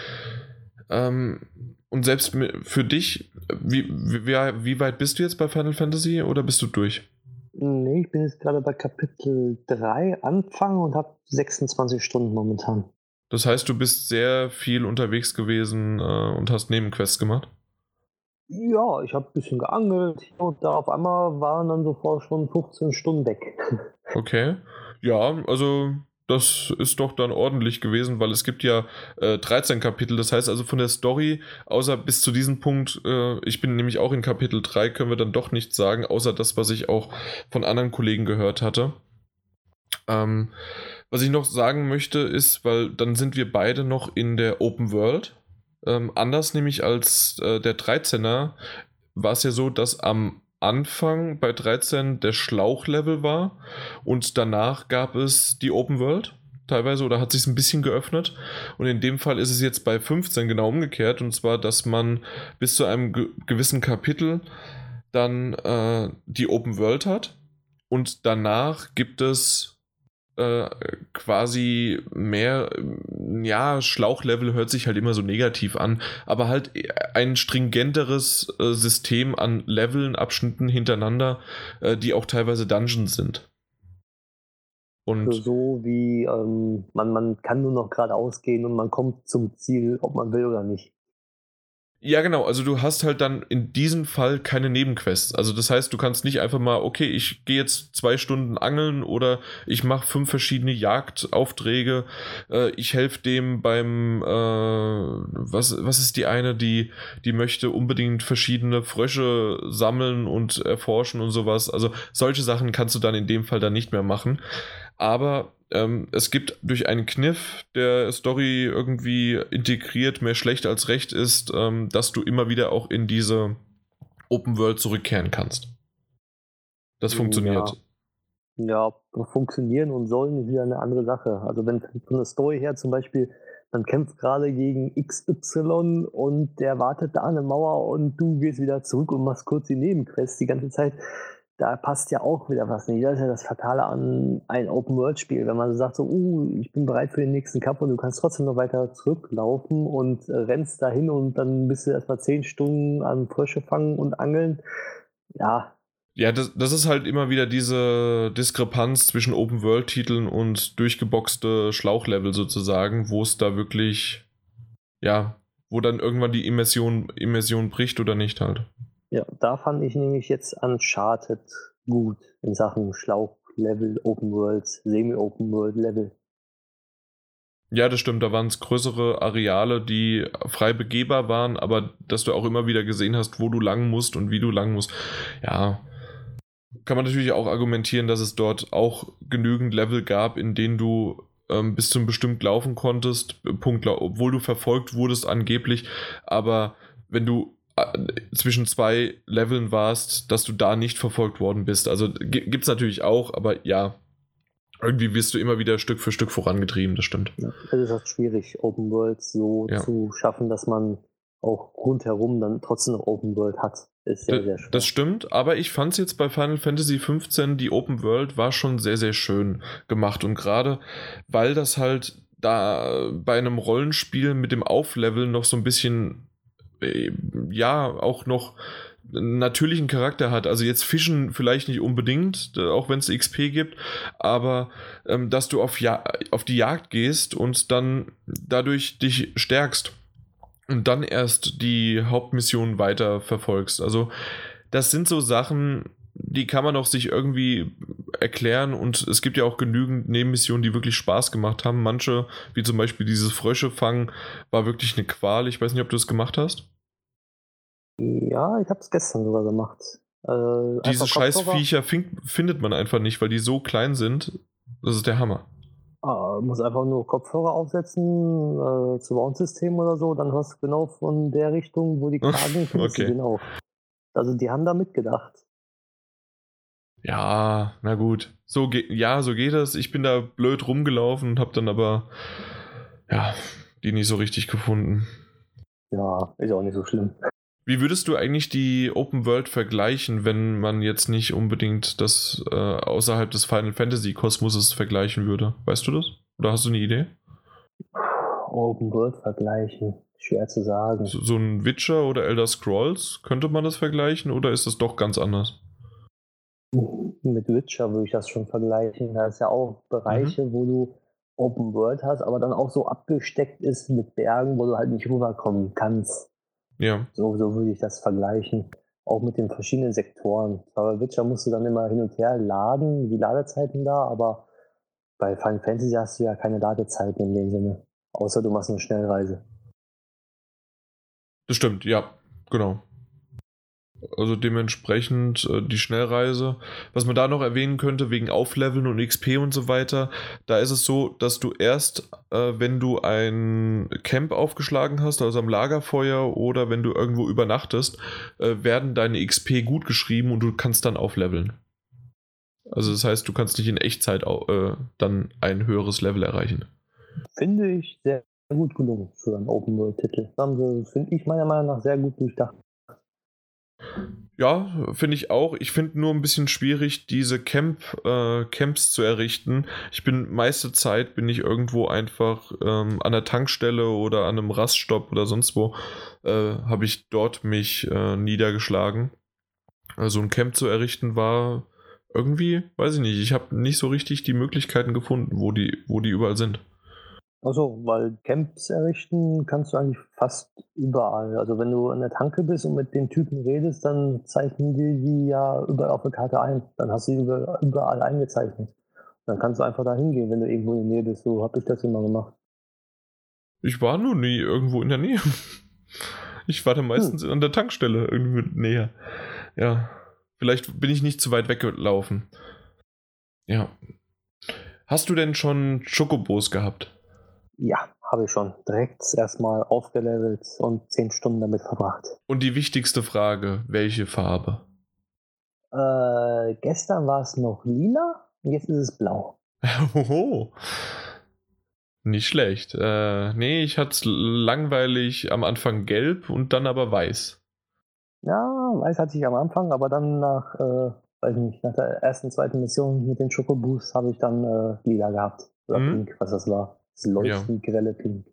Ähm, und selbst für dich, wie, wie, wie weit bist du jetzt bei Final Fantasy oder bist du durch? Nee, ich bin jetzt gerade bei Kapitel 3 Anfang und habe 26 Stunden momentan. Das heißt, du bist sehr viel unterwegs gewesen äh, und hast Nebenquests gemacht? Ja, ich habe ein bisschen geangelt und da auf einmal waren dann sofort schon 15 Stunden weg. Okay. Ja, also das ist doch dann ordentlich gewesen, weil es gibt ja äh, 13 Kapitel. Das heißt also von der Story, außer bis zu diesem Punkt, äh, ich bin nämlich auch in Kapitel 3, können wir dann doch nichts sagen, außer das, was ich auch von anderen Kollegen gehört hatte. Ähm, was ich noch sagen möchte, ist, weil dann sind wir beide noch in der Open World. Ähm, anders nämlich als äh, der 13er war es ja so, dass am Anfang bei 13 der Schlauchlevel war und danach gab es die Open World teilweise oder hat sich ein bisschen geöffnet. Und in dem Fall ist es jetzt bei 15 genau umgekehrt. Und zwar, dass man bis zu einem ge gewissen Kapitel dann äh, die Open World hat. Und danach gibt es äh, quasi mehr, ja, Schlauchlevel hört sich halt immer so negativ an, aber halt ein stringenteres äh, System an Leveln, Abschnitten hintereinander, äh, die auch teilweise Dungeons sind. Und so wie ähm, man, man kann nur noch geradeaus gehen und man kommt zum Ziel, ob man will oder nicht. Ja, genau. Also du hast halt dann in diesem Fall keine Nebenquests. Also das heißt, du kannst nicht einfach mal, okay, ich gehe jetzt zwei Stunden angeln oder ich mache fünf verschiedene Jagdaufträge. Äh, ich helfe dem beim, äh, was, was ist die eine, die, die möchte unbedingt verschiedene Frösche sammeln und erforschen und sowas. Also solche Sachen kannst du dann in dem Fall dann nicht mehr machen. Aber ähm, es gibt durch einen Kniff, der Story irgendwie integriert, mehr schlecht als recht ist, ähm, dass du immer wieder auch in diese Open World zurückkehren kannst. Das funktioniert. Ja. ja, funktionieren und sollen ist wieder eine andere Sache. Also wenn von der Story her zum Beispiel, man kämpft gerade gegen XY und der wartet da an der Mauer und du gehst wieder zurück und machst kurz die Nebenquests die ganze Zeit da passt ja auch wieder was nicht. Das ist ja das Fatale an ein Open-World-Spiel, wenn man sagt so, uh, ich bin bereit für den nächsten Cup und du kannst trotzdem noch weiter zurücklaufen und äh, rennst dahin und dann bist du erstmal zehn Stunden an Frösche fangen und angeln. Ja. Ja, das, das ist halt immer wieder diese Diskrepanz zwischen Open-World-Titeln und durchgeboxte Schlauchlevel sozusagen, wo es da wirklich, ja, wo dann irgendwann die Immersion, Immersion bricht oder nicht halt. Ja, da fand ich nämlich jetzt Uncharted gut in Sachen Schlauchlevel, Open World, Semi-Open World Level. Ja, das stimmt. Da waren es größere Areale, die frei begehbar waren, aber dass du auch immer wieder gesehen hast, wo du lang musst und wie du lang musst. Ja, kann man natürlich auch argumentieren, dass es dort auch genügend Level gab, in denen du ähm, bis zum bestimmt laufen konntest, Punkt, obwohl du verfolgt wurdest angeblich, aber wenn du äh, zwischen zwei Leveln warst, dass du da nicht verfolgt worden bist. Also gibt es natürlich auch, aber ja, irgendwie wirst du immer wieder Stück für Stück vorangetrieben, das stimmt. Ja, es ist halt schwierig, Open World so ja. zu schaffen, dass man auch rundherum dann trotzdem noch Open World hat. Ist sehr, sehr schwer. Das stimmt, aber ich fand es jetzt bei Final Fantasy XV, die Open World war schon sehr, sehr schön gemacht. Und gerade weil das halt da bei einem Rollenspiel mit dem Aufleveln noch so ein bisschen, äh, ja, auch noch natürlichen Charakter hat. Also jetzt Fischen vielleicht nicht unbedingt, auch wenn es XP gibt, aber ähm, dass du auf, ja auf die Jagd gehst und dann dadurch dich stärkst und dann erst die Hauptmission weiter verfolgst. Also das sind so Sachen, die kann man auch sich irgendwie erklären und es gibt ja auch genügend Nebenmissionen, die wirklich Spaß gemacht haben. Manche, wie zum Beispiel dieses Frösche fangen, war wirklich eine Qual. Ich weiß nicht, ob du es gemacht hast. Ja, ich habe es gestern sogar gemacht. Äh, Diese Scheißviecher findet man einfach nicht, weil die so klein sind. Das ist der Hammer. Ah, muss einfach nur Kopfhörer aufsetzen, äh, Surround-System oder so, dann hörst du genau von der Richtung, wo die Kragen okay. genau. Also die haben da mitgedacht. Ja, na gut. So ja, so geht das. Ich bin da blöd rumgelaufen und hab dann aber ja, die nicht so richtig gefunden. Ja, ist auch nicht so schlimm. Wie würdest du eigentlich die Open World vergleichen, wenn man jetzt nicht unbedingt das äh, außerhalb des Final Fantasy Kosmoses vergleichen würde? Weißt du das? Oder hast du eine Idee? Open World vergleichen, schwer zu sagen. So, so ein Witcher oder Elder Scrolls, könnte man das vergleichen oder ist das doch ganz anders? Mit Witcher würde ich das schon vergleichen. Da ist ja auch Bereiche, mhm. wo du Open World hast, aber dann auch so abgesteckt ist mit Bergen, wo du halt nicht rüberkommen kannst. Ja. So, so würde ich das vergleichen. Auch mit den verschiedenen Sektoren. Bei Witcher musst du dann immer hin und her laden, die Ladezeiten da, aber bei Final Fantasy hast du ja keine Ladezeiten in dem Sinne. Außer du machst eine Schnellreise. Das stimmt, ja, genau. Also dementsprechend äh, die Schnellreise. Was man da noch erwähnen könnte, wegen Aufleveln und XP und so weiter, da ist es so, dass du erst, äh, wenn du ein Camp aufgeschlagen hast, also am Lagerfeuer oder wenn du irgendwo übernachtest, äh, werden deine XP gut geschrieben und du kannst dann aufleveln. Also das heißt, du kannst nicht in Echtzeit äh, dann ein höheres Level erreichen. Finde ich sehr gut gelungen für einen Open-World-Titel. Finde ich meiner Meinung nach sehr gut durchdacht. Ja, finde ich auch. Ich finde nur ein bisschen schwierig, diese Camp, äh, Camps zu errichten. Ich bin meiste Zeit bin ich irgendwo einfach ähm, an der Tankstelle oder an einem Raststopp oder sonst wo, äh, habe ich dort mich äh, niedergeschlagen. Also ein Camp zu errichten war irgendwie, weiß ich nicht, ich habe nicht so richtig die Möglichkeiten gefunden, wo die, wo die überall sind. Also, weil Camps errichten kannst du eigentlich fast überall. Also wenn du an der Tanke bist und mit den Typen redest, dann zeichnen die die ja überall auf der Karte ein. Dann hast du die überall eingezeichnet. Dann kannst du einfach da hingehen, wenn du irgendwo in der Nähe bist. So habe ich das immer gemacht. Ich war nur nie irgendwo in der Nähe. Ich war dann meistens hm. an der Tankstelle irgendwie näher. Ja. Vielleicht bin ich nicht zu weit weggelaufen. Ja. Hast du denn schon Schokobos gehabt? Ja, habe ich schon. Direkt erstmal aufgelevelt und zehn Stunden damit verbracht. Und die wichtigste Frage, welche Farbe? Äh, gestern war es noch lila und jetzt ist es blau. Hoho. Nicht schlecht. Äh, nee, ich hatte es langweilig am Anfang gelb und dann aber weiß. Ja, weiß hatte ich am Anfang, aber dann nach, äh, weiß nicht, nach der ersten, zweiten Mission mit den Schokoboosts habe ich dann äh, lila gehabt. Oder mhm. pink, was das war. Das leuchtend ja. grelle Pink.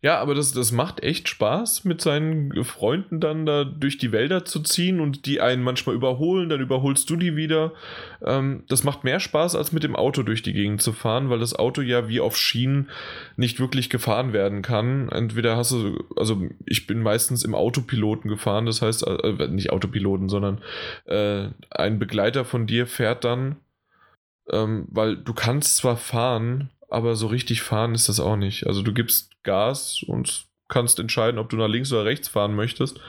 Ja, aber das, das macht echt Spaß, mit seinen Freunden dann da durch die Wälder zu ziehen und die einen manchmal überholen, dann überholst du die wieder. Ähm, das macht mehr Spaß, als mit dem Auto durch die Gegend zu fahren, weil das Auto ja wie auf Schienen nicht wirklich gefahren werden kann. Entweder hast du, also ich bin meistens im Autopiloten gefahren, das heißt, äh, nicht Autopiloten, sondern äh, ein Begleiter von dir fährt dann, ähm, weil du kannst zwar fahren, aber so richtig fahren ist das auch nicht. Also du gibst Gas und kannst entscheiden, ob du nach links oder rechts fahren möchtest.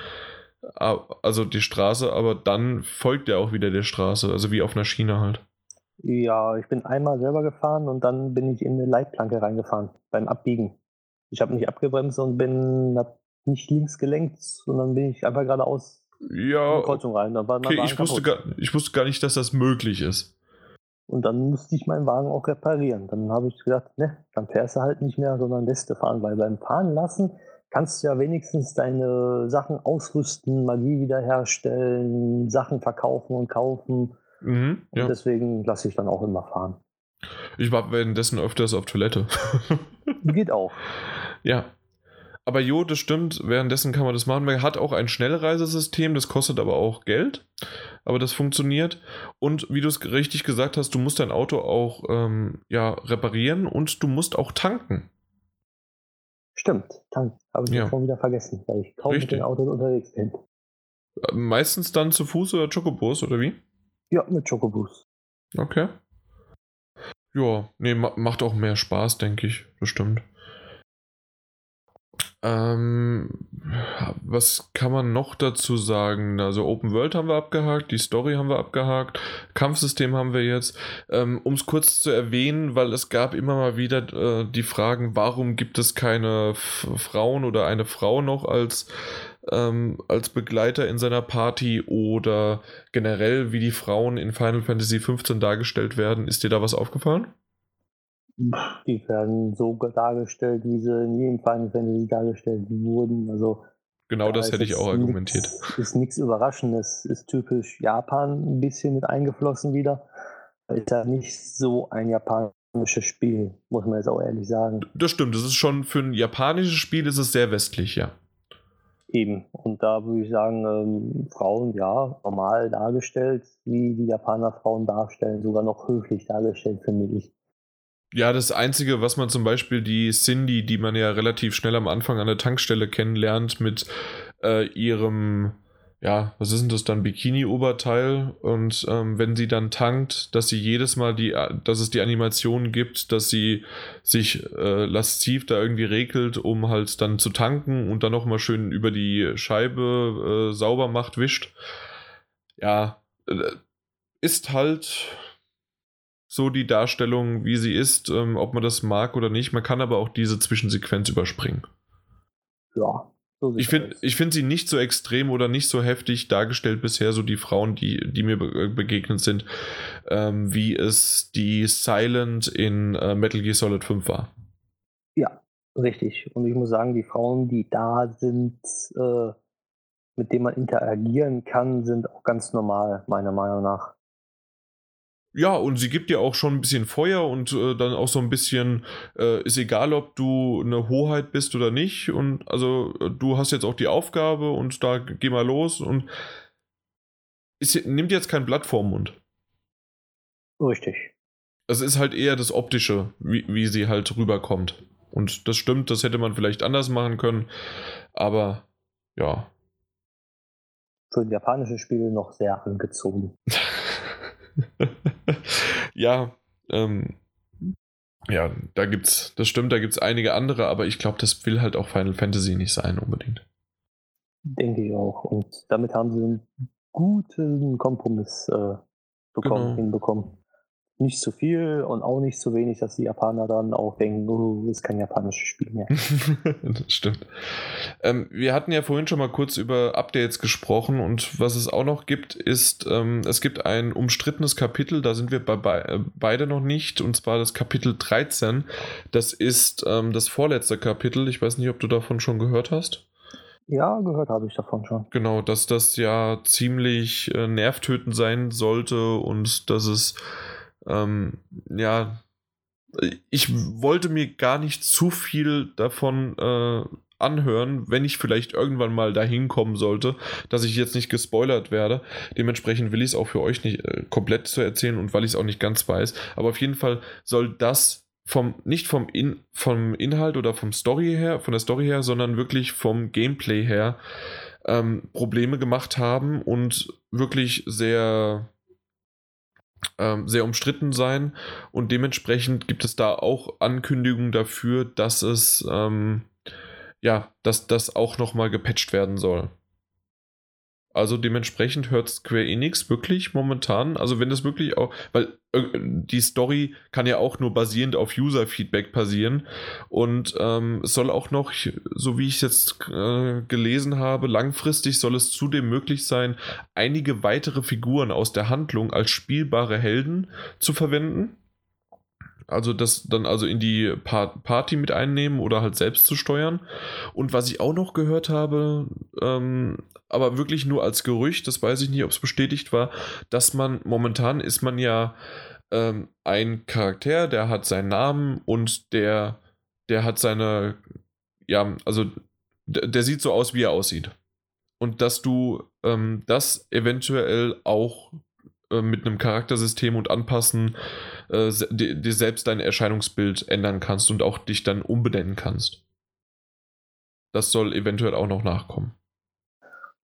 Also die Straße, aber dann folgt er auch wieder der Straße, also wie auf einer Schiene halt. Ja, ich bin einmal selber gefahren und dann bin ich in eine Leitplanke reingefahren beim Abbiegen. Ich habe nicht abgebremst und bin nicht links gelenkt, sondern bin ich einfach geradeaus ja, in die Kreuzung rein. okay, ich wusste, gar, ich wusste gar nicht, dass das möglich ist. Und dann musste ich meinen Wagen auch reparieren. Dann habe ich gedacht, ne, dann fährst du halt nicht mehr, sondern lässt du fahren. Weil beim Fahren lassen kannst du ja wenigstens deine Sachen ausrüsten, Magie wiederherstellen, Sachen verkaufen und kaufen. Mhm, ja. Und deswegen lasse ich dann auch immer fahren. Ich war währenddessen öfters auf Toilette. Geht auch. Ja, aber jo, das stimmt, währenddessen kann man das machen. Man hat auch ein Schnellreisesystem, das kostet aber auch Geld, aber das funktioniert. Und wie du es richtig gesagt hast, du musst dein Auto auch ähm, ja, reparieren und du musst auch tanken. Stimmt, tanken. Habe ich ja. schon wieder vergessen, weil ich kaum richtig. mit den Autos unterwegs bin. Meistens dann zu Fuß oder Chocobus oder wie? Ja, mit Chocobus. Okay. Ja, nee, macht auch mehr Spaß, denke ich, bestimmt. Ähm, was kann man noch dazu sagen? Also Open World haben wir abgehakt, die Story haben wir abgehakt, Kampfsystem haben wir jetzt. Ähm, um es kurz zu erwähnen, weil es gab immer mal wieder äh, die Fragen, warum gibt es keine F Frauen oder eine Frau noch als, ähm, als Begleiter in seiner Party oder generell, wie die Frauen in Final Fantasy XV dargestellt werden. Ist dir da was aufgefallen? Die werden so dargestellt, wie sie in jedem Final Fantasy dargestellt wurden. Also genau das hätte ich auch argumentiert. Nix, ist nichts Überraschendes, ist typisch Japan ein bisschen mit eingeflossen wieder. Ist ja nicht so ein japanisches Spiel, muss man jetzt auch ehrlich sagen. Das stimmt, das ist schon für ein japanisches Spiel ist es sehr westlich, ja. Eben. Und da würde ich sagen, ähm, Frauen, ja, normal dargestellt, wie die Japaner Frauen darstellen, sogar noch höflich dargestellt, finde ich. Ja, das Einzige, was man zum Beispiel die Cindy, die man ja relativ schnell am Anfang an der Tankstelle kennenlernt, mit äh, ihrem, ja, was ist denn das dann, Bikini-Oberteil und ähm, wenn sie dann tankt, dass sie jedes Mal die, dass es die Animation gibt, dass sie sich äh, lasziv da irgendwie regelt, um halt dann zu tanken und dann nochmal schön über die Scheibe äh, sauber macht, wischt. Ja, äh, ist halt so die Darstellung, wie sie ist, ähm, ob man das mag oder nicht. Man kann aber auch diese Zwischensequenz überspringen. Ja. So ich finde find sie nicht so extrem oder nicht so heftig dargestellt bisher, so die Frauen, die, die mir be begegnet sind, ähm, wie es die Silent in äh, Metal Gear Solid 5 war. Ja, richtig. Und ich muss sagen, die Frauen, die da sind, äh, mit denen man interagieren kann, sind auch ganz normal, meiner Meinung nach. Ja, und sie gibt dir auch schon ein bisschen Feuer und äh, dann auch so ein bisschen, äh, ist egal, ob du eine Hoheit bist oder nicht. Und also äh, du hast jetzt auch die Aufgabe und da geh mal los und ist, nimmt jetzt kein Blatt vorm Mund. Richtig. Es ist halt eher das Optische, wie, wie sie halt rüberkommt. Und das stimmt, das hätte man vielleicht anders machen können, aber ja. Für ein japanisches Spiel noch sehr angezogen. ja, ähm, ja, da gibt's, das stimmt, da gibt es einige andere, aber ich glaube, das will halt auch Final Fantasy nicht sein unbedingt. Denke ich auch. Und damit haben sie einen guten Kompromiss äh, bekommen, genau. hinbekommen nicht zu viel und auch nicht zu wenig, dass die Japaner dann auch denken, oh, ist kein japanisches Spiel mehr. das stimmt. Ähm, wir hatten ja vorhin schon mal kurz über Updates gesprochen und was es auch noch gibt, ist, ähm, es gibt ein umstrittenes Kapitel, da sind wir bei, bei äh, beide noch nicht, und zwar das Kapitel 13. Das ist ähm, das vorletzte Kapitel. Ich weiß nicht, ob du davon schon gehört hast. Ja, gehört habe ich davon schon. Genau, dass das ja ziemlich äh, nervtötend sein sollte und dass es ähm, ja, ich wollte mir gar nicht zu viel davon äh, anhören, wenn ich vielleicht irgendwann mal dahin kommen sollte, dass ich jetzt nicht gespoilert werde. Dementsprechend will ich es auch für euch nicht äh, komplett zu erzählen und weil ich es auch nicht ganz weiß. Aber auf jeden Fall soll das vom, nicht vom, In, vom Inhalt oder vom Story her, von der Story her, sondern wirklich vom Gameplay her ähm, Probleme gemacht haben und wirklich sehr, ähm, sehr umstritten sein. Und dementsprechend gibt es da auch Ankündigungen dafür, dass es ähm, ja, dass das auch nochmal gepatcht werden soll. Also dementsprechend hört Square Enix wirklich momentan, also wenn das wirklich auch, weil äh, die Story kann ja auch nur basierend auf User-Feedback passieren und ähm, es soll auch noch, so wie ich jetzt äh, gelesen habe, langfristig soll es zudem möglich sein, einige weitere Figuren aus der Handlung als spielbare Helden zu verwenden also das dann also in die Party mit einnehmen oder halt selbst zu steuern. Und was ich auch noch gehört habe, ähm, aber wirklich nur als Gerücht, das weiß ich nicht, ob es bestätigt war, dass man momentan ist man ja ähm, ein Charakter, der hat seinen Namen und der, der hat seine, ja, also der, der sieht so aus, wie er aussieht. Und dass du ähm, das eventuell auch äh, mit einem Charaktersystem und Anpassen äh, dir selbst dein Erscheinungsbild ändern kannst und auch dich dann umbenennen kannst. Das soll eventuell auch noch nachkommen.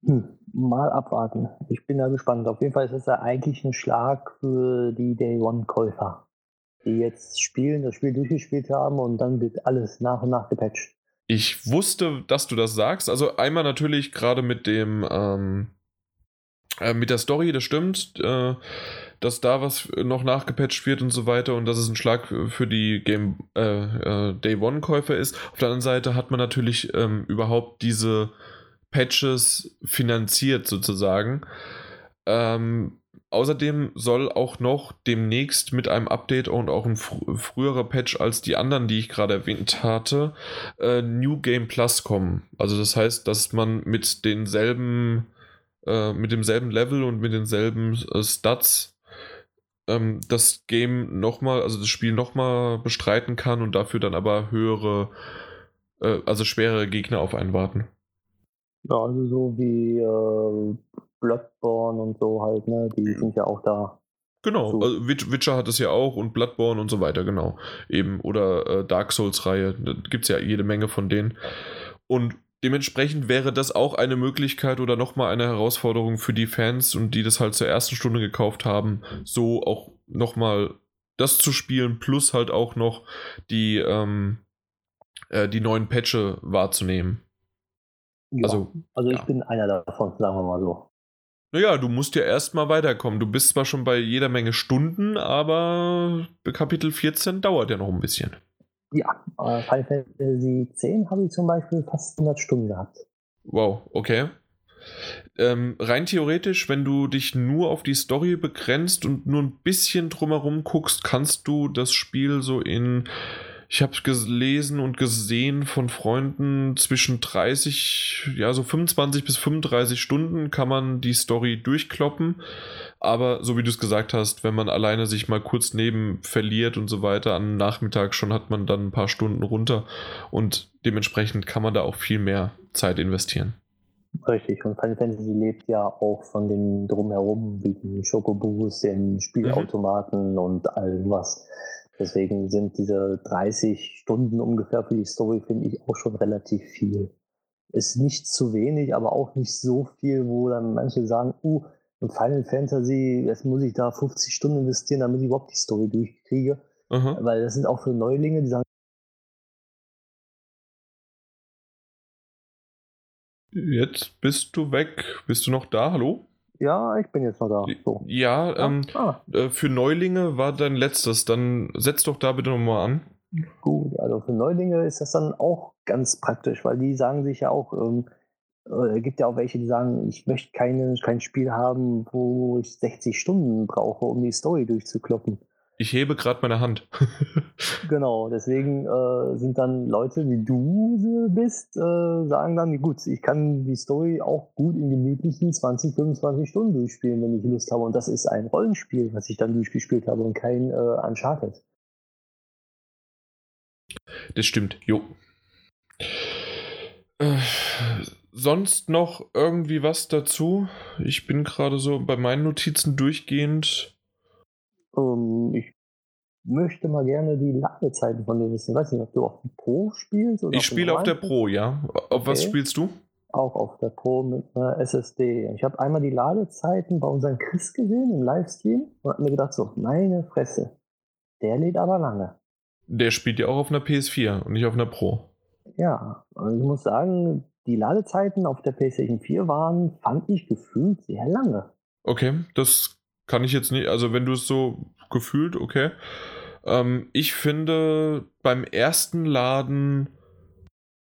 Hm, mal abwarten. Ich bin da gespannt. Auf jeden Fall ist es ja eigentlich ein Schlag für die Day One-Käufer, die jetzt spielen, das Spiel durchgespielt haben und dann wird alles nach und nach gepatcht. Ich wusste, dass du das sagst. Also einmal natürlich gerade mit dem ähm, äh, mit der Story, das stimmt. Äh, dass da was noch nachgepatcht wird und so weiter und dass es ein Schlag für die Game äh, äh, Day One Käufer ist. Auf der anderen Seite hat man natürlich ähm, überhaupt diese Patches finanziert sozusagen. Ähm, außerdem soll auch noch demnächst mit einem Update und auch ein fr früherer Patch als die anderen, die ich gerade erwähnt hatte, äh, New Game Plus kommen. Also das heißt, dass man mit denselben äh, mit demselben Level und mit denselben äh, Stats ähm, das Game nochmal, also das Spiel nochmal bestreiten kann und dafür dann aber höhere, äh, also schwerere Gegner auf einen warten. Ja, also so wie äh, Bloodborne und so halt, ne? Die sind ja auch da. Genau, so. also Witcher hat es ja auch und Bloodborne und so weiter, genau. Eben, oder äh, Dark Souls-Reihe, da gibt es ja jede Menge von denen. Und Dementsprechend wäre das auch eine Möglichkeit oder nochmal eine Herausforderung für die Fans und die das halt zur ersten Stunde gekauft haben, so auch nochmal das zu spielen, plus halt auch noch die, ähm, äh, die neuen Patche wahrzunehmen. Ja, also, also ich ja. bin einer davon, sagen wir mal so. Naja, du musst ja erstmal weiterkommen. Du bist zwar schon bei jeder Menge Stunden, aber Kapitel 14 dauert ja noch ein bisschen. Ja, äh, Final Fantasy 10 habe ich zum Beispiel fast 100 Stunden gehabt. Wow, okay. Ähm, rein theoretisch, wenn du dich nur auf die Story begrenzt und nur ein bisschen drumherum guckst, kannst du das Spiel so in, ich habe gelesen und gesehen von Freunden, zwischen 30, ja, so 25 bis 35 Stunden kann man die Story durchkloppen. Aber so wie du es gesagt hast, wenn man alleine sich mal kurz neben verliert und so weiter, am Nachmittag schon hat man dann ein paar Stunden runter und dementsprechend kann man da auch viel mehr Zeit investieren. Richtig, und Final Fantasy lebt ja auch von dem Drumherum, wie den Schokobus, den Spielautomaten mhm. und all was. Deswegen sind diese 30 Stunden ungefähr für die Story, finde ich, auch schon relativ viel. Ist nicht zu wenig, aber auch nicht so viel, wo dann manche sagen, uh, und Final Fantasy, jetzt muss ich da 50 Stunden investieren, damit ich überhaupt die Story durchkriege. Aha. Weil das sind auch für Neulinge, die sagen, Jetzt bist du weg. Bist du noch da? Hallo? Ja, ich bin jetzt noch da. So. Ja, ähm, ah. Äh, für Neulinge war dein letztes. Dann setz doch da bitte nochmal an. Gut, also für Neulinge ist das dann auch ganz praktisch, weil die sagen sich ja auch, ähm, es gibt ja auch welche, die sagen, ich möchte keine, kein Spiel haben, wo ich 60 Stunden brauche, um die Story durchzukloppen. Ich hebe gerade meine Hand. genau, deswegen äh, sind dann Leute wie du bist, äh, sagen dann, gut, ich kann die Story auch gut in gemütlichen 20, 25 Stunden durchspielen, wenn ich Lust habe. Und das ist ein Rollenspiel, was ich dann durchgespielt habe und kein äh, Uncharted. Das stimmt, jo. Sonst noch irgendwie was dazu? Ich bin gerade so bei meinen Notizen durchgehend. Um, ähm, ich möchte mal gerne die Ladezeiten von dir wissen. Ich weiß nicht, ob du auf Pro spielst oder Ich spiele auf der Pro, ja. Auf okay. was spielst du? Auch auf der Pro mit einer SSD. Ich habe einmal die Ladezeiten bei unserem Chris gesehen im Livestream und habe mir gedacht, so, meine Fresse, der lädt aber lange. Der spielt ja auch auf einer PS4 und nicht auf einer Pro. Ja, und ich muss sagen, die Ladezeiten auf der PlayStation 4 waren, fand ich gefühlt sehr lange. Okay, das kann ich jetzt nicht, also wenn du es so gefühlt, okay. Ähm, ich finde beim ersten Laden,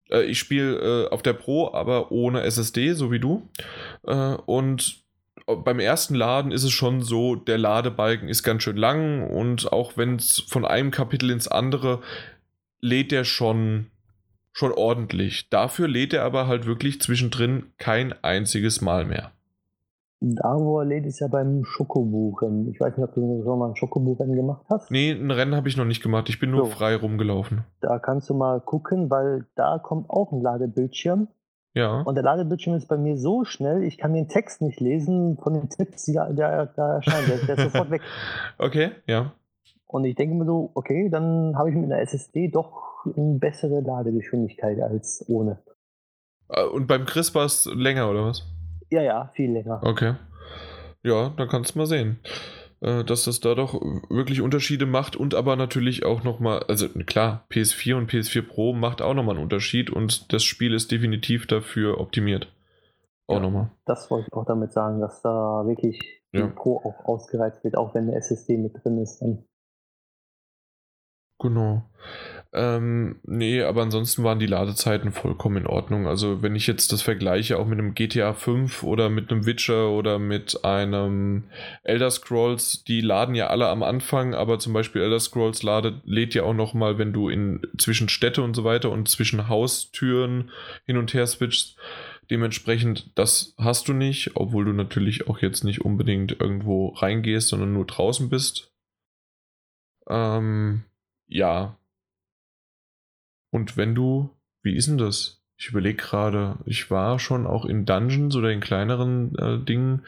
äh, ich spiele äh, auf der Pro, aber ohne SSD, so wie du. Äh, und beim ersten Laden ist es schon so, der Ladebalken ist ganz schön lang und auch wenn es von einem Kapitel ins andere lädt er schon schon ordentlich. Dafür lädt er aber halt wirklich zwischendrin kein einziges Mal mehr. Da, wo er lädt, ist ja beim Schokobuchen. Ich weiß nicht, ob du schon mal ein Schokobuchen gemacht hast. Nee, ein Rennen habe ich noch nicht gemacht. Ich bin nur so. frei rumgelaufen. Da kannst du mal gucken, weil da kommt auch ein Ladebildschirm. Ja. Und der Ladebildschirm ist bei mir so schnell, ich kann den Text nicht lesen von den Tipps, die da, da, da erscheinen. Der, der ist sofort weg. Okay, ja. Und ich denke mir so, okay, dann habe ich mit einer SSD doch eine bessere Ladegeschwindigkeit als ohne. Äh, und beim Chris war es länger, oder was? Ja, ja, viel länger. Okay. Ja, dann kannst du mal sehen, äh, dass das da doch wirklich Unterschiede macht und aber natürlich auch nochmal, also klar, PS4 und PS4 Pro macht auch nochmal einen Unterschied und das Spiel ist definitiv dafür optimiert. Auch ja, nochmal. Das wollte ich auch damit sagen, dass da wirklich ja. Pro auch ausgereizt wird, auch wenn eine SSD mit drin ist. Dann Genau. Ähm, nee, aber ansonsten waren die Ladezeiten vollkommen in Ordnung. Also wenn ich jetzt das vergleiche auch mit einem GTA 5 oder mit einem Witcher oder mit einem Elder Scrolls, die laden ja alle am Anfang, aber zum Beispiel Elder Scrolls ladet, lädt ja auch nochmal, wenn du in zwischen Städte und so weiter und zwischen Haustüren hin und her switchst. Dementsprechend, das hast du nicht, obwohl du natürlich auch jetzt nicht unbedingt irgendwo reingehst, sondern nur draußen bist. Ähm, ja. Und wenn du, wie ist denn das? Ich überlege gerade, ich war schon auch in Dungeons oder in kleineren äh, Dingen,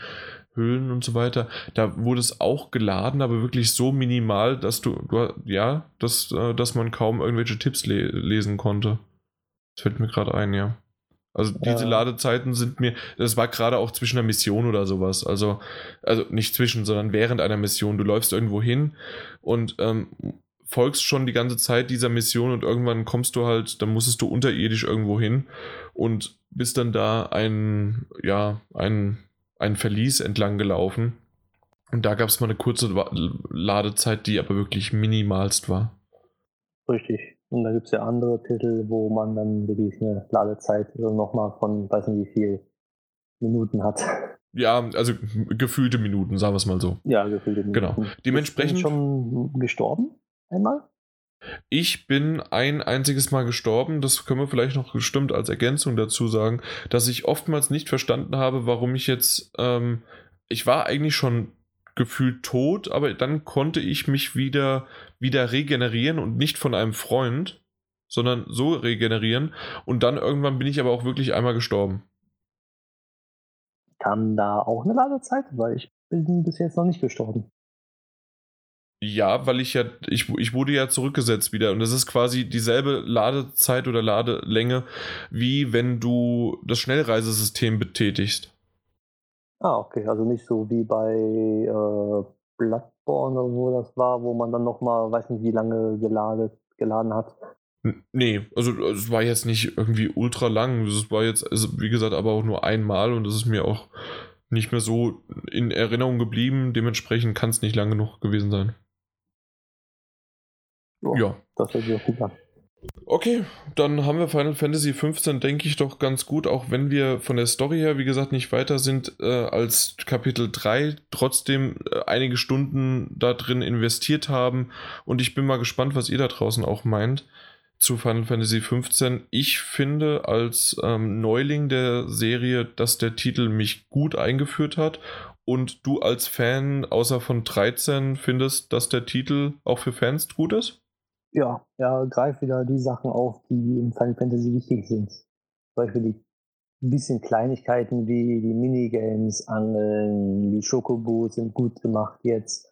Höhlen und so weiter. Da wurde es auch geladen, aber wirklich so minimal, dass du, du ja, dass, äh, dass man kaum irgendwelche Tipps le lesen konnte. Das fällt mir gerade ein, ja. Also diese ja. Ladezeiten sind mir, das war gerade auch zwischen einer Mission oder sowas. Also, also nicht zwischen, sondern während einer Mission. Du läufst irgendwo hin und ähm, folgst schon die ganze Zeit dieser Mission und irgendwann kommst du halt, dann musstest du unterirdisch irgendwo hin und bist dann da ein, ja, ein, ein Verlies entlang gelaufen. Und da gab es mal eine kurze Ladezeit, die aber wirklich minimalst war. Richtig. Und da gibt es ja andere Titel, wo man dann wirklich eine Ladezeit nochmal von, weiß nicht wie viel Minuten hat. Ja, also gefühlte Minuten, sagen wir es mal so. Ja, gefühlte Minuten. Genau. Dementsprechend. Bist du schon gestorben? Einmal? Ich bin ein einziges Mal gestorben. Das können wir vielleicht noch bestimmt als Ergänzung dazu sagen, dass ich oftmals nicht verstanden habe, warum ich jetzt. Ähm, ich war eigentlich schon gefühlt tot, aber dann konnte ich mich wieder, wieder regenerieren und nicht von einem Freund, sondern so regenerieren. Und dann irgendwann bin ich aber auch wirklich einmal gestorben. Kam da auch eine Ladezeit? Weil ich bin bis jetzt noch nicht gestorben. Ja, weil ich ja, ich, ich wurde ja zurückgesetzt wieder und das ist quasi dieselbe Ladezeit oder Ladelänge, wie wenn du das Schnellreisesystem betätigst. Ah, okay, also nicht so wie bei äh, Bloodborne, wo das war, wo man dann nochmal, weiß nicht wie lange geladet, geladen hat. Nee, also es war jetzt nicht irgendwie ultra lang. Es war jetzt, also wie gesagt, aber auch nur einmal und das ist mir auch nicht mehr so in Erinnerung geblieben. Dementsprechend kann es nicht lang genug gewesen sein. Oh, ja. Das hört sich gut an. Okay, dann haben wir Final Fantasy 15, denke ich doch ganz gut, auch wenn wir von der Story her, wie gesagt, nicht weiter sind äh, als Kapitel 3, trotzdem äh, einige Stunden da drin investiert haben. Und ich bin mal gespannt, was ihr da draußen auch meint zu Final Fantasy 15. Ich finde als ähm, Neuling der Serie, dass der Titel mich gut eingeführt hat. Und du als Fan, außer von 13, findest, dass der Titel auch für Fans gut ist? Ja, er greift wieder die Sachen auf, die in Final Fantasy wichtig sind. Zum Beispiel die bisschen Kleinigkeiten wie die Minigames, Angeln, die Schokobos sind gut gemacht jetzt.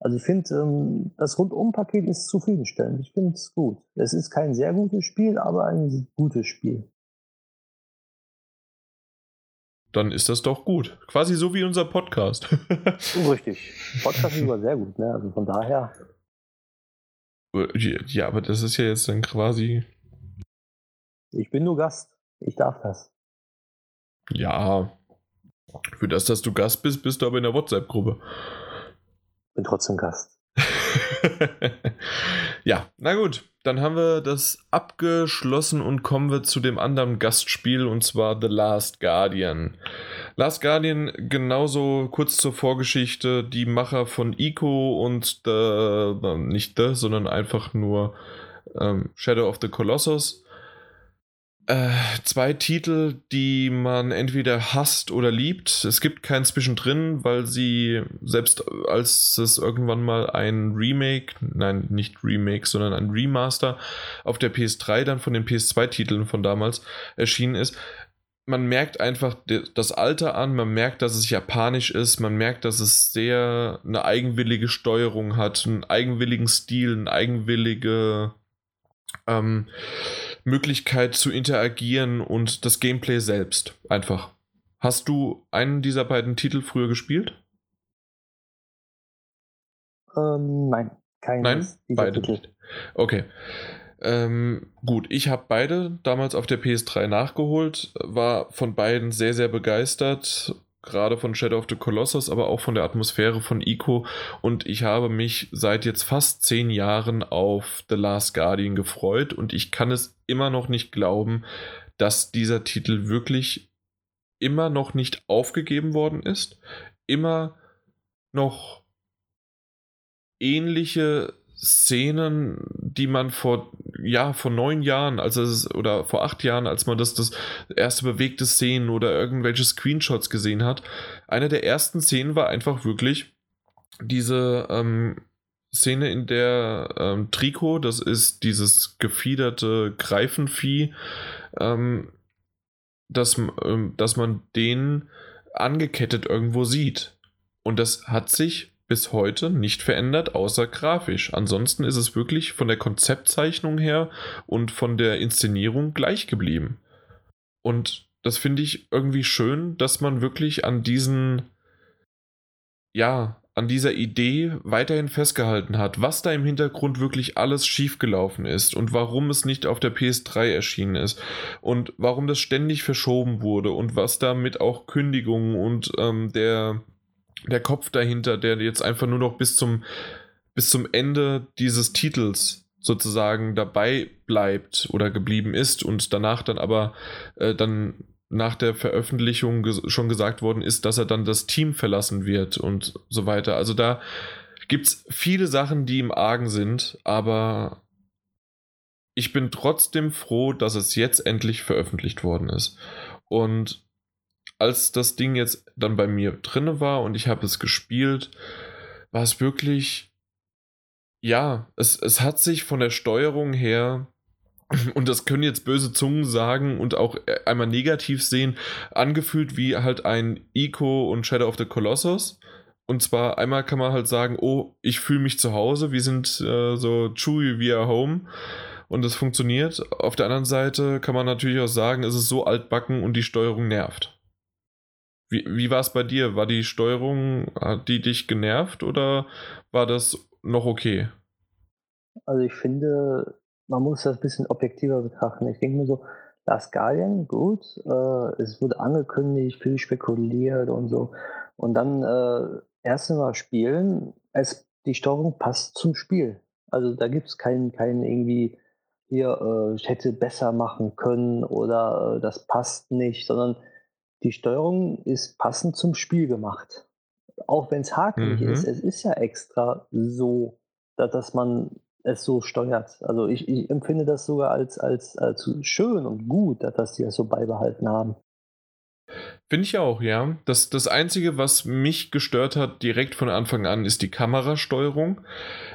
Also ich finde, ähm, das Rundum-Paket ist zufriedenstellend. Ich finde es gut. Es ist kein sehr gutes Spiel, aber ein gutes Spiel. Dann ist das doch gut. Quasi so wie unser Podcast. Richtig. Podcast ist sogar sehr gut, ne? Also von daher. Ja, aber das ist ja jetzt dann quasi. Ich bin nur Gast. Ich darf das. Ja. Für das, dass du Gast bist, bist du aber in der WhatsApp-Gruppe. Bin trotzdem Gast. ja, na gut. Dann haben wir das abgeschlossen und kommen wir zu dem anderen Gastspiel und zwar The Last Guardian. Last Guardian, genauso kurz zur Vorgeschichte, die Macher von Ico und the, nicht The, sondern einfach nur ähm, Shadow of the Colossus äh, zwei Titel, die man entweder hasst oder liebt. Es gibt kein Zwischendrin, weil sie selbst als es irgendwann mal ein Remake, nein, nicht Remake, sondern ein Remaster auf der PS3 dann von den PS2-Titeln von damals erschienen ist, man merkt einfach das Alter an, man merkt, dass es japanisch ist, man merkt, dass es sehr eine eigenwillige Steuerung hat, einen eigenwilligen Stil, eine eigenwillige ähm, Möglichkeit zu interagieren und das Gameplay selbst einfach. Hast du einen dieser beiden Titel früher gespielt? Ähm, nein, keinen. Nein, beide Titel. nicht. Okay. Ähm, gut, ich habe beide damals auf der PS3 nachgeholt, war von beiden sehr, sehr begeistert gerade von Shadow of the Colossus, aber auch von der Atmosphäre von Ico. Und ich habe mich seit jetzt fast zehn Jahren auf The Last Guardian gefreut und ich kann es immer noch nicht glauben, dass dieser Titel wirklich immer noch nicht aufgegeben worden ist, immer noch ähnliche Szenen, die man vor, ja, vor neun Jahren, also oder vor acht Jahren, als man das, das erste bewegte Szenen oder irgendwelche Screenshots gesehen hat. Eine der ersten Szenen war einfach wirklich diese ähm, Szene, in der ähm, Trikot, das ist dieses gefiederte Greifenvieh, ähm, dass, ähm, dass man den angekettet irgendwo sieht. Und das hat sich bis heute nicht verändert, außer grafisch. Ansonsten ist es wirklich von der Konzeptzeichnung her und von der Inszenierung gleich geblieben. Und das finde ich irgendwie schön, dass man wirklich an diesen, ja, an dieser Idee weiterhin festgehalten hat, was da im Hintergrund wirklich alles schiefgelaufen ist und warum es nicht auf der PS3 erschienen ist und warum das ständig verschoben wurde und was damit auch Kündigungen und ähm, der der Kopf dahinter, der jetzt einfach nur noch bis zum, bis zum Ende dieses Titels sozusagen dabei bleibt oder geblieben ist und danach dann aber äh, dann nach der Veröffentlichung ges schon gesagt worden ist, dass er dann das Team verlassen wird und so weiter. Also da gibt es viele Sachen, die im Argen sind, aber ich bin trotzdem froh, dass es jetzt endlich veröffentlicht worden ist. Und als das Ding jetzt dann bei mir drinne war und ich habe es gespielt, war es wirklich, ja, es, es hat sich von der Steuerung her, und das können jetzt böse Zungen sagen und auch einmal negativ sehen, angefühlt wie halt ein Ico und Shadow of the Colossus. Und zwar einmal kann man halt sagen, oh, ich fühle mich zu Hause, wir sind äh, so Chewy we are home und es funktioniert. Auf der anderen Seite kann man natürlich auch sagen, es ist so altbacken und die Steuerung nervt. Wie, wie war es bei dir? War die Steuerung, hat die dich genervt oder war das noch okay? Also ich finde, man muss das ein bisschen objektiver betrachten. Ich denke mir so, Last Guardian, gut, äh, es wurde angekündigt, viel spekuliert und so. Und dann äh, erst einmal spielen, es, die Steuerung passt zum Spiel. Also da gibt es keinen kein irgendwie, hier, äh, ich hätte besser machen können oder äh, das passt nicht, sondern die Steuerung ist passend zum Spiel gemacht. Auch wenn es hakelig mhm. ist, es ist ja extra so, dass man es so steuert. Also ich, ich empfinde das sogar als, als, als schön und gut, dass die das so beibehalten haben. Finde ich auch, ja. Das, das Einzige, was mich gestört hat, direkt von Anfang an, ist die Kamerasteuerung.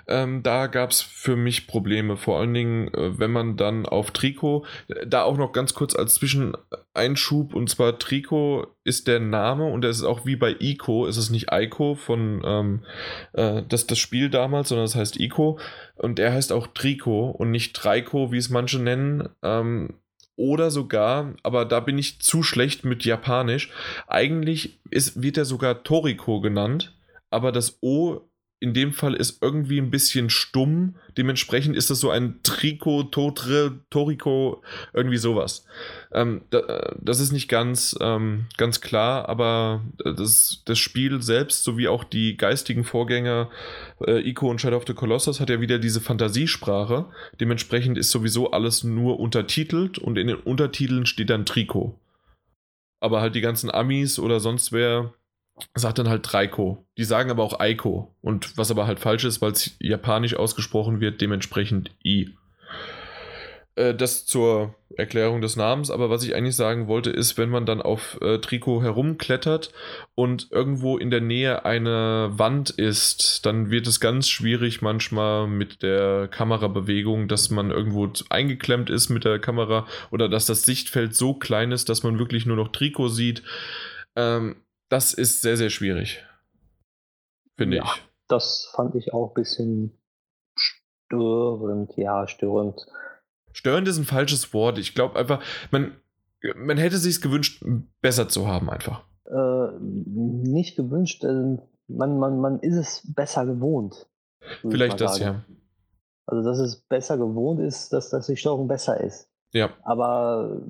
Ähm, da gab es für mich Probleme. Vor allen Dingen, äh, wenn man dann auf Trikot, da auch noch ganz kurz als Zwischeneinschub, und zwar Trikot ist der Name und es ist auch wie bei Ico, ist es nicht Ico von ähm, äh, das, das Spiel damals, sondern es heißt Ico. Und er heißt auch Trikot und nicht Traiko, wie es manche nennen. Ähm, oder sogar, aber da bin ich zu schlecht mit Japanisch. Eigentlich ist, wird er sogar Toriko genannt, aber das O in dem Fall ist irgendwie ein bisschen stumm. Dementsprechend ist das so ein Triko, Totre, Toriko, irgendwie sowas. Ähm, da, das ist nicht ganz, ähm, ganz klar, aber das, das Spiel selbst sowie auch die geistigen Vorgänger äh, Ico und Shadow of the Colossus hat ja wieder diese Fantasiesprache. Dementsprechend ist sowieso alles nur untertitelt und in den Untertiteln steht dann Triko. Aber halt die ganzen Amis oder sonst wer sagt dann halt Traiko. Die sagen aber auch Aiko. Und was aber halt falsch ist, weil es japanisch ausgesprochen wird, dementsprechend I. Äh, das zur Erklärung des Namens, aber was ich eigentlich sagen wollte, ist, wenn man dann auf äh, Trikot herumklettert und irgendwo in der Nähe eine Wand ist, dann wird es ganz schwierig manchmal mit der Kamerabewegung, dass man irgendwo eingeklemmt ist mit der Kamera oder dass das Sichtfeld so klein ist, dass man wirklich nur noch Trikot sieht. Ähm, das ist sehr, sehr schwierig. Finde ja, ich. Das fand ich auch ein bisschen störend. Ja, störend. Störend ist ein falsches Wort. Ich glaube einfach, man, man hätte sich gewünscht, besser zu haben, einfach. Äh, nicht gewünscht, äh, man, man, man ist es besser gewohnt. Vielleicht das, ja. Also, dass es besser gewohnt ist, dass, dass die Steuerung besser ist. Ja. Aber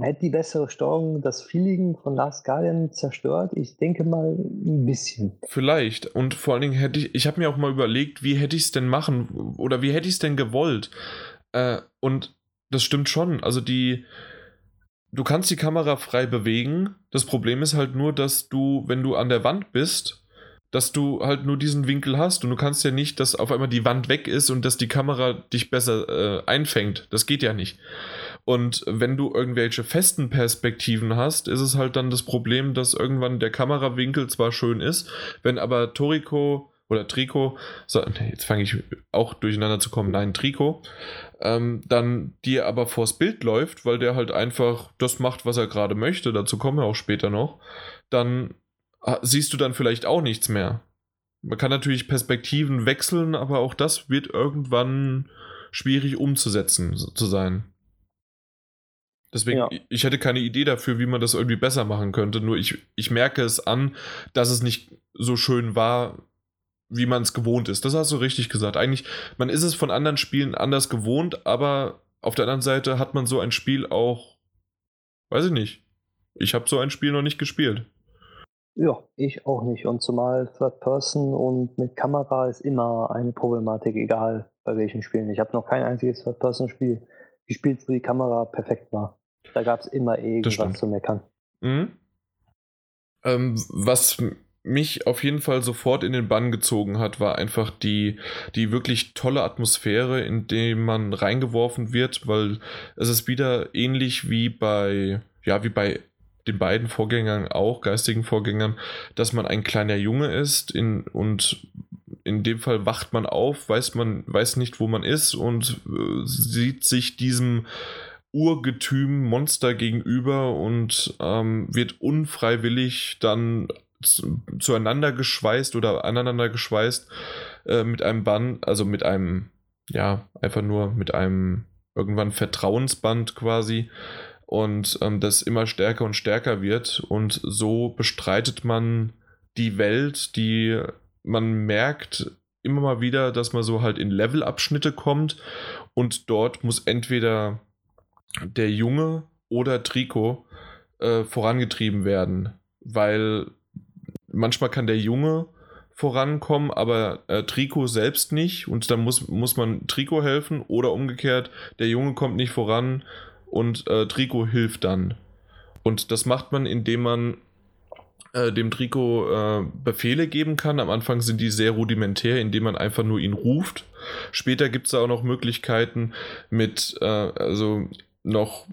hätte die bessere Steuerung das Feeling von Last Guardian zerstört? Ich denke mal ein bisschen. Vielleicht. Und vor allen Dingen hätte ich, ich habe mir auch mal überlegt, wie hätte ich es denn machen oder wie hätte ich es denn gewollt? Äh, und das stimmt schon. Also die, du kannst die Kamera frei bewegen. Das Problem ist halt nur, dass du, wenn du an der Wand bist, dass du halt nur diesen Winkel hast und du kannst ja nicht, dass auf einmal die Wand weg ist und dass die Kamera dich besser äh, einfängt. Das geht ja nicht. Und wenn du irgendwelche festen Perspektiven hast, ist es halt dann das Problem, dass irgendwann der Kamerawinkel zwar schön ist, wenn aber Toriko oder Trikot, so, jetzt fange ich auch durcheinander zu kommen, nein, Trikot, ähm, dann dir aber vors Bild läuft, weil der halt einfach das macht, was er gerade möchte, dazu kommen wir auch später noch, dann ah, siehst du dann vielleicht auch nichts mehr. Man kann natürlich Perspektiven wechseln, aber auch das wird irgendwann schwierig umzusetzen zu sein. Deswegen, ja. ich hätte keine Idee dafür, wie man das irgendwie besser machen könnte. Nur ich, ich merke es an, dass es nicht so schön war, wie man es gewohnt ist. Das hast du richtig gesagt. Eigentlich, man ist es von anderen Spielen anders gewohnt, aber auf der anderen Seite hat man so ein Spiel auch, weiß ich nicht. Ich habe so ein Spiel noch nicht gespielt. Ja, ich auch nicht. Und zumal Third Person und mit Kamera ist immer eine Problematik, egal bei welchen Spielen. Ich habe noch kein einziges Third Person Spiel gespielt, wo die Kamera perfekt war. Da gab es immer irgendwas zu meckern. Mhm. Ähm, was mich auf jeden Fall sofort in den Bann gezogen hat, war einfach die, die wirklich tolle Atmosphäre, in die man reingeworfen wird, weil es ist wieder ähnlich wie bei, ja, wie bei den beiden Vorgängern auch, geistigen Vorgängern, dass man ein kleiner Junge ist in, und in dem Fall wacht man auf, weiß man, weiß nicht, wo man ist und äh, sieht sich diesem Urgetüm Monster gegenüber und ähm, wird unfreiwillig dann zueinander geschweißt oder aneinander geschweißt äh, mit einem Band, also mit einem, ja, einfach nur mit einem irgendwann Vertrauensband quasi. Und ähm, das immer stärker und stärker wird. Und so bestreitet man die Welt, die man merkt immer mal wieder, dass man so halt in Levelabschnitte kommt. Und dort muss entweder der Junge oder Trikot äh, vorangetrieben werden, weil manchmal kann der Junge vorankommen, aber äh, Trikot selbst nicht und dann muss, muss man Trikot helfen oder umgekehrt, der Junge kommt nicht voran und äh, Trikot hilft dann. Und das macht man, indem man äh, dem Trikot äh, Befehle geben kann. Am Anfang sind die sehr rudimentär, indem man einfach nur ihn ruft. Später gibt es auch noch Möglichkeiten mit, äh, also noch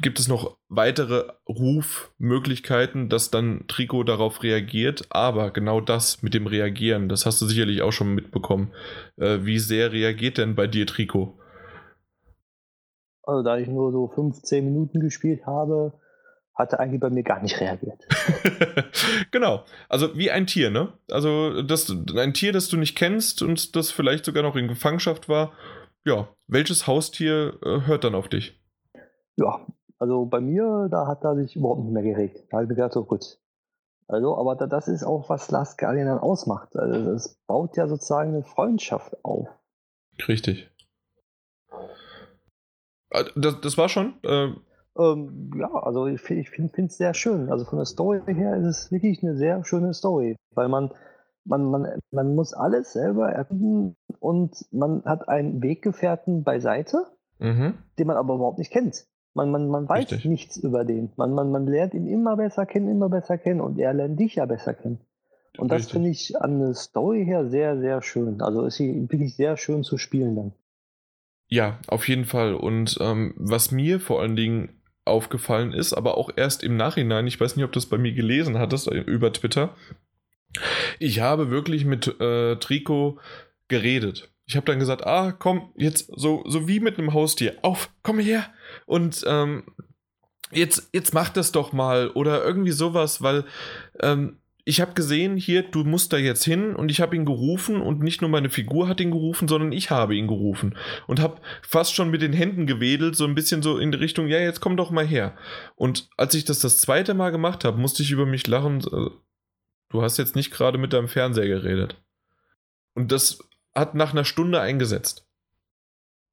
gibt es noch weitere Rufmöglichkeiten, dass dann Trikot darauf reagiert. Aber genau das mit dem Reagieren, das hast du sicherlich auch schon mitbekommen. Äh, wie sehr reagiert denn bei dir Trikot? Also da ich nur so 15 Minuten gespielt habe, hat er eigentlich bei mir gar nicht reagiert. genau. Also wie ein Tier, ne? Also das, ein Tier, das du nicht kennst und das vielleicht sogar noch in Gefangenschaft war. Ja, welches Haustier äh, hört dann auf dich? Ja, also bei mir, da hat er sich überhaupt nicht mehr geregt. Da habe ich mir gedacht, so gut. Also, aber da, das ist auch, was Last Guardian dann ausmacht. Also es baut ja sozusagen eine Freundschaft auf. Richtig. Äh, das, das war schon. Äh, ähm, ja, also ich, ich finde es sehr schön. Also von der Story her ist es wirklich eine sehr schöne Story, weil man, man, man, man muss alles selber erfinden und man hat einen Weggefährten beiseite, mhm. den man aber überhaupt nicht kennt. Man, man, man weiß Richtig. nichts über den. Man, man, man lernt ihn immer besser kennen, immer besser kennen und er lernt dich ja besser kennen. Und Richtig. das finde ich an der Story her sehr, sehr schön. Also ist sie wirklich sehr schön zu spielen dann. Ja, auf jeden Fall. Und ähm, was mir vor allen Dingen aufgefallen ist, aber auch erst im Nachhinein, ich weiß nicht, ob du das bei mir gelesen hattest äh, über Twitter, ich habe wirklich mit äh, Trico geredet. Ich habe dann gesagt, ah, komm, jetzt so, so wie mit einem Haustier, auf, komm her. Und ähm, jetzt, jetzt mach das doch mal oder irgendwie sowas, weil ähm, ich habe gesehen, hier, du musst da jetzt hin und ich habe ihn gerufen und nicht nur meine Figur hat ihn gerufen, sondern ich habe ihn gerufen und habe fast schon mit den Händen gewedelt, so ein bisschen so in die Richtung, ja, jetzt komm doch mal her. Und als ich das das zweite Mal gemacht habe, musste ich über mich lachen, äh, du hast jetzt nicht gerade mit deinem Fernseher geredet. Und das hat nach einer Stunde eingesetzt.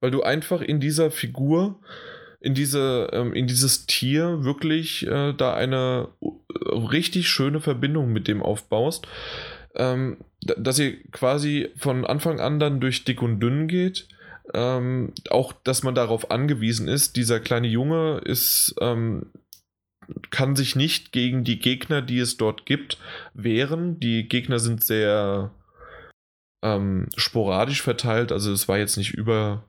Weil du einfach in dieser Figur in, diese, ähm, in dieses Tier wirklich äh, da eine äh, richtig schöne Verbindung mit dem aufbaust. Ähm, dass ihr quasi von Anfang an dann durch dick und dünn geht. Ähm, auch, dass man darauf angewiesen ist, dieser kleine Junge ist, ähm, kann sich nicht gegen die Gegner, die es dort gibt, wehren. Die Gegner sind sehr ähm, sporadisch verteilt, also es war jetzt nicht über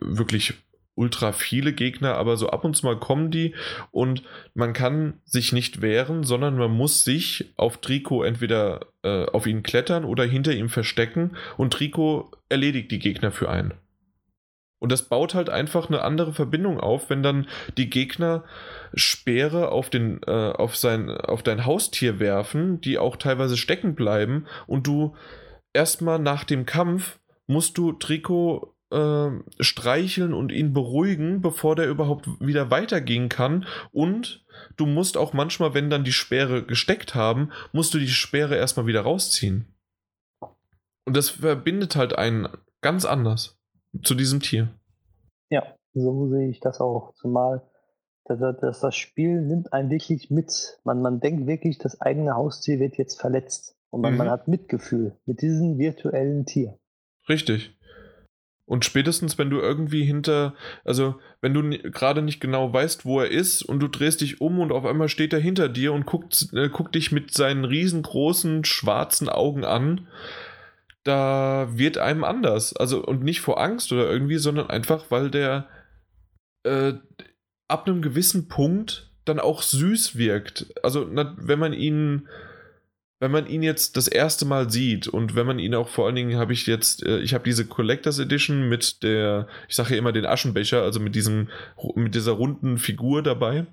wirklich ultra viele Gegner, aber so ab und zu mal kommen die. Und man kann sich nicht wehren, sondern man muss sich auf Trico entweder äh, auf ihn klettern oder hinter ihm verstecken. Und Trico erledigt die Gegner für einen. Und das baut halt einfach eine andere Verbindung auf, wenn dann die Gegner Speere auf, den, äh, auf, sein, auf dein Haustier werfen, die auch teilweise stecken bleiben und du erstmal nach dem Kampf musst du Trico äh, streicheln und ihn beruhigen, bevor der überhaupt wieder weitergehen kann. Und du musst auch manchmal, wenn dann die Speere gesteckt haben, musst du die Speere erstmal wieder rausziehen. Und das verbindet halt einen ganz anders zu diesem Tier. Ja, so sehe ich das auch. Zumal dass das Spiel nimmt einen wirklich mit. Man, man denkt wirklich, das eigene Haustier wird jetzt verletzt. Und man, mhm. man hat Mitgefühl mit diesem virtuellen Tier. Richtig. Und spätestens, wenn du irgendwie hinter, also wenn du gerade nicht genau weißt, wo er ist und du drehst dich um und auf einmal steht er hinter dir und guckt, äh, guckt dich mit seinen riesengroßen schwarzen Augen an, da wird einem anders. Also und nicht vor Angst oder irgendwie, sondern einfach, weil der äh, ab einem gewissen Punkt dann auch süß wirkt. Also na, wenn man ihn wenn man ihn jetzt das erste Mal sieht und wenn man ihn auch vor allen Dingen habe ich jetzt, äh, ich habe diese Collectors Edition mit der, ich sage ja immer den Aschenbecher, also mit diesem, mit dieser runden Figur dabei.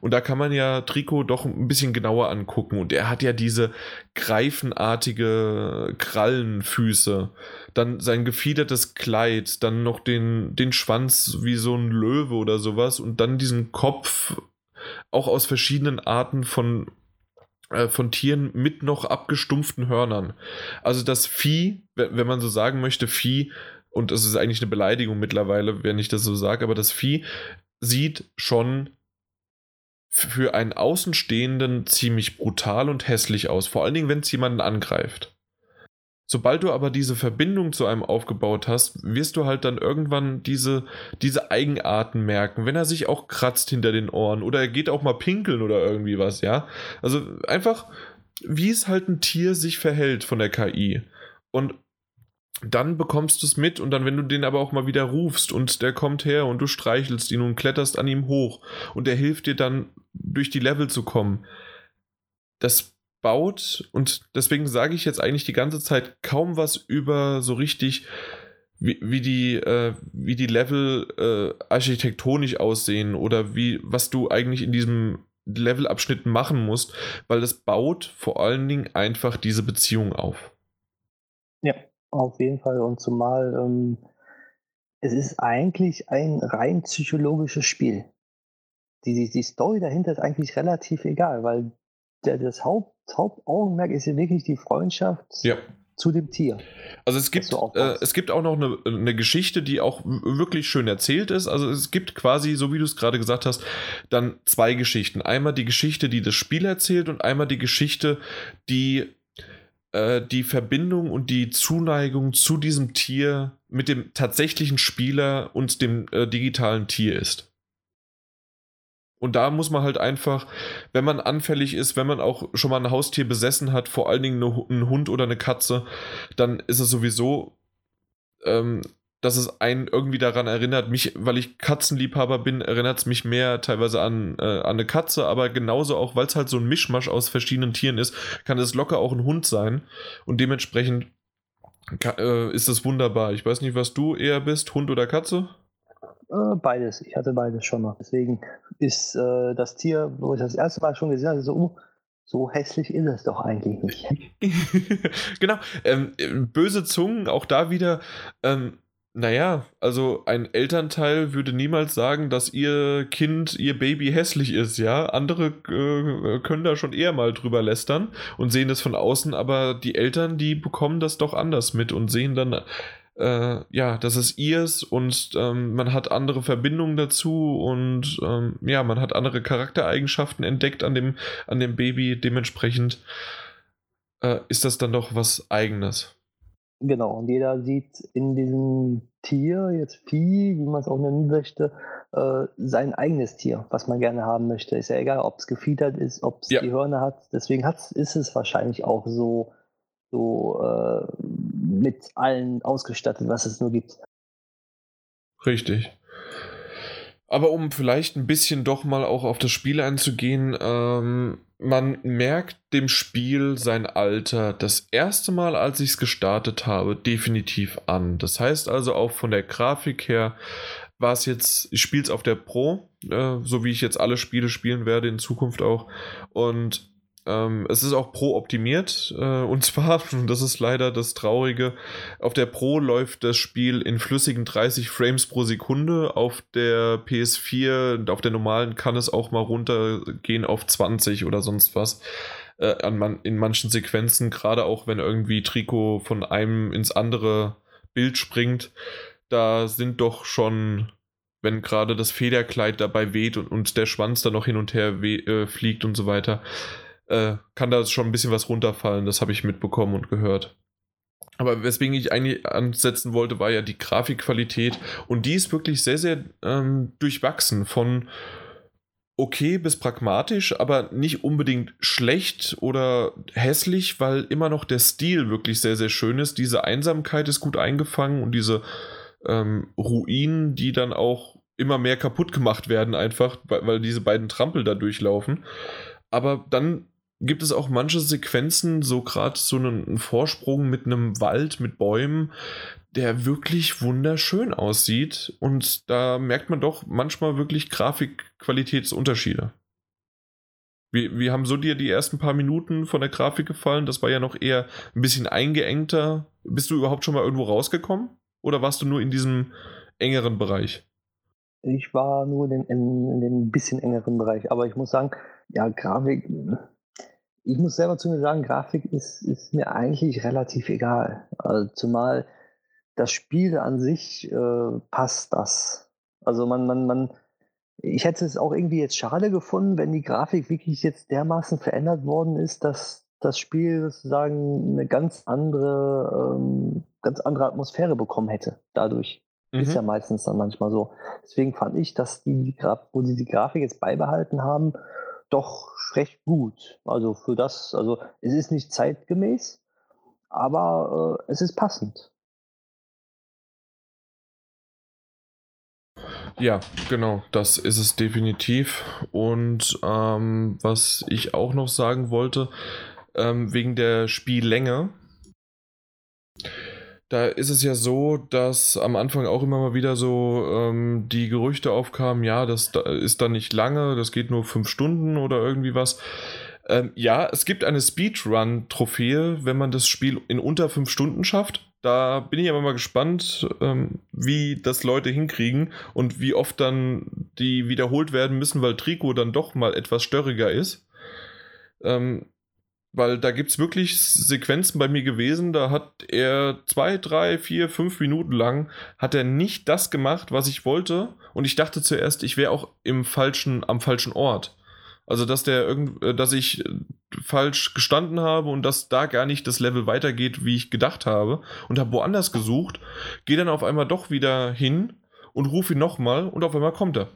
Und da kann man ja Trikot doch ein bisschen genauer angucken. Und er hat ja diese greifenartige Krallenfüße, dann sein gefiedertes Kleid, dann noch den, den Schwanz wie so ein Löwe oder sowas und dann diesen Kopf auch aus verschiedenen Arten von von Tieren mit noch abgestumpften Hörnern. Also das Vieh, wenn man so sagen möchte, Vieh, und das ist eigentlich eine Beleidigung mittlerweile, wenn ich das so sage, aber das Vieh sieht schon für einen Außenstehenden ziemlich brutal und hässlich aus. Vor allen Dingen, wenn es jemanden angreift. Sobald du aber diese Verbindung zu einem aufgebaut hast, wirst du halt dann irgendwann diese, diese Eigenarten merken. Wenn er sich auch kratzt hinter den Ohren oder er geht auch mal pinkeln oder irgendwie was, ja. Also einfach, wie es halt ein Tier sich verhält von der KI. Und dann bekommst du es mit und dann, wenn du den aber auch mal wieder rufst und der kommt her und du streichelst ihn und kletterst an ihm hoch und der hilft dir dann durch die Level zu kommen, das baut und deswegen sage ich jetzt eigentlich die ganze Zeit kaum was über so richtig, wie, wie die, äh, wie die Level äh, architektonisch aussehen oder wie, was du eigentlich in diesem Levelabschnitt machen musst, weil das baut vor allen Dingen einfach diese Beziehung auf. Ja, auf jeden Fall. Und zumal ähm, es ist eigentlich ein rein psychologisches Spiel. Die, die, die Story dahinter ist eigentlich relativ egal, weil der, das Haupt, Hauptaugenmerk ist ja wirklich die Freundschaft ja. zu dem Tier. Also es gibt, äh, es gibt auch noch eine, eine, Geschichte, die auch wirklich schön erzählt ist. Also es gibt quasi, so wie du es gerade gesagt hast, dann zwei Geschichten. Einmal die Geschichte, die das Spiel erzählt und einmal die Geschichte, die äh, die Verbindung und die Zuneigung zu diesem Tier mit dem tatsächlichen Spieler und dem äh, digitalen Tier ist. Und da muss man halt einfach, wenn man anfällig ist, wenn man auch schon mal ein Haustier besessen hat, vor allen Dingen einen Hund oder eine Katze, dann ist es sowieso ähm, dass es einen irgendwie daran erinnert, mich, weil ich Katzenliebhaber bin, erinnert es mich mehr teilweise an, äh, an eine Katze, aber genauso auch, weil es halt so ein Mischmasch aus verschiedenen Tieren ist, kann es locker auch ein Hund sein und dementsprechend kann, äh, ist es wunderbar. Ich weiß nicht, was du eher bist, Hund oder Katze? Äh, beides. Ich hatte beides schon mal. Deswegen ist äh, das Tier, wo ich das erste Mal schon gesehen habe, so, so hässlich ist es doch eigentlich nicht. genau. Ähm, böse Zungen, auch da wieder. Ähm, naja, also ein Elternteil würde niemals sagen, dass ihr Kind, ihr Baby hässlich ist, ja. Andere äh, können da schon eher mal drüber lästern und sehen das von außen, aber die Eltern, die bekommen das doch anders mit und sehen dann, äh, ja, das ist ihrs und ähm, man hat andere Verbindungen dazu und ähm, ja, man hat andere Charaktereigenschaften entdeckt an dem, an dem Baby. Dementsprechend äh, ist das dann doch was Eigenes. Genau, und jeder sieht in diesem Tier, jetzt Vieh, wie man es auch nennen möchte, äh, sein eigenes Tier, was man gerne haben möchte. Ist ja egal, ob es gefiedert ist, ob es ja. die Hörner hat. Deswegen hat's, ist es wahrscheinlich auch so, so äh, mit allen ausgestattet, was es nur gibt. Richtig. Aber um vielleicht ein bisschen doch mal auch auf das Spiel einzugehen, ähm, man merkt dem Spiel sein Alter das erste Mal, als ich es gestartet habe, definitiv an. Das heißt also auch von der Grafik her war es jetzt, ich spiele es auf der Pro, äh, so wie ich jetzt alle Spiele spielen werde in Zukunft auch. Und ähm, es ist auch Pro optimiert äh, und zwar, das ist leider das Traurige, auf der Pro läuft das Spiel in flüssigen 30 Frames pro Sekunde, auf der PS4 und auf der normalen kann es auch mal runtergehen auf 20 oder sonst was. Äh, an man, in manchen Sequenzen, gerade auch wenn irgendwie Trikot von einem ins andere Bild springt, da sind doch schon wenn gerade das Federkleid dabei weht und, und der Schwanz dann noch hin und her äh, fliegt und so weiter äh, kann da schon ein bisschen was runterfallen. Das habe ich mitbekommen und gehört. Aber weswegen ich eigentlich ansetzen wollte, war ja die Grafikqualität. Und die ist wirklich sehr, sehr ähm, durchwachsen von okay bis pragmatisch, aber nicht unbedingt schlecht oder hässlich, weil immer noch der Stil wirklich sehr, sehr schön ist. Diese Einsamkeit ist gut eingefangen und diese ähm, Ruinen, die dann auch immer mehr kaputt gemacht werden, einfach, weil, weil diese beiden Trampel da durchlaufen. Aber dann gibt es auch manche Sequenzen, so gerade so einen Vorsprung mit einem Wald, mit Bäumen, der wirklich wunderschön aussieht. Und da merkt man doch manchmal wirklich Grafikqualitätsunterschiede. Wie, wie haben so dir die ersten paar Minuten von der Grafik gefallen? Das war ja noch eher ein bisschen eingeengter. Bist du überhaupt schon mal irgendwo rausgekommen? Oder warst du nur in diesem engeren Bereich? Ich war nur in, in, in dem bisschen engeren Bereich. Aber ich muss sagen, ja, Grafik, ich muss selber zu mir sagen, Grafik ist, ist mir eigentlich relativ egal. Also zumal das Spiel an sich äh, passt das. Also man, man, man, ich hätte es auch irgendwie jetzt schade gefunden, wenn die Grafik wirklich jetzt dermaßen verändert worden ist, dass das Spiel sozusagen eine ganz andere, ähm, ganz andere Atmosphäre bekommen hätte. Dadurch mhm. ist ja meistens dann manchmal so. Deswegen fand ich, dass die, wo sie die Grafik jetzt beibehalten haben, doch recht gut. Also für das, also es ist nicht zeitgemäß, aber äh, es ist passend. Ja, genau, das ist es definitiv. Und ähm, was ich auch noch sagen wollte, ähm, wegen der Spiellänge, da ist es ja so, dass am Anfang auch immer mal wieder so ähm, die Gerüchte aufkamen, ja, das ist dann nicht lange, das geht nur fünf Stunden oder irgendwie was. Ähm, ja, es gibt eine Speedrun-Trophäe, wenn man das Spiel in unter fünf Stunden schafft. Da bin ich aber mal gespannt, ähm, wie das Leute hinkriegen und wie oft dann die wiederholt werden müssen, weil Trico dann doch mal etwas störriger ist. Ähm, weil da gibt es wirklich Sequenzen bei mir gewesen, da hat er zwei, drei, vier, fünf Minuten lang, hat er nicht das gemacht, was ich wollte. Und ich dachte zuerst, ich wäre auch im falschen, am falschen Ort. Also, dass der irgend, äh, dass ich äh, falsch gestanden habe und dass da gar nicht das Level weitergeht, wie ich gedacht habe. Und habe woanders gesucht, gehe dann auf einmal doch wieder hin und rufe ihn nochmal und auf einmal kommt er.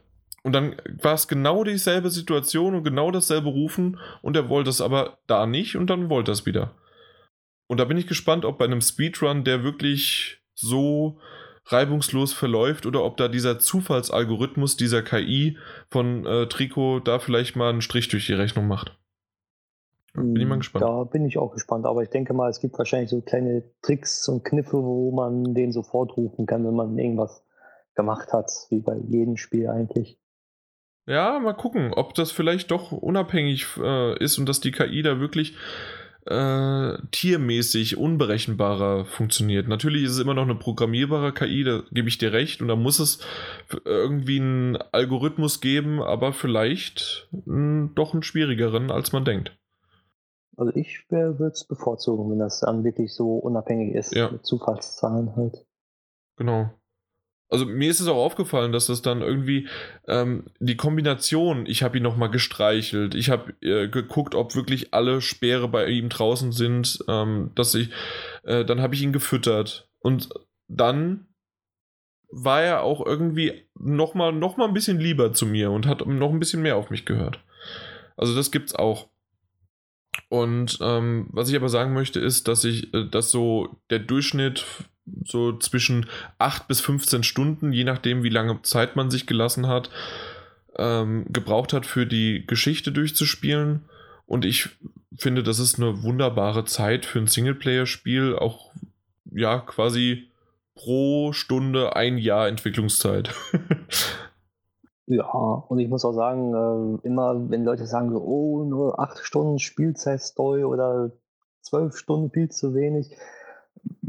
Und dann war es genau dieselbe Situation und genau dasselbe Rufen und er wollte es aber da nicht und dann wollte er es wieder. Und da bin ich gespannt, ob bei einem Speedrun der wirklich so reibungslos verläuft oder ob da dieser Zufallsalgorithmus dieser KI von äh, Trico da vielleicht mal einen Strich durch die Rechnung macht. Bin ich mal gespannt. Da bin ich auch gespannt, aber ich denke mal, es gibt wahrscheinlich so kleine Tricks und Kniffe, wo man den sofort rufen kann, wenn man irgendwas gemacht hat, wie bei jedem Spiel eigentlich. Ja, mal gucken, ob das vielleicht doch unabhängig äh, ist und dass die KI da wirklich äh, tiermäßig unberechenbarer funktioniert. Natürlich ist es immer noch eine programmierbare KI, da gebe ich dir recht, und da muss es irgendwie einen Algorithmus geben, aber vielleicht mh, hm, doch einen schwierigeren, als man denkt. Also ich würde es bevorzugen, wenn das dann wirklich so unabhängig ist, ja. mit Zufallszahlen halt. Genau. Also mir ist es auch aufgefallen, dass das dann irgendwie ähm, die Kombination, ich habe ihn nochmal gestreichelt, ich habe äh, geguckt, ob wirklich alle Speere bei ihm draußen sind, ähm, dass ich, äh, dann habe ich ihn gefüttert und dann war er auch irgendwie nochmal noch mal ein bisschen lieber zu mir und hat noch ein bisschen mehr auf mich gehört. Also das gibt's auch. Und ähm, was ich aber sagen möchte, ist, dass ich, äh, dass so der Durchschnitt so zwischen 8 bis 15 Stunden, je nachdem, wie lange Zeit man sich gelassen hat, ähm, gebraucht hat, für die Geschichte durchzuspielen. Und ich finde, das ist eine wunderbare Zeit für ein Singleplayer-Spiel, auch ja, quasi pro Stunde ein Jahr Entwicklungszeit. ja, und ich muss auch sagen, äh, immer wenn Leute sagen, oh, nur 8 Stunden Spielzeit-Story oder 12 Stunden viel zu wenig,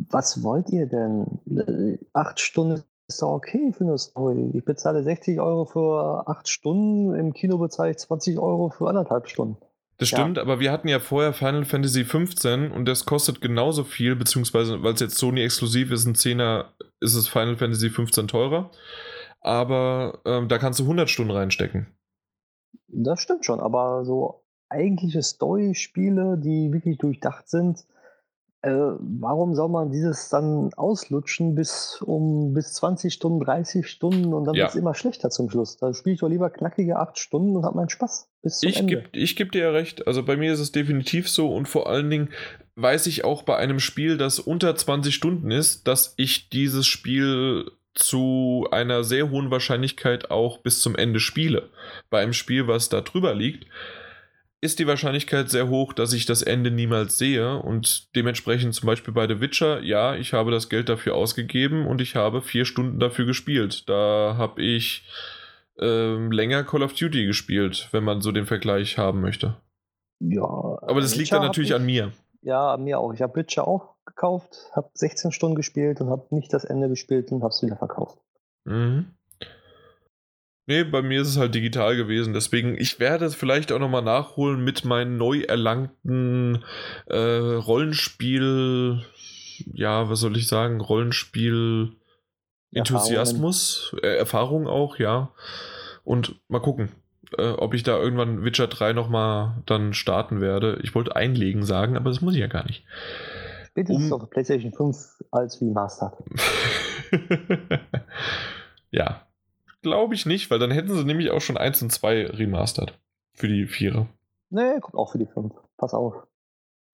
was wollt ihr denn? Acht Stunden ist doch okay für eine Story. Ich bezahle 60 Euro für acht Stunden, im Kino bezahle ich 20 Euro für anderthalb Stunden. Das stimmt, ja. aber wir hatten ja vorher Final Fantasy 15 und das kostet genauso viel, beziehungsweise weil es jetzt Sony exklusiv ist, ein Zehner, ist es Final Fantasy 15 teurer. Aber ähm, da kannst du 100 Stunden reinstecken. Das stimmt schon, aber so eigentliche Story-Spiele, die wirklich durchdacht sind, äh, warum soll man dieses dann auslutschen bis um bis 20 Stunden, 30 Stunden und dann ja. wird es immer schlechter zum Schluss? Da spiele ich doch lieber knackige 8 Stunden und habe meinen Spaß. Bis zum ich gebe geb dir ja recht. Also bei mir ist es definitiv so und vor allen Dingen weiß ich auch bei einem Spiel, das unter 20 Stunden ist, dass ich dieses Spiel zu einer sehr hohen Wahrscheinlichkeit auch bis zum Ende spiele. Bei einem Spiel, was da drüber liegt, ist die Wahrscheinlichkeit sehr hoch, dass ich das Ende niemals sehe und dementsprechend zum Beispiel bei The Witcher, ja, ich habe das Geld dafür ausgegeben und ich habe vier Stunden dafür gespielt. Da habe ich ähm, länger Call of Duty gespielt, wenn man so den Vergleich haben möchte. Ja. Aber das liegt dann natürlich ich, an mir. Ja, an mir auch. Ich habe Witcher auch gekauft, habe 16 Stunden gespielt und habe nicht das Ende gespielt und habe es wieder verkauft. Mhm. Nee, bei mir ist es halt digital gewesen. Deswegen, ich werde es vielleicht auch nochmal nachholen mit meinen neu erlangten äh, Rollenspiel, ja, was soll ich sagen, Rollenspiel Enthusiasmus, äh, Erfahrung auch, ja. Und mal gucken, äh, ob ich da irgendwann Witcher 3 nochmal dann starten werde. Ich wollte einlegen sagen, aber das muss ich ja gar nicht. Spätestens um, auf PlayStation 5 als Remastered. ja, Glaube ich nicht, weil dann hätten sie nämlich auch schon 1 und 2 remastered. Für die Vierer. Nee, kommt auch für die 5. Pass auf.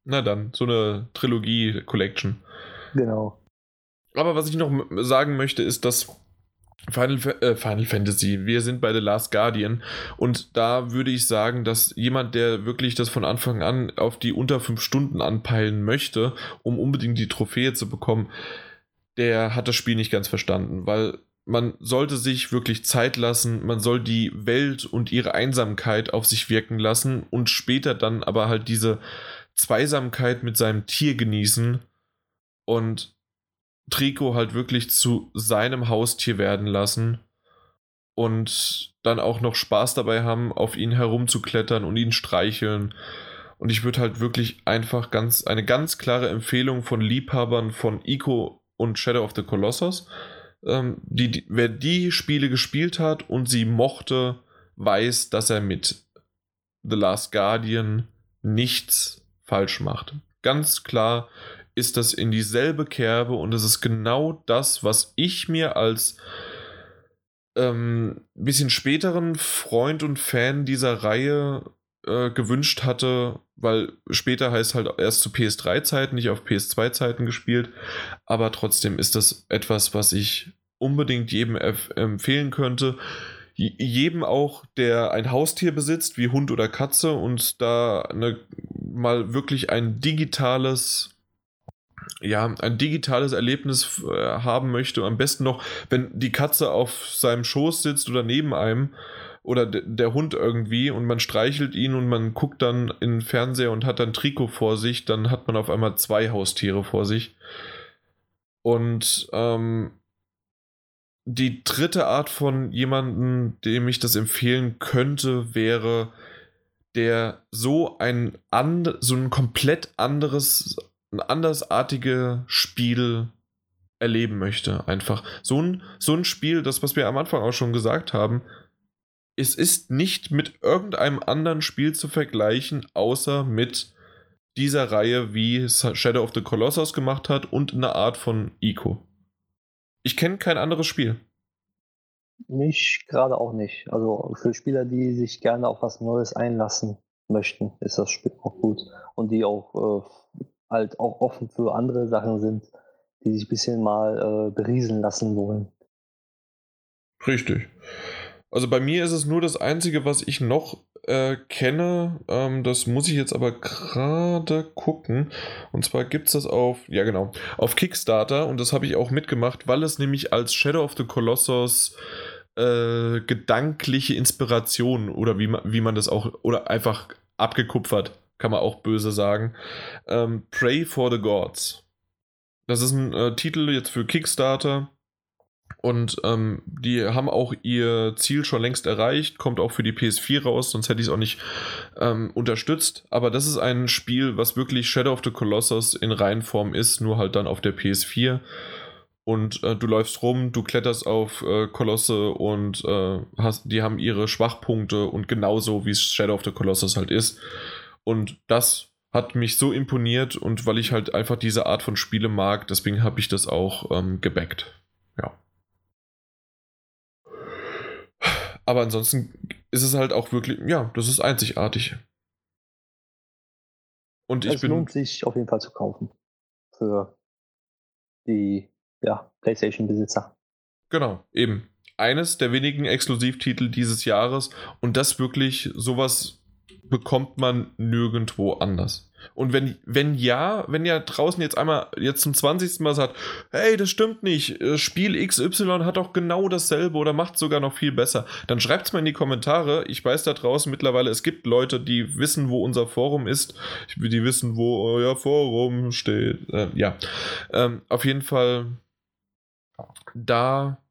Na dann, so eine Trilogie-Collection. Genau. Aber was ich noch sagen möchte, ist, dass Final, äh, Final Fantasy, wir sind bei The Last Guardian und da würde ich sagen, dass jemand, der wirklich das von Anfang an auf die unter 5 Stunden anpeilen möchte, um unbedingt die Trophäe zu bekommen, der hat das Spiel nicht ganz verstanden, weil man sollte sich wirklich Zeit lassen, man soll die Welt und ihre Einsamkeit auf sich wirken lassen und später dann aber halt diese Zweisamkeit mit seinem Tier genießen und Trico halt wirklich zu seinem Haustier werden lassen und dann auch noch Spaß dabei haben, auf ihn herumzuklettern und ihn streicheln. Und ich würde halt wirklich einfach ganz eine ganz klare Empfehlung von Liebhabern von Ico und Shadow of the Colossus. Ähm, die, die, wer die Spiele gespielt hat und sie mochte, weiß, dass er mit The Last Guardian nichts falsch macht. Ganz klar ist das in dieselbe Kerbe und es ist genau das, was ich mir als ähm, bisschen späteren Freund und Fan dieser Reihe äh, gewünscht hatte, weil später heißt halt erst zu PS3-Zeiten, nicht auf PS2-Zeiten gespielt, aber trotzdem ist das etwas, was ich unbedingt jedem empfehlen könnte. Jedem auch, der ein Haustier besitzt, wie Hund oder Katze und da eine, mal wirklich ein digitales ja, ein digitales Erlebnis äh, haben möchte, am besten noch, wenn die Katze auf seinem Schoß sitzt oder neben einem oder der Hund irgendwie und man streichelt ihn und man guckt dann in den Fernseher und hat dann Trikot vor sich, dann hat man auf einmal zwei Haustiere vor sich. Und ähm, die dritte Art von jemandem, dem ich das empfehlen könnte, wäre der so ein, and, so ein komplett anderes ein andersartige Spiel erleben möchte. Einfach so ein, so ein Spiel, das, was wir am Anfang auch schon gesagt haben, es ist nicht mit irgendeinem anderen Spiel zu vergleichen, außer mit dieser Reihe, wie Shadow of the Colossus gemacht hat und eine Art von Ico. Ich kenne kein anderes Spiel. Mich gerade auch nicht. Also für Spieler, die sich gerne auf was Neues einlassen möchten, ist das Spiel auch gut. Und die auch äh, halt auch offen für andere Sachen sind, die sich ein bisschen mal äh, berieseln lassen wollen. Richtig. Also bei mir ist es nur das Einzige, was ich noch äh, kenne. Ähm, das muss ich jetzt aber gerade gucken. Und zwar gibt es das auf, ja genau, auf Kickstarter. Und das habe ich auch mitgemacht, weil es nämlich als Shadow of the Colossus äh, gedankliche Inspiration oder wie man, wie man das auch, oder einfach abgekupfert kann man auch böse sagen. Ähm, Pray for the Gods. Das ist ein äh, Titel jetzt für Kickstarter. Und ähm, die haben auch ihr Ziel schon längst erreicht, kommt auch für die PS4 raus, sonst hätte ich es auch nicht ähm, unterstützt. Aber das ist ein Spiel, was wirklich Shadow of the Colossus in Reihenform ist, nur halt dann auf der PS4. Und äh, du läufst rum, du kletterst auf äh, Kolosse und äh, hast, die haben ihre Schwachpunkte und genauso wie es Shadow of the Colossus halt ist. Und das hat mich so imponiert und weil ich halt einfach diese Art von Spiele mag, deswegen habe ich das auch ähm, gebackt. Aber ansonsten ist es halt auch wirklich, ja, das ist einzigartig. Und ich es bin. lohnt sich auf jeden Fall zu kaufen. Für die ja, PlayStation-Besitzer. Genau, eben. Eines der wenigen Exklusivtitel dieses Jahres und das wirklich sowas bekommt man nirgendwo anders. Und wenn, wenn ja, wenn ja draußen jetzt einmal jetzt zum 20. Mal sagt, hey, das stimmt nicht, äh, Spiel XY hat doch genau dasselbe oder macht sogar noch viel besser, dann schreibt es mal in die Kommentare. Ich weiß da draußen mittlerweile, es gibt Leute, die wissen, wo unser Forum ist, die wissen, wo euer Forum steht. Äh, ja, ähm, auf jeden Fall da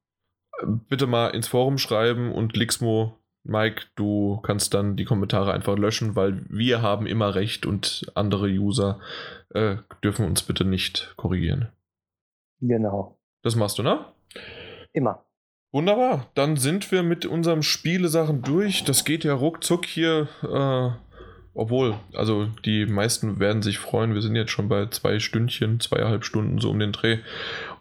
äh, bitte mal ins Forum schreiben und Lixmo Mike, du kannst dann die Kommentare einfach löschen, weil wir haben immer recht und andere User äh, dürfen uns bitte nicht korrigieren. Genau. Das machst du, ne? Immer. Wunderbar. Dann sind wir mit unserem Spielesachen durch. Das geht ja ruckzuck hier. Äh, obwohl, also die meisten werden sich freuen. Wir sind jetzt schon bei zwei Stündchen, zweieinhalb Stunden so um den Dreh.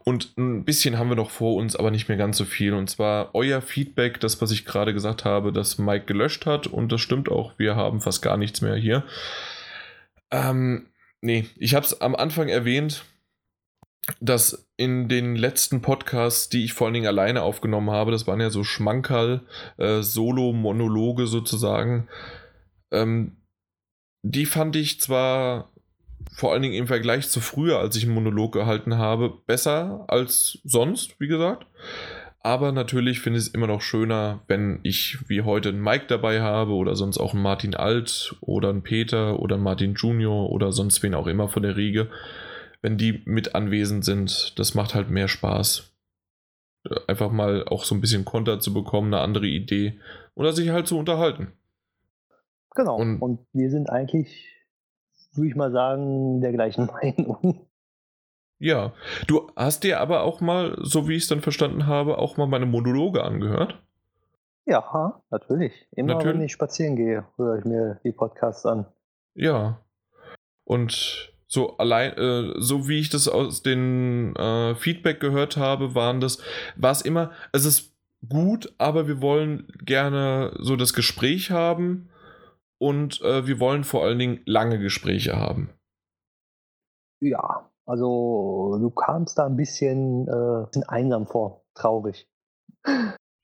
Und ein bisschen haben wir noch vor uns, aber nicht mehr ganz so viel. Und zwar euer Feedback, das, was ich gerade gesagt habe, dass Mike gelöscht hat. Und das stimmt auch, wir haben fast gar nichts mehr hier. Ähm, nee, ich habe es am Anfang erwähnt. dass in den letzten Podcasts, die ich vor allen Dingen alleine aufgenommen habe, das waren ja so Schmankerl, äh, Solo-Monologe sozusagen, ähm, die fand ich zwar vor allen Dingen im Vergleich zu früher, als ich einen Monolog gehalten habe, besser als sonst, wie gesagt. Aber natürlich finde ich es immer noch schöner, wenn ich wie heute einen Mike dabei habe oder sonst auch einen Martin Alt oder einen Peter oder einen Martin Junior oder sonst wen auch immer von der Riege. Wenn die mit anwesend sind, das macht halt mehr Spaß. Einfach mal auch so ein bisschen Konter zu bekommen, eine andere Idee oder sich halt zu unterhalten. Genau. Und, und wir sind eigentlich, würde ich mal sagen, der gleichen Meinung. Ja, du hast dir aber auch mal, so wie ich es dann verstanden habe, auch mal meine Monologe angehört. Ja, natürlich. Immer natürlich. wenn ich spazieren gehe, höre ich mir die Podcasts an. Ja. Und so allein, äh, so wie ich das aus den äh, Feedback gehört habe, waren das, war es immer, es ist gut, aber wir wollen gerne so das Gespräch haben und äh, wir wollen vor allen Dingen lange Gespräche haben. Ja, also du kamst da ein bisschen, äh, bisschen einsam vor, traurig.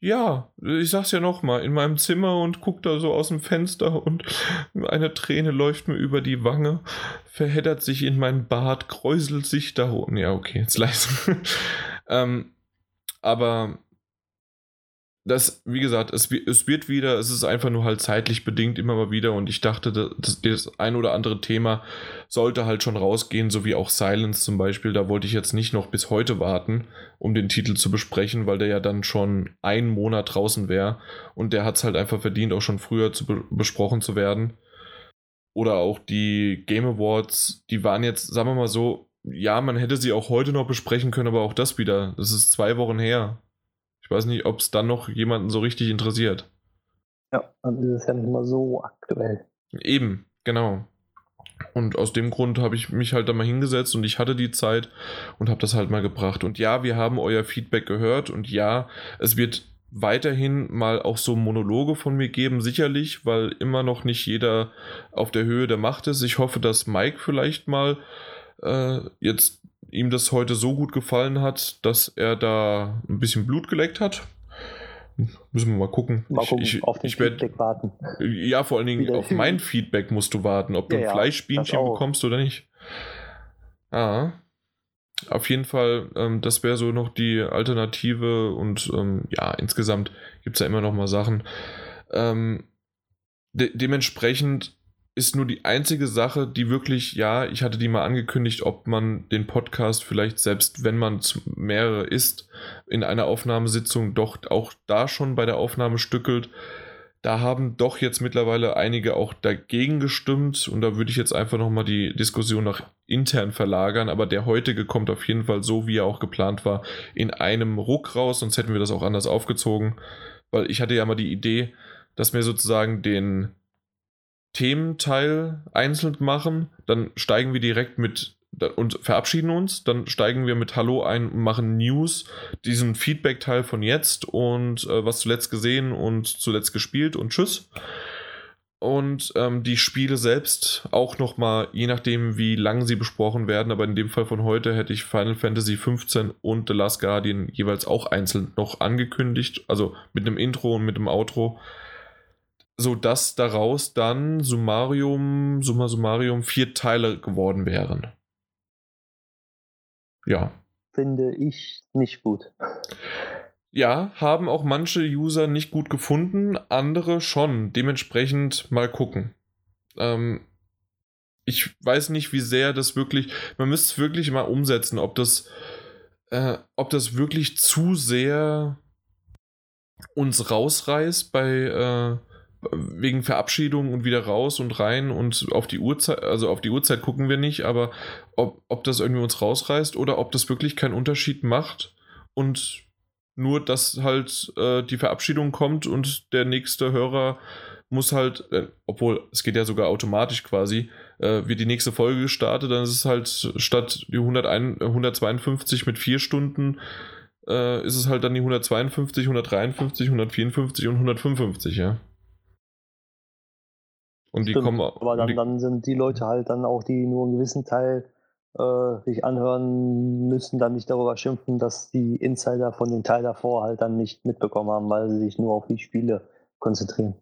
Ja, ich sag's ja nochmal, in meinem Zimmer und guck da so aus dem Fenster und eine Träne läuft mir über die Wange, verheddert sich in mein Bart, kräuselt sich da oben. Ja, okay, jetzt leise. ähm, aber das, wie gesagt, es, es wird wieder, es ist einfach nur halt zeitlich bedingt immer mal wieder und ich dachte, das, das ein oder andere Thema sollte halt schon rausgehen, so wie auch Silence zum Beispiel. Da wollte ich jetzt nicht noch bis heute warten, um den Titel zu besprechen, weil der ja dann schon einen Monat draußen wäre und der hat es halt einfach verdient, auch schon früher zu be besprochen zu werden. Oder auch die Game Awards, die waren jetzt, sagen wir mal so, ja, man hätte sie auch heute noch besprechen können, aber auch das wieder, das ist zwei Wochen her. Weiß nicht, ob es dann noch jemanden so richtig interessiert. Ja, dann ist es ja nicht mal so aktuell. Eben, genau. Und aus dem Grund habe ich mich halt da mal hingesetzt und ich hatte die Zeit und habe das halt mal gebracht. Und ja, wir haben euer Feedback gehört und ja, es wird weiterhin mal auch so Monologe von mir geben, sicherlich, weil immer noch nicht jeder auf der Höhe der Macht ist. Ich hoffe, dass Mike vielleicht mal äh, jetzt ihm das heute so gut gefallen hat, dass er da ein bisschen Blut geleckt hat. Müssen wir mal gucken. Mal gucken, ich, auf den ich Feedback werd, warten. Ja, vor allen Dingen auf mein Feedback musst du warten, ob du ja, ein Fleischbienchen bekommst oder nicht. Ah. Auf jeden Fall, ähm, das wäre so noch die Alternative und ähm, ja, insgesamt gibt es ja immer noch mal Sachen. Ähm, de dementsprechend ist nur die einzige Sache, die wirklich, ja, ich hatte die mal angekündigt, ob man den Podcast vielleicht selbst, wenn man mehrere ist, in einer Aufnahmesitzung doch auch da schon bei der Aufnahme stückelt. Da haben doch jetzt mittlerweile einige auch dagegen gestimmt und da würde ich jetzt einfach nochmal die Diskussion nach intern verlagern, aber der heutige kommt auf jeden Fall so, wie er auch geplant war, in einem Ruck raus, sonst hätten wir das auch anders aufgezogen, weil ich hatte ja mal die Idee, dass wir sozusagen den Thementeil einzeln machen, dann steigen wir direkt mit und verabschieden uns, dann steigen wir mit Hallo ein und machen News, diesen Feedback-Teil von jetzt und äh, was zuletzt gesehen und zuletzt gespielt und tschüss. Und ähm, die Spiele selbst auch nochmal, je nachdem wie lang sie besprochen werden, aber in dem Fall von heute hätte ich Final Fantasy 15 und The Last Guardian jeweils auch einzeln noch angekündigt, also mit einem Intro und mit einem Outro sodass daraus dann Summarium, summa summarum, vier Teile geworden wären. Ja. Finde ich nicht gut. Ja, haben auch manche User nicht gut gefunden, andere schon. Dementsprechend mal gucken. Ähm, ich weiß nicht, wie sehr das wirklich. Man müsste es wirklich mal umsetzen, ob das, äh, ob das wirklich zu sehr uns rausreißt bei, äh, wegen Verabschiedung und wieder raus und rein und auf die Uhrzeit, also auf die Uhrzeit gucken wir nicht, aber ob, ob das irgendwie uns rausreißt oder ob das wirklich keinen Unterschied macht und nur, dass halt äh, die Verabschiedung kommt und der nächste Hörer muss halt, äh, obwohl es geht ja sogar automatisch quasi, äh, wird die nächste Folge gestartet, dann ist es halt statt die 101, 152 mit vier Stunden, äh, ist es halt dann die 152, 153, 154 und 155, ja. Und die Stimmt, kommen Aber dann, dann sind die Leute halt dann auch, die nur einen gewissen Teil äh, sich anhören müssen, dann nicht darüber schimpfen, dass die Insider von den Teil davor halt dann nicht mitbekommen haben, weil sie sich nur auf die Spiele konzentrieren.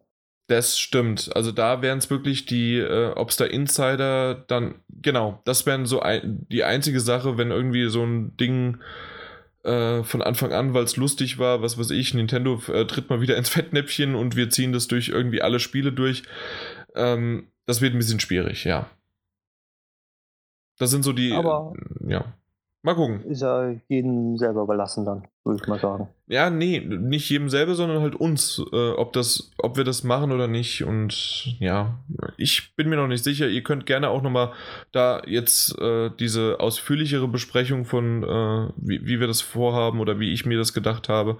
Das stimmt. Also da wären es wirklich die, äh, ob es da Insider dann, genau, das wären so ein, die einzige Sache, wenn irgendwie so ein Ding äh, von Anfang an, weil es lustig war, was weiß ich, Nintendo äh, tritt mal wieder ins Fettnäpfchen und wir ziehen das durch irgendwie alle Spiele durch. Ähm, das wird ein bisschen schwierig, ja. Das sind so die. Aber ja. Mal gucken. Ist ja jedem selber überlassen dann, würde ich mal sagen. Ja, nee, nicht jedem selber, sondern halt uns, äh, ob, das, ob wir das machen oder nicht. Und ja, ich bin mir noch nicht sicher. Ihr könnt gerne auch nochmal da jetzt äh, diese ausführlichere Besprechung von, äh, wie, wie wir das vorhaben oder wie ich mir das gedacht habe,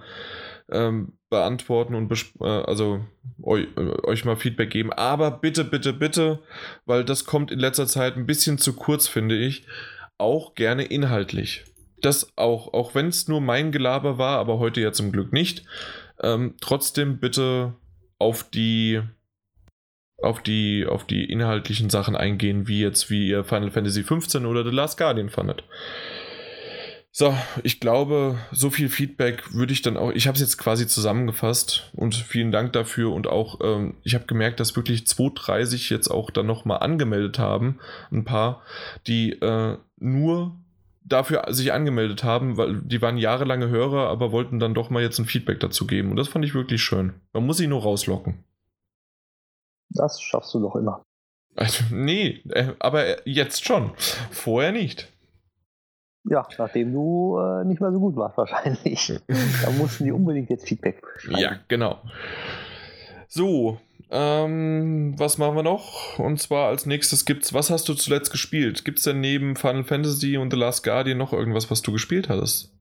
ähm, beantworten und äh, also euch, äh, euch mal Feedback geben. Aber bitte, bitte, bitte, weil das kommt in letzter Zeit ein bisschen zu kurz, finde ich auch gerne inhaltlich. Das auch, auch wenn es nur mein Gelaber war, aber heute ja zum Glück nicht. Ähm, trotzdem bitte auf die auf die auf die inhaltlichen Sachen eingehen, wie jetzt wie ihr Final Fantasy 15 oder The Last Guardian fandet. So, ich glaube, so viel Feedback würde ich dann auch. Ich habe es jetzt quasi zusammengefasst und vielen Dank dafür. Und auch, ähm, ich habe gemerkt, dass wirklich 230 jetzt auch dann nochmal angemeldet haben. Ein paar, die äh, nur dafür sich angemeldet haben, weil die waren jahrelange Hörer, aber wollten dann doch mal jetzt ein Feedback dazu geben. Und das fand ich wirklich schön. Man muss sie nur rauslocken. Das schaffst du doch immer. Also, nee, äh, aber jetzt schon. Vorher nicht. Ja, nachdem du äh, nicht mehr so gut warst wahrscheinlich. da mussten die unbedingt jetzt Feedback schreiben. Ja, genau. So, ähm, was machen wir noch? Und zwar als nächstes gibt's, was hast du zuletzt gespielt? Gibt es denn neben Final Fantasy und The Last Guardian noch irgendwas, was du gespielt hattest?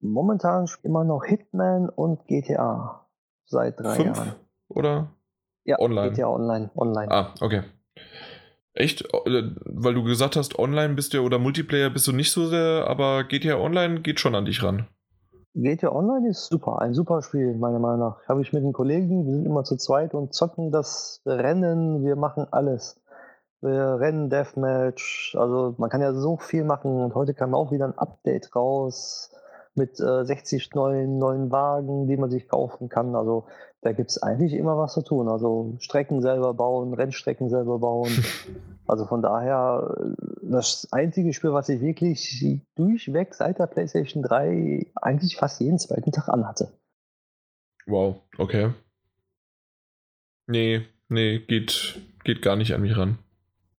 Momentan immer noch Hitman und GTA. Seit drei Fünf, Jahren. Oder? Ja, online. GTA Online. online. Ah, okay. Echt? Äh, weil du gesagt hast, online bist du oder Multiplayer bist du nicht so sehr, aber GTA Online geht schon an dich ran. GTA Online ist super, ein super Spiel, meiner Meinung nach. Habe ich mit einem Kollegen, wir sind immer zu zweit und zocken das Rennen, wir machen alles. Wir rennen Deathmatch, also man kann ja so viel machen und heute kam auch wieder ein Update raus mit äh, 60 neuen, neuen Wagen, die man sich kaufen kann. Also da gibt es eigentlich immer was zu tun. Also Strecken selber bauen, Rennstrecken selber bauen. also von daher, das einzige Spiel, was ich wirklich durchweg seit der PlayStation 3 eigentlich fast jeden zweiten Tag anhatte. Wow, okay. Nee, nee, geht, geht gar nicht an mich ran.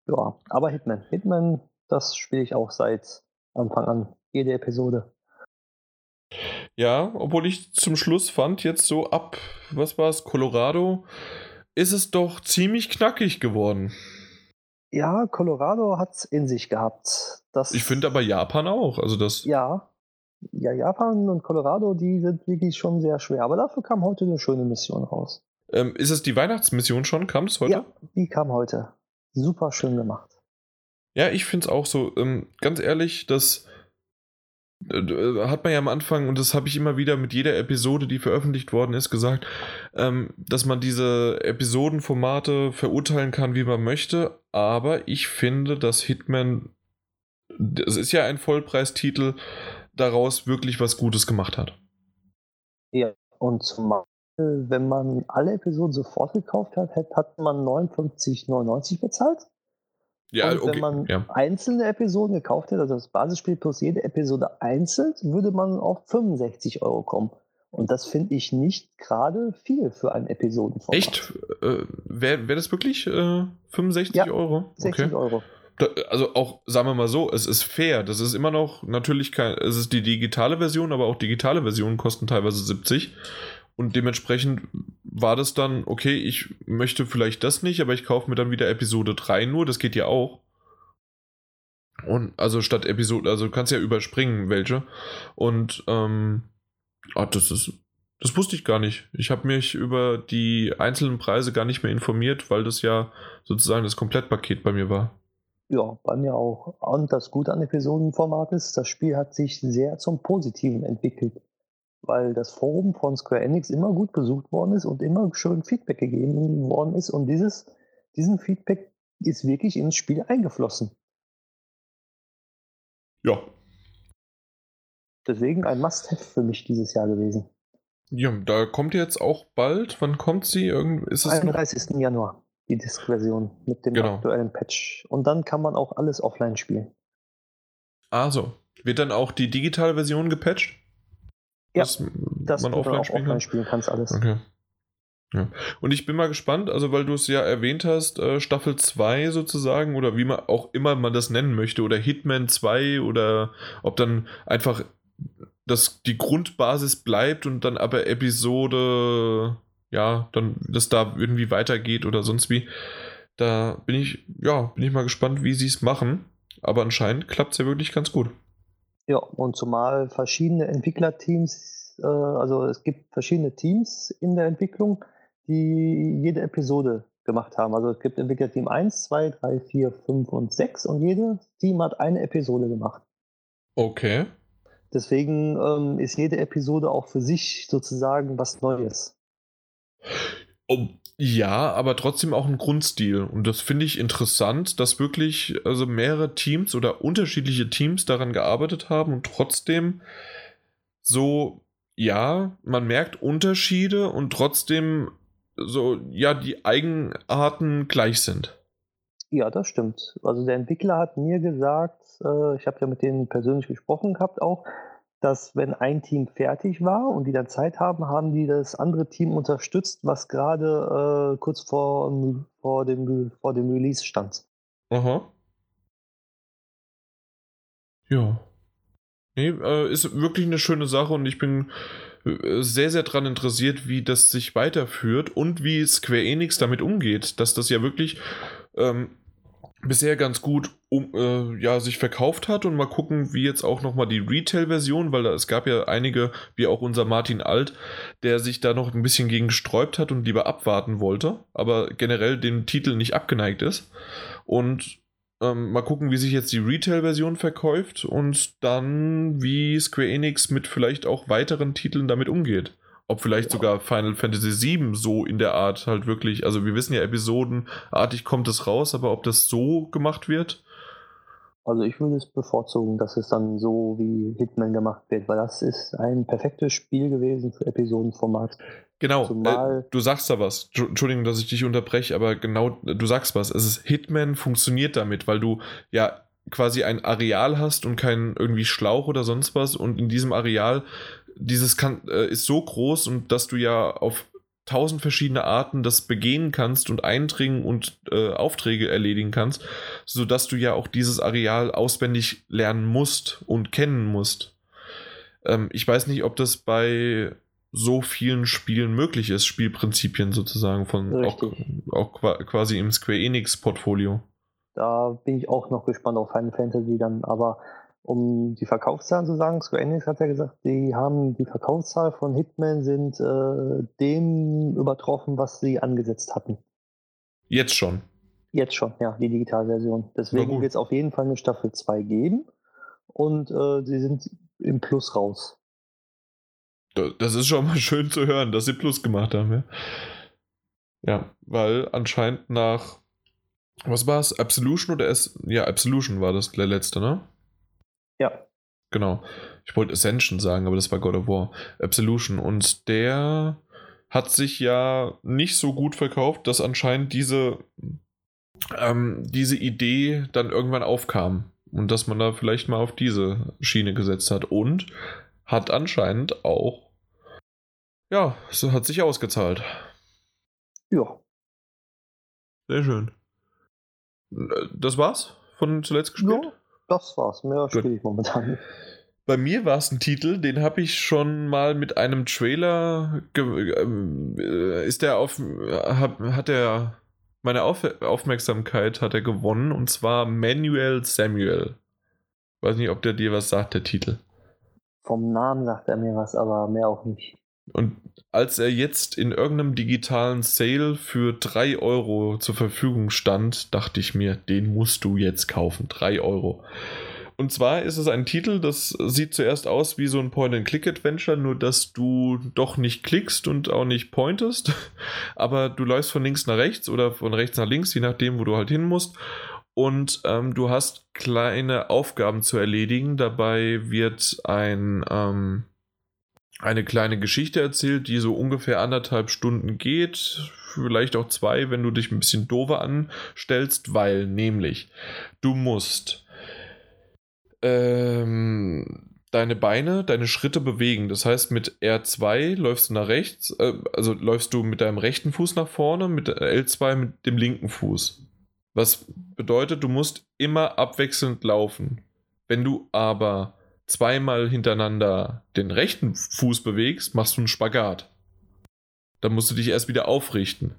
Ja, aber Hitman. Hitman, das spiele ich auch seit Anfang an. Jede Episode. Ja, obwohl ich zum Schluss fand, jetzt so ab, was war es, Colorado, ist es doch ziemlich knackig geworden. Ja, Colorado hat es in sich gehabt. Das, ich finde aber Japan auch. Also das ja, ja, Japan und Colorado, die sind wirklich schon sehr schwer. Aber dafür kam heute eine schöne Mission raus. Ähm, ist es die Weihnachtsmission schon? Kam es heute? Ja, die kam heute. Super schön gemacht. Ja, ich finde es auch so. Ähm, ganz ehrlich, das äh, hat man ja am Anfang, und das habe ich immer wieder mit jeder Episode, die veröffentlicht worden ist, gesagt, ähm, dass man diese Episodenformate verurteilen kann, wie man möchte, aber ich finde, dass Hitman, es ist ja ein Vollpreistitel, daraus wirklich was Gutes gemacht hat. Ja, und zumal, wenn man alle Episoden sofort gekauft hat, hat man 59,99 bezahlt. Ja, und okay. wenn man ja. einzelne Episoden gekauft hätte, also das Basisspiel plus jede Episode einzeln, würde man auf 65 Euro kommen. Und das finde ich nicht gerade viel für ein Episodenformat. Echt? Äh, Wäre wär das wirklich äh, 65 ja, Euro? 60 okay. Euro. Da, also auch, sagen wir mal so, es ist fair. Das ist immer noch natürlich kein, es ist die digitale Version, aber auch digitale Versionen kosten teilweise 70. Und dementsprechend war das dann, okay, ich möchte vielleicht das nicht, aber ich kaufe mir dann wieder Episode 3 nur, das geht ja auch. Und also statt Episode, also du kannst ja überspringen, welche. Und ähm, ah, das ist, das wusste ich gar nicht. Ich habe mich über die einzelnen Preise gar nicht mehr informiert, weil das ja sozusagen das Komplettpaket bei mir war. Ja, bei mir auch. Und das Gute an Episodenformat ist, das Spiel hat sich sehr zum Positiven entwickelt weil das Forum von Square Enix immer gut besucht worden ist und immer schön Feedback gegeben worden ist. Und dieses, diesen Feedback ist wirklich ins Spiel eingeflossen. Ja. Deswegen ein Must-Have für mich dieses Jahr gewesen. Ja, da kommt jetzt auch bald. Wann kommt sie? Irgend, ist es 31. Noch? Januar, die Disk-Version mit dem genau. aktuellen Patch. Und dann kann man auch alles offline spielen. Also, wird dann auch die digitale Version gepatcht? Ja, dass das man offline, spielen, offline kann? spielen kannst alles. Okay. Ja. Und ich bin mal gespannt, also weil du es ja erwähnt hast, äh, Staffel 2 sozusagen, oder wie man auch immer man das nennen möchte, oder Hitman 2, oder ob dann einfach das die Grundbasis bleibt und dann aber Episode, ja, dann das da irgendwie weitergeht oder sonst wie. Da bin ich, ja, bin ich mal gespannt, wie sie es machen. Aber anscheinend klappt es ja wirklich ganz gut. Ja, und zumal verschiedene Entwicklerteams, äh, also es gibt verschiedene Teams in der Entwicklung, die jede Episode gemacht haben. Also es gibt Entwicklerteam 1, 2, 3, 4, 5 und 6 und jedes Team hat eine Episode gemacht. Okay. Deswegen ähm, ist jede Episode auch für sich sozusagen was Neues. Oh, ja, aber trotzdem auch ein Grundstil. Und das finde ich interessant, dass wirklich also mehrere Teams oder unterschiedliche Teams daran gearbeitet haben und trotzdem so, ja, man merkt Unterschiede und trotzdem so, ja, die Eigenarten gleich sind. Ja, das stimmt. Also der Entwickler hat mir gesagt, äh, ich habe ja mit denen persönlich gesprochen gehabt auch, dass wenn ein Team fertig war und die dann Zeit haben, haben die das andere Team unterstützt, was gerade äh, kurz vor, vor, dem, vor dem Release stand. Aha. Ja. Nee, äh, ist wirklich eine schöne Sache und ich bin äh, sehr, sehr daran interessiert, wie das sich weiterführt und wie Square Enix damit umgeht, dass das ja wirklich ähm, bisher ganz gut um, äh, ja, sich verkauft hat und mal gucken, wie jetzt auch nochmal die Retail-Version, weil da, es gab ja einige, wie auch unser Martin Alt, der sich da noch ein bisschen gegen gesträubt hat und lieber abwarten wollte, aber generell den Titel nicht abgeneigt ist. Und ähm, mal gucken, wie sich jetzt die Retail-Version verkauft und dann, wie Square Enix mit vielleicht auch weiteren Titeln damit umgeht. Ob vielleicht ja. sogar Final Fantasy VII so in der Art halt wirklich, also wir wissen ja, episodenartig kommt es raus, aber ob das so gemacht wird? Also ich würde es bevorzugen, dass es dann so wie Hitman gemacht wird, weil das ist ein perfektes Spiel gewesen für Episodenformat. Genau, äh, du sagst da was. Entschuldigung, dass ich dich unterbreche, aber genau, du sagst was. Es ist Hitman funktioniert damit, weil du ja quasi ein Areal hast und kein irgendwie Schlauch oder sonst was und in diesem Areal dieses kann, äh, ist so groß und dass du ja auf tausend verschiedene Arten das begehen kannst und eindringen und äh, Aufträge erledigen kannst, sodass du ja auch dieses Areal auswendig lernen musst und kennen musst. Ähm, ich weiß nicht, ob das bei so vielen Spielen möglich ist, Spielprinzipien sozusagen von auch, auch, quasi im Square Enix Portfolio. Da bin ich auch noch gespannt auf Final Fantasy dann, aber um die Verkaufszahlen zu sagen, Square Enix hat ja gesagt, die haben die Verkaufszahl von Hitman sind äh, dem übertroffen, was sie angesetzt hatten. Jetzt schon. Jetzt schon, ja, die Digitalversion. Deswegen wird es auf jeden Fall eine Staffel 2 geben und äh, sie sind im Plus raus. Das ist schon mal schön zu hören, dass sie Plus gemacht haben, ja. Ja, weil anscheinend nach was war es? Absolution oder es? Ja, Absolution war das der letzte, ne? Ja. Genau. Ich wollte Ascension sagen, aber das war God of War. Absolution. Und der hat sich ja nicht so gut verkauft, dass anscheinend diese, ähm, diese Idee dann irgendwann aufkam. Und dass man da vielleicht mal auf diese Schiene gesetzt hat. Und hat anscheinend auch, ja, es hat sich ausgezahlt. Ja. Sehr schön. Das war's von zuletzt gespielt? Ja, das war's. Mehr spiele ich momentan nicht. Bei mir war es ein Titel, den habe ich schon mal mit einem Trailer. Äh, ist der auf. Hat, hat er. Meine auf Aufmerksamkeit hat er gewonnen und zwar Manuel Samuel. Weiß nicht, ob der dir was sagt, der Titel. Vom Namen sagt er mir was, aber mehr auch nicht. Und als er jetzt in irgendeinem digitalen Sale für 3 Euro zur Verfügung stand, dachte ich mir, den musst du jetzt kaufen. 3 Euro. Und zwar ist es ein Titel, das sieht zuerst aus wie so ein Point-and-Click-Adventure, nur dass du doch nicht klickst und auch nicht pointest, aber du läufst von links nach rechts oder von rechts nach links, je nachdem, wo du halt hin musst. und ähm, du hast kleine Aufgaben zu erledigen. Dabei wird ein, ähm, eine kleine Geschichte erzählt, die so ungefähr anderthalb Stunden geht. Vielleicht auch zwei, wenn du dich ein bisschen doofer anstellst, weil nämlich du musst ähm, deine Beine, deine Schritte bewegen. Das heißt, mit R2 läufst du nach rechts, äh, also läufst du mit deinem rechten Fuß nach vorne, mit L2 mit dem linken Fuß. Was bedeutet, du musst immer abwechselnd laufen. Wenn du aber zweimal hintereinander den rechten Fuß bewegst, machst du einen Spagat. Dann musst du dich erst wieder aufrichten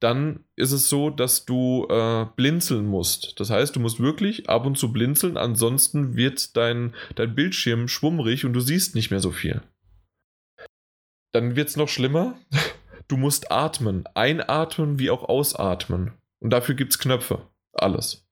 dann ist es so, dass du äh, blinzeln musst. Das heißt, du musst wirklich ab und zu blinzeln, ansonsten wird dein, dein Bildschirm schwummrig und du siehst nicht mehr so viel. Dann wird es noch schlimmer. Du musst atmen. Einatmen wie auch ausatmen. Und dafür gibt es Knöpfe. Alles.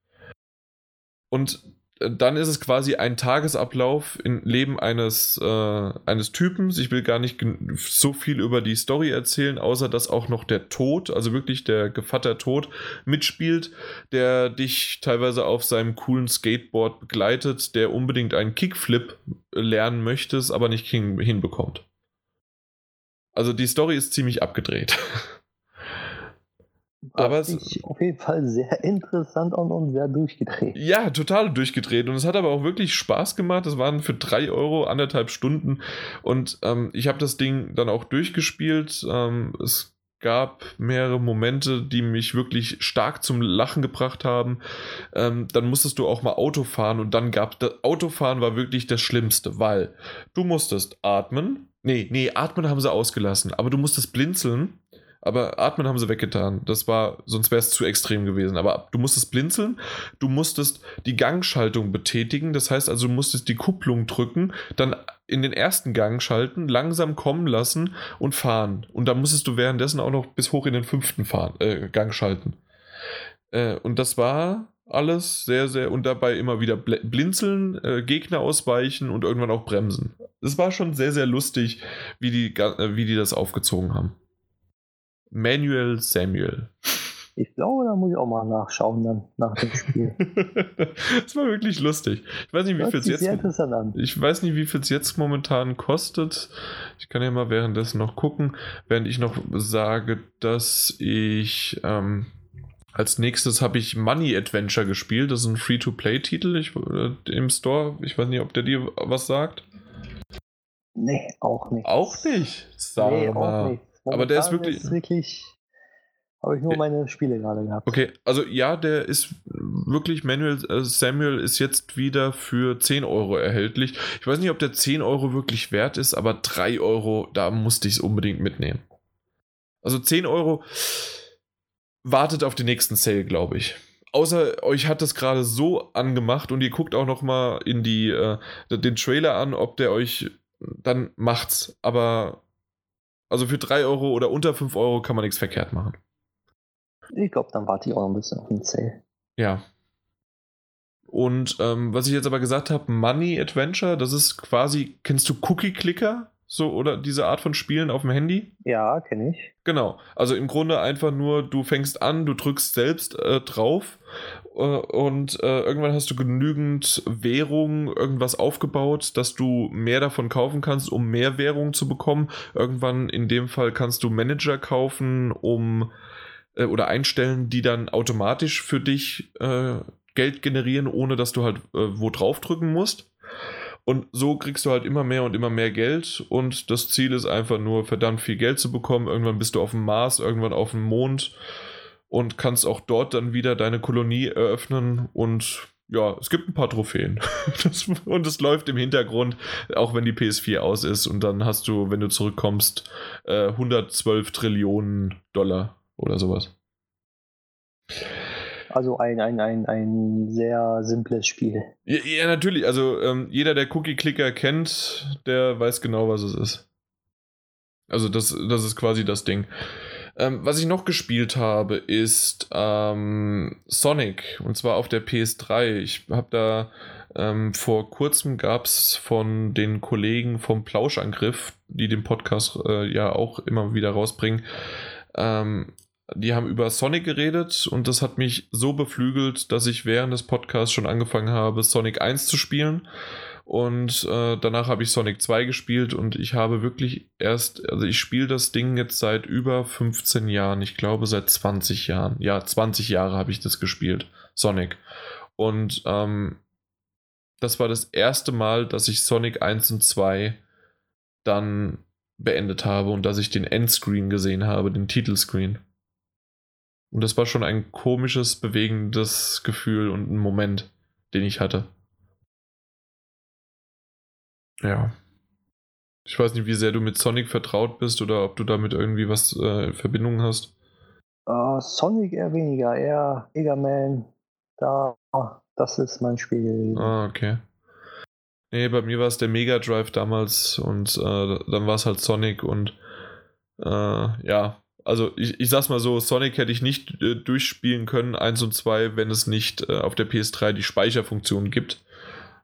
Und dann ist es quasi ein Tagesablauf im Leben eines, äh, eines Typens. Ich will gar nicht so viel über die Story erzählen, außer dass auch noch der Tod, also wirklich der Gevatter Tod, mitspielt, der dich teilweise auf seinem coolen Skateboard begleitet, der unbedingt einen Kickflip lernen möchte, aber nicht hin hinbekommt. Also die Story ist ziemlich abgedreht. Aber es ist auf jeden Fall sehr interessant und, und sehr durchgedreht. Ja, total durchgedreht. Und es hat aber auch wirklich Spaß gemacht. Es waren für drei Euro anderthalb Stunden. Und ähm, ich habe das Ding dann auch durchgespielt. Ähm, es gab mehrere Momente, die mich wirklich stark zum Lachen gebracht haben. Ähm, dann musstest du auch mal Auto fahren und dann gab das Autofahren war wirklich das Schlimmste, weil du musstest atmen. Nee, nee, atmen haben sie ausgelassen, aber du musstest blinzeln aber atmen haben sie weggetan. Das war, sonst wäre es zu extrem gewesen. Aber du musstest blinzeln, du musstest die Gangschaltung betätigen. Das heißt also, du musstest die Kupplung drücken, dann in den ersten Gang schalten, langsam kommen lassen und fahren. Und dann musstest du währenddessen auch noch bis hoch in den fünften fahren, äh, Gang schalten. Äh, und das war alles sehr, sehr und dabei immer wieder blinzeln, äh, Gegner ausweichen und irgendwann auch bremsen. Es war schon sehr, sehr lustig, wie die, äh, wie die das aufgezogen haben. Manuel Samuel. Ich glaube, da muss ich auch mal nachschauen dann nach dem Spiel. das war wirklich lustig. Ich weiß nicht, wie viel es jetzt. Ich weiß nicht, wie viel es jetzt momentan kostet. Ich kann ja mal währenddessen noch gucken, während ich noch sage, dass ich ähm, als nächstes habe ich Money Adventure gespielt. Das ist ein Free-to-Play-Titel äh, im Store. Ich weiß nicht, ob der dir was sagt. Nee, auch nicht. Auch nicht? Sag nee, mal. Auch nicht. Momentan aber der ist wirklich. Ist wirklich habe ich nur meine Spiele gerade gehabt. Okay, also ja, der ist wirklich, Manuel äh, Samuel ist jetzt wieder für 10 Euro erhältlich. Ich weiß nicht, ob der 10 Euro wirklich wert ist, aber 3 Euro, da musste ich es unbedingt mitnehmen. Also 10 Euro wartet auf den nächsten Sale, glaube ich. Außer euch hat das gerade so angemacht und ihr guckt auch noch mal in die, äh, den Trailer an, ob der euch dann macht's. Aber also für 3 Euro oder unter 5 Euro kann man nichts verkehrt machen. Ich glaube, dann warte ich auch ein bisschen auf den Sale. Ja. Und ähm, was ich jetzt aber gesagt habe, Money Adventure, das ist quasi, kennst du Cookie Clicker? So, oder diese Art von Spielen auf dem Handy? Ja, kenne ich. Genau. Also im Grunde einfach nur, du fängst an, du drückst selbst äh, drauf und äh, irgendwann hast du genügend Währung, irgendwas aufgebaut, dass du mehr davon kaufen kannst, um mehr Währung zu bekommen. Irgendwann in dem Fall kannst du Manager kaufen, um äh, oder einstellen, die dann automatisch für dich äh, Geld generieren, ohne dass du halt äh, wo drauf drücken musst. Und so kriegst du halt immer mehr und immer mehr Geld. Und das Ziel ist einfach nur, verdammt viel Geld zu bekommen. Irgendwann bist du auf dem Mars, irgendwann auf dem Mond und kannst auch dort dann wieder deine Kolonie eröffnen. Und ja, es gibt ein paar Trophäen. Das, und es läuft im Hintergrund, auch wenn die PS4 aus ist. Und dann hast du, wenn du zurückkommst, äh, 112 Trillionen Dollar oder sowas. Also ein, ein, ein, ein sehr simples Spiel. Ja, ja natürlich. Also ähm, jeder, der Cookie-Clicker kennt, der weiß genau, was es ist. Also das, das ist quasi das Ding. Ähm, was ich noch gespielt habe, ist ähm, Sonic. Und zwar auf der PS3. Ich habe da ähm, vor kurzem gab es von den Kollegen vom Plauschangriff, die den Podcast äh, ja auch immer wieder rausbringen, ähm, die haben über Sonic geredet und das hat mich so beflügelt, dass ich während des Podcasts schon angefangen habe, Sonic 1 zu spielen. Und äh, danach habe ich Sonic 2 gespielt und ich habe wirklich erst, also ich spiele das Ding jetzt seit über 15 Jahren, ich glaube seit 20 Jahren. Ja, 20 Jahre habe ich das gespielt, Sonic. Und ähm, das war das erste Mal, dass ich Sonic 1 und 2 dann beendet habe und dass ich den Endscreen gesehen habe, den Titelscreen. Und das war schon ein komisches, bewegendes Gefühl und ein Moment, den ich hatte. Ja. Ich weiß nicht, wie sehr du mit Sonic vertraut bist oder ob du damit irgendwie was äh, in Verbindung hast. Uh, Sonic eher weniger, eher Mega Man. Da, das ist mein Spiel. Ah, okay. Nee, bei mir war es der Mega Drive damals und äh, dann war es halt Sonic und äh, ja, also ich, ich sag's mal so, Sonic hätte ich nicht äh, durchspielen können, 1 und 2, wenn es nicht äh, auf der PS3 die Speicherfunktion gibt,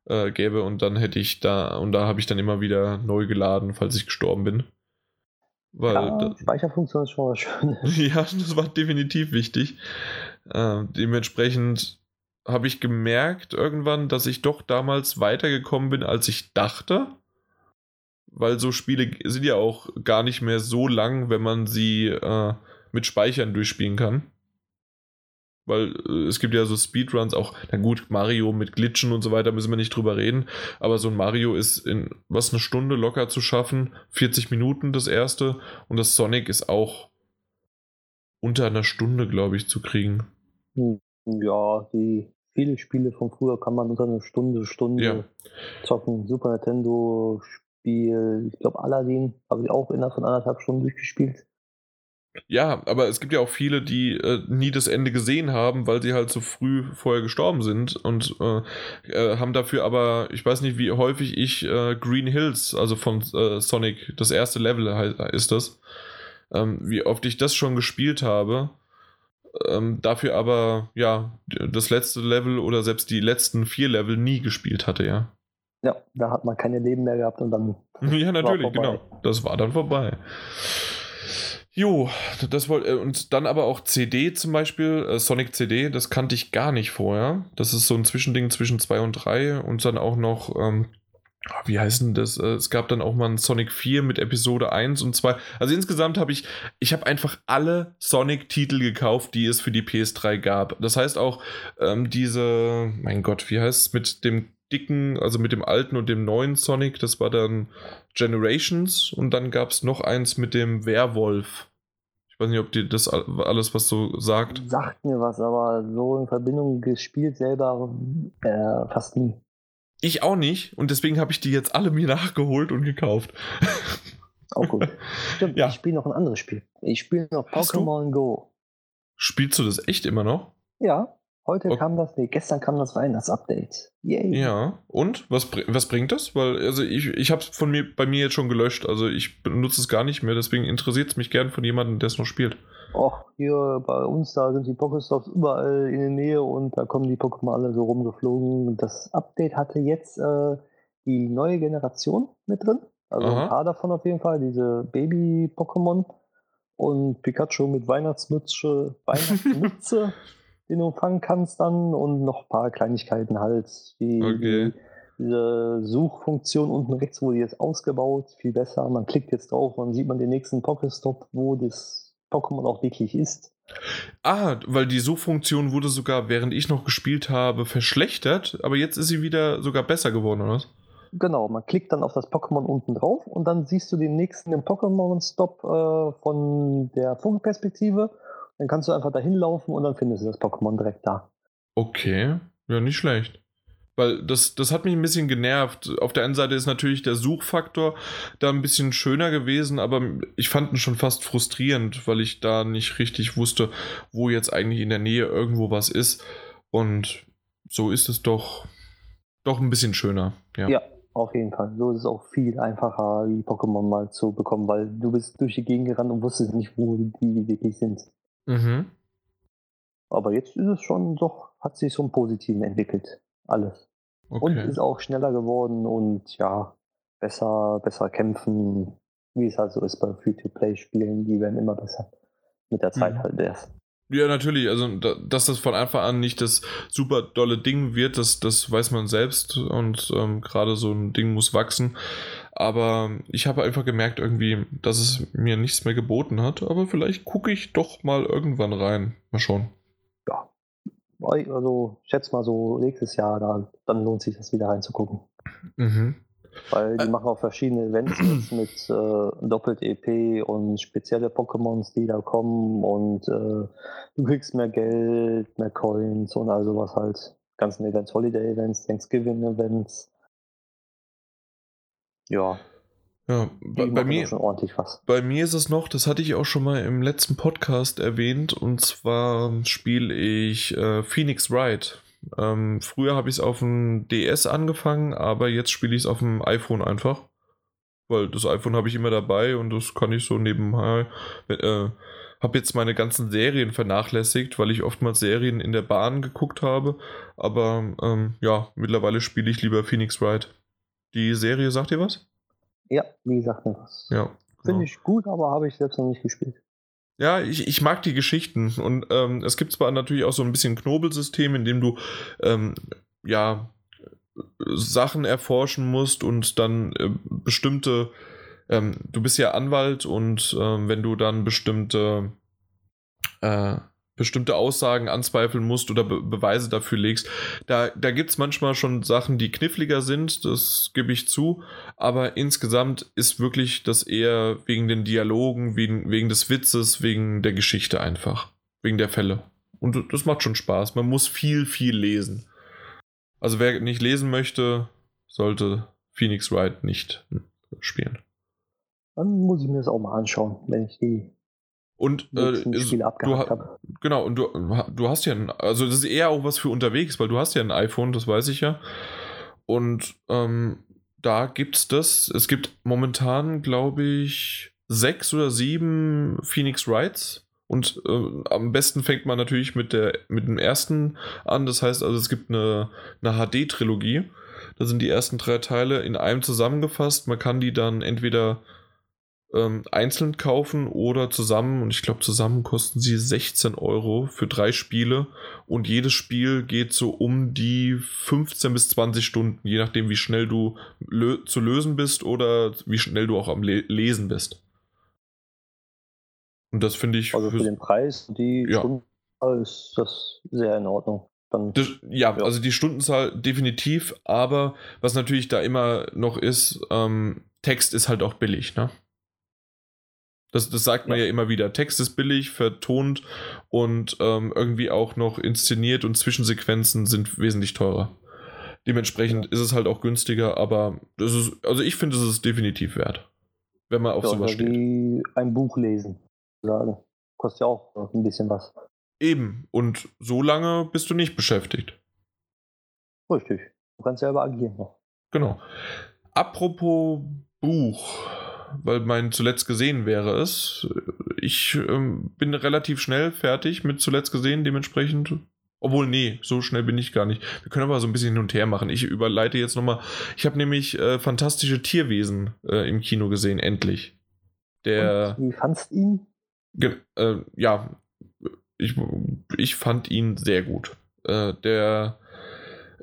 äh, gäbe und dann hätte ich da, und da habe ich dann immer wieder neu geladen, falls ich gestorben bin. Weil ja, da, Speicherfunktion ist schon mal schön. ja, das war definitiv wichtig. Äh, dementsprechend habe ich gemerkt irgendwann, dass ich doch damals weitergekommen bin, als ich dachte weil so Spiele sind ja auch gar nicht mehr so lang, wenn man sie äh, mit Speichern durchspielen kann. Weil äh, es gibt ja so Speedruns auch, na gut, Mario mit Glitchen und so weiter müssen wir nicht drüber reden, aber so ein Mario ist in was eine Stunde locker zu schaffen, 40 Minuten das erste und das Sonic ist auch unter einer Stunde, glaube ich, zu kriegen. Ja, die viele Spiele von früher kann man unter einer Stunde, Stunde ja. zocken. Super Nintendo, Spiel, ich glaube Aladdin, habe ich auch innerhalb von anderthalb Stunden durchgespielt. Ja, aber es gibt ja auch viele, die äh, nie das Ende gesehen haben, weil sie halt so früh vorher gestorben sind und äh, äh, haben dafür aber, ich weiß nicht, wie häufig ich äh, Green Hills, also von äh, Sonic, das erste Level ist das, ähm, wie oft ich das schon gespielt habe. Ähm, dafür aber, ja, das letzte Level oder selbst die letzten vier Level nie gespielt hatte, ja. Ja, da hat man keine Leben mehr gehabt und dann. Ja, natürlich, genau. Das war dann vorbei. Jo, das wollte äh, und dann aber auch CD zum Beispiel, äh, Sonic CD, das kannte ich gar nicht vorher. Das ist so ein Zwischending zwischen 2 und 3 und dann auch noch, ähm, ah, wie heißt denn das? Äh, es gab dann auch mal ein Sonic 4 mit Episode 1 und 2. Also insgesamt habe ich, ich habe einfach alle Sonic-Titel gekauft, die es für die PS3 gab. Das heißt auch ähm, diese, mein Gott, wie heißt es mit dem dicken, also mit dem alten und dem neuen Sonic, das war dann Generations und dann gab es noch eins mit dem Werwolf. Ich weiß nicht, ob dir das alles was so sagt. Sagt mir was, aber so in Verbindung gespielt selber äh, fast nie. Ich auch nicht und deswegen habe ich die jetzt alle mir nachgeholt und gekauft. Auch gut. Stimmt, ja. ich spiele noch ein anderes Spiel. Ich spiele noch Pokémon Go. Spielst du das echt immer noch? Ja. Heute okay. kam das, nee, gestern kam das rein, das Update. Yay. Ja, und? Was, was bringt das? Weil, also ich, ich habe es von mir bei mir jetzt schon gelöscht, also ich benutze es gar nicht mehr, deswegen interessiert es mich gern von jemandem, der es noch spielt. Och, hier bei uns, da sind die Pokéstops überall in der Nähe und da kommen die Pokémon alle so rumgeflogen. Das Update hatte jetzt äh, die neue Generation mit drin. Also Aha. ein paar davon auf jeden Fall, diese Baby-Pokémon und Pikachu mit Weihnachtsmütze, Weihnachtsmütze. Den du fangen kannst dann und noch ein paar Kleinigkeiten halt, wie okay. diese Suchfunktion unten rechts, die ist ausgebaut, viel besser. Man klickt jetzt drauf und sieht man den nächsten Pokéstop, wo das Pokémon auch wirklich ist. Ah, weil die Suchfunktion wurde sogar, während ich noch gespielt habe, verschlechtert, aber jetzt ist sie wieder sogar besser geworden, oder was? Genau, man klickt dann auf das Pokémon unten drauf und dann siehst du den nächsten Pokémon-Stop äh, von der Vogelperspektive dann kannst du einfach dahin laufen und dann findest du das Pokémon direkt da. Okay, ja, nicht schlecht. Weil das, das hat mich ein bisschen genervt. Auf der einen Seite ist natürlich der Suchfaktor da ein bisschen schöner gewesen, aber ich fand ihn schon fast frustrierend, weil ich da nicht richtig wusste, wo jetzt eigentlich in der Nähe irgendwo was ist. Und so ist es doch, doch ein bisschen schöner. Ja. ja, auf jeden Fall. So ist es auch viel einfacher, die Pokémon mal zu bekommen, weil du bist durch die Gegend gerannt und wusstest nicht, wo die wirklich sind. Mhm. Aber jetzt ist es schon doch, hat sich so ein Positiven entwickelt. Alles. Okay. Und ist auch schneller geworden und ja, besser, besser kämpfen, wie es halt so ist bei Free-to-Play-Spielen, die werden immer besser. mit der Zeit Mhm. halt erst. Ja, natürlich. Also, da, dass das von Anfang an nicht das super dolle Ding wird, das, das weiß man selbst. Und ähm, gerade so ein Ding muss wachsen. Aber ich habe einfach gemerkt, irgendwie, dass es mir nichts mehr geboten hat. Aber vielleicht gucke ich doch mal irgendwann rein. Mal schauen. Also, ich schätze mal so nächstes Jahr, dann, dann lohnt sich das wieder reinzugucken. Mhm. Weil die Ä- machen auch verschiedene Events jetzt mit äh, Doppelt-EP und spezielle Pokémons, die da kommen und äh, du kriegst mehr Geld, mehr Coins und all sowas halt. Ganzen Events, Holiday-Events, Thanksgiving-Events. Ja, Ja, bei, bei mir. doch schon ordentlich was. Bei mir ist es noch, das hatte ich auch schon mal im letzten Podcast erwähnt, und zwar spiele ich äh, Phoenix Wright. Ähm, früher habe ich es auf dem DS angefangen, aber jetzt spiele ich es auf dem iPhone einfach. Weil das iPhone habe ich immer dabei und das kann ich so nebenbei. Äh, habe jetzt meine ganzen Serien vernachlässigt, weil ich oftmals Serien in der Bahn geguckt habe. Aber ähm, ja, mittlerweile spiele ich lieber Phoenix Wright. Die Serie, sagt ihr was? Ja, wie gesagt, mir was. Ja. Finde genau. ich gut, aber habe ich selbst noch nicht gespielt. Ja, ich, ich mag die Geschichten und ähm, es gibt zwar natürlich auch so ein bisschen Knobelsystem, in dem du ähm, ja Sachen erforschen musst und dann äh, bestimmte, ähm, du bist ja Anwalt und ähm, wenn du dann bestimmte äh, bestimmte Aussagen anzweifeln musst oder Be Beweise dafür legst, da, da gibt es manchmal schon Sachen, die kniffliger sind, das gebe ich zu, aber insgesamt ist wirklich das eher wegen den Dialogen, wegen, wegen des Witzes, wegen der Geschichte einfach, wegen der Fälle. Und das macht schon Spaß. Man muss viel, viel lesen. Also wer nicht lesen möchte, sollte Phoenix Wright nicht spielen. Dann muss ich mir das auch mal anschauen, wenn ich die Und äh, ist- du, genau, und du, du hast ja ein, also das ist eher auch was für unterwegs, weil du hast ja ein iPhone, das weiß ich ja. Und ähm, da gibt's das. Es gibt momentan, glaube ich, sechs oder sieben Phoenix Wrights. Und äh, am besten fängt man natürlich mit, der, mit dem ersten an. Das heißt also, es gibt eine, eine HD-Trilogie. Da sind die ersten drei Teile in einem zusammengefasst. Man kann die dann entweder ähm, einzeln kaufen oder zusammen. Und ich glaube, zusammen kosten sie 16 Euro für drei Spiele. Und jedes Spiel geht so um die 15 bis 20 Stunden, je nachdem, wie schnell du lö zu lösen bist oder wie schnell du auch am Le Lesen bist. Und das finde ich. Also für den Preis, die Ja. Stunde ist das sehr in Ordnung. Dann, Das, ja, Ja. also die Stundenzahl definitiv, aber was natürlich da immer noch ist, ähm, Text ist halt auch billig, ne? Das, das sagt man ja. Ja. immer wieder. Text ist billig, vertont und ähm, irgendwie auch noch inszeniert und Zwischensequenzen sind wesentlich teurer. Dementsprechend ist es halt auch günstiger, aber das ist, also ich finde, es ist definitiv wert, wenn man auf ja, sowas steht. wie ein Buch lesen. Sagen. Kostet ja auch ein bisschen was. Eben, und so lange bist du nicht beschäftigt. Richtig. Du kannst selber agieren noch. Genau. Apropos Buch, weil mein zuletzt gesehen wäre es. Ich ähm, bin relativ schnell fertig mit zuletzt gesehen, dementsprechend. Obwohl, nee, so schnell bin ich gar nicht. Wir können aber so ein bisschen hin und her machen. Ich überleite jetzt nochmal. Ich habe nämlich äh, fantastische Tierwesen äh, im Kino gesehen, endlich. Der. Und wie fandst ihn? Äh, ja, ich, ich fand ihn sehr gut. Äh, der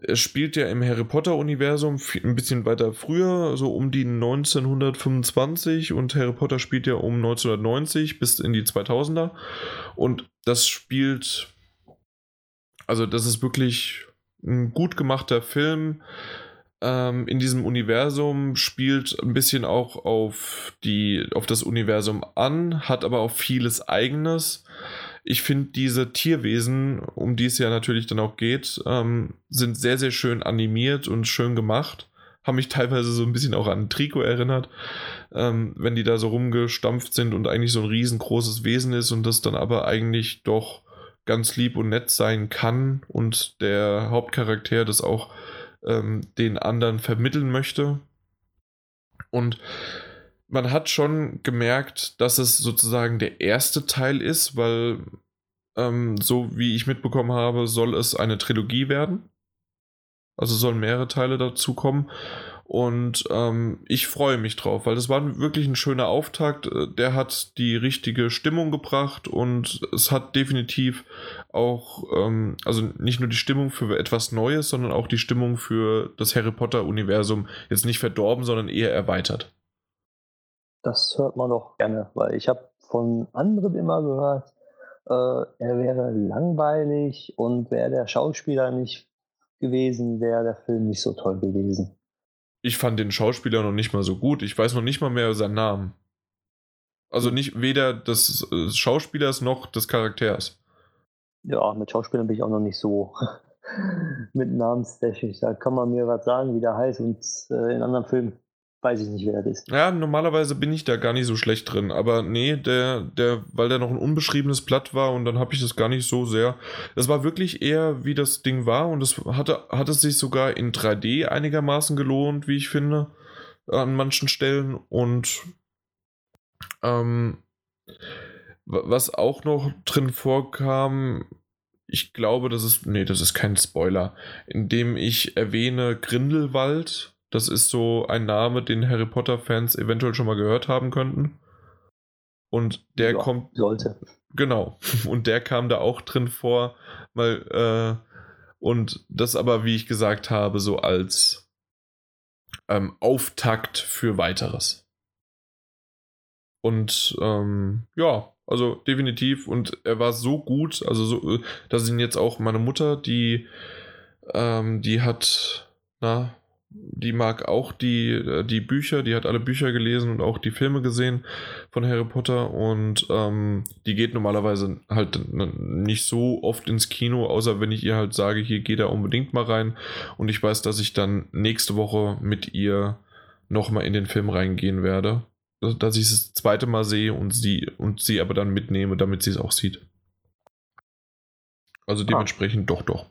es spielt ja im Harry Potter-Universum ein bisschen weiter früher, so um die 1925 und Harry Potter spielt ja um 1990 bis in die 2000er und das spielt, also das ist wirklich ein gut gemachter Film ähm, in diesem Universum, spielt ein bisschen auch auf, die, auf das Universum an, hat aber auch vieles eigenes. Ich finde, diese Tierwesen, um die es ja natürlich dann auch geht, ähm, sind sehr, sehr schön animiert und schön gemacht. Haben mich teilweise so ein bisschen auch an Trico erinnert, ähm, wenn die da so rumgestampft sind und eigentlich so ein riesengroßes Wesen ist und das dann aber eigentlich doch ganz lieb und nett sein kann und der Hauptcharakter das auch ähm, den anderen vermitteln möchte. Und man hat schon gemerkt, dass es sozusagen der erste Teil ist, weil ähm, so wie ich mitbekommen habe, soll es eine Trilogie werden. Also sollen mehrere Teile dazu kommen. Und ähm, ich freue mich drauf, weil das war wirklich ein schöner Auftakt. Äh, der hat die richtige Stimmung gebracht und es hat definitiv auch, ähm, also nicht nur die Stimmung für etwas Neues, sondern auch die Stimmung für das Harry Potter-Universum jetzt nicht verdorben, sondern eher erweitert. Das hört man doch gerne, weil ich habe von anderen immer gehört, äh, er wäre langweilig und wäre der Schauspieler nicht gewesen, wäre der Film nicht so toll gewesen. Ich fand den Schauspieler noch nicht mal so gut. Ich weiß noch nicht mal mehr seinen Namen. Also nicht weder des äh, Schauspielers noch des Charakters. Ja, mit Schauspielern bin ich auch noch nicht so mit Namenstechnisch. Da kann man mir was sagen, wie der heißt und äh, in anderen Filmen weiß ich nicht, wer das ist. Ja, normalerweise bin ich da gar nicht so schlecht drin, aber nee, der, der, weil der noch ein unbeschriebenes Blatt war und dann habe ich das gar nicht so sehr. Das war wirklich eher, wie das Ding war und es hatte, hat es sich sogar in 3D einigermaßen gelohnt, wie ich finde, an manchen Stellen und ähm, was auch noch drin vorkam, ich glaube, das ist, nee, das ist kein Spoiler, indem ich erwähne Grindelwald, das ist so ein Name, den Harry Potter-Fans eventuell schon mal gehört haben könnten. Und der ja, kommt. Sollte. Genau. Und der kam da auch drin vor. Mal, äh, und das aber, wie ich gesagt habe, so als ähm, Auftakt für weiteres. Und ähm, ja, also definitiv. Und er war so gut, also so, äh, dass ihn jetzt auch meine Mutter, die, ähm, die hat, na, die mag auch die, äh, die Bücher, die hat alle Bücher gelesen und auch die Filme gesehen von Harry Potter und ähm, die geht normalerweise halt nicht so oft ins Kino, außer wenn ich ihr halt sage, hier geht er unbedingt mal rein und ich weiß, dass ich dann nächste Woche mit ihr nochmal in den Film reingehen werde, dass ich es das zweite Mal sehe und sie und sie aber dann mitnehme, damit sie es auch sieht. Also ah. dementsprechend ah. doch, doch.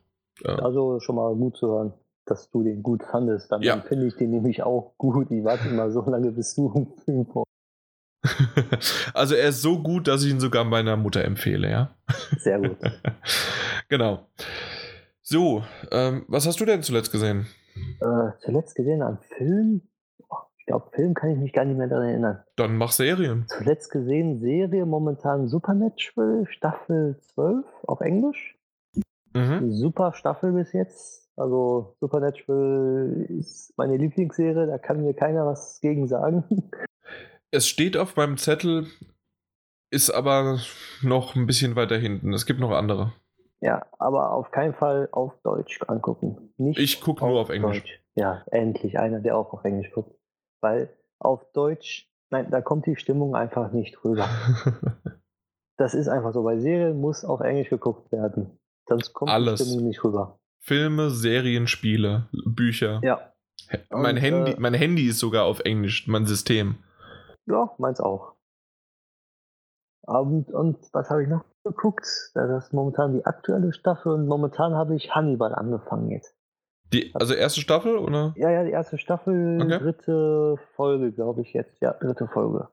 Also schon mal gut zu hören dass du den gut fandest. Dann ja. finde ich den nämlich auch gut. Ich warte immer so lange, bis du einen Film vor. also er ist so gut, dass ich ihn sogar meiner Mutter empfehle, ja. Sehr gut. genau. So, ähm, was hast du denn zuletzt gesehen? Äh, zuletzt gesehen an Film? Ich glaube, Film kann ich mich gar nicht mehr daran erinnern. Dann mach Serien. Zuletzt gesehen Serie momentan Supernatural, Staffel 12 auf Englisch. Mhm. Super Staffel bis jetzt. Also Supernatural ist meine Lieblingsserie, da kann mir keiner was gegen sagen. Es steht auf meinem Zettel, ist aber noch ein bisschen weiter hinten. Es gibt noch andere. Ja, aber auf keinen Fall auf Deutsch angucken. Nicht ich gucke nur auf Englisch. Deutsch. Ja, endlich einer, der auch auf Englisch guckt. Weil auf Deutsch, nein, da kommt die Stimmung einfach nicht rüber. das ist einfach so. Bei Serien muss auf Englisch geguckt werden. Sonst kommt Alles. die Stimmung nicht rüber. Filme, Serien, Spiele, Bücher. Ja. Mein, und, Handy, äh, mein Handy ist sogar auf Englisch, mein System. Ja, meins auch. Und, und was habe ich noch geguckt? Das ist momentan die aktuelle Staffel und momentan habe ich Hannibal angefangen jetzt. Die, also erste Staffel, oder? Ja, ja, die erste Staffel, okay. dritte Folge, glaube ich jetzt. Ja, dritte Folge.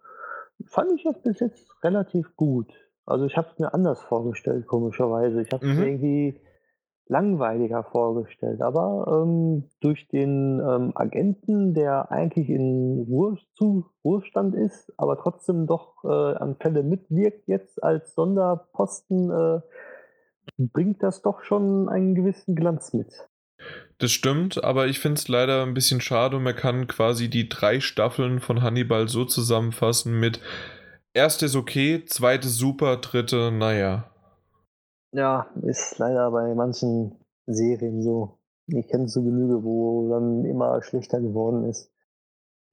Fand ich jetzt bis jetzt relativ gut. Also ich habe es mir anders vorgestellt, komischerweise. Ich habe es mhm. irgendwie langweiliger vorgestellt. Aber ähm, durch den ähm, Agenten, der eigentlich in Ruhe zu Ruhestand ist, aber trotzdem doch äh, an Fälle mitwirkt jetzt als Sonderposten, äh, bringt das doch schon einen gewissen Glanz mit. Das stimmt, aber ich finde es leider ein bisschen schade und man kann quasi die drei Staffeln von Hannibal so zusammenfassen mit erste ist okay, zweite super, dritte, naja. Ja, ist leider bei manchen Serien so. Ich kenne zu Genüge, wo dann immer schlechter geworden ist.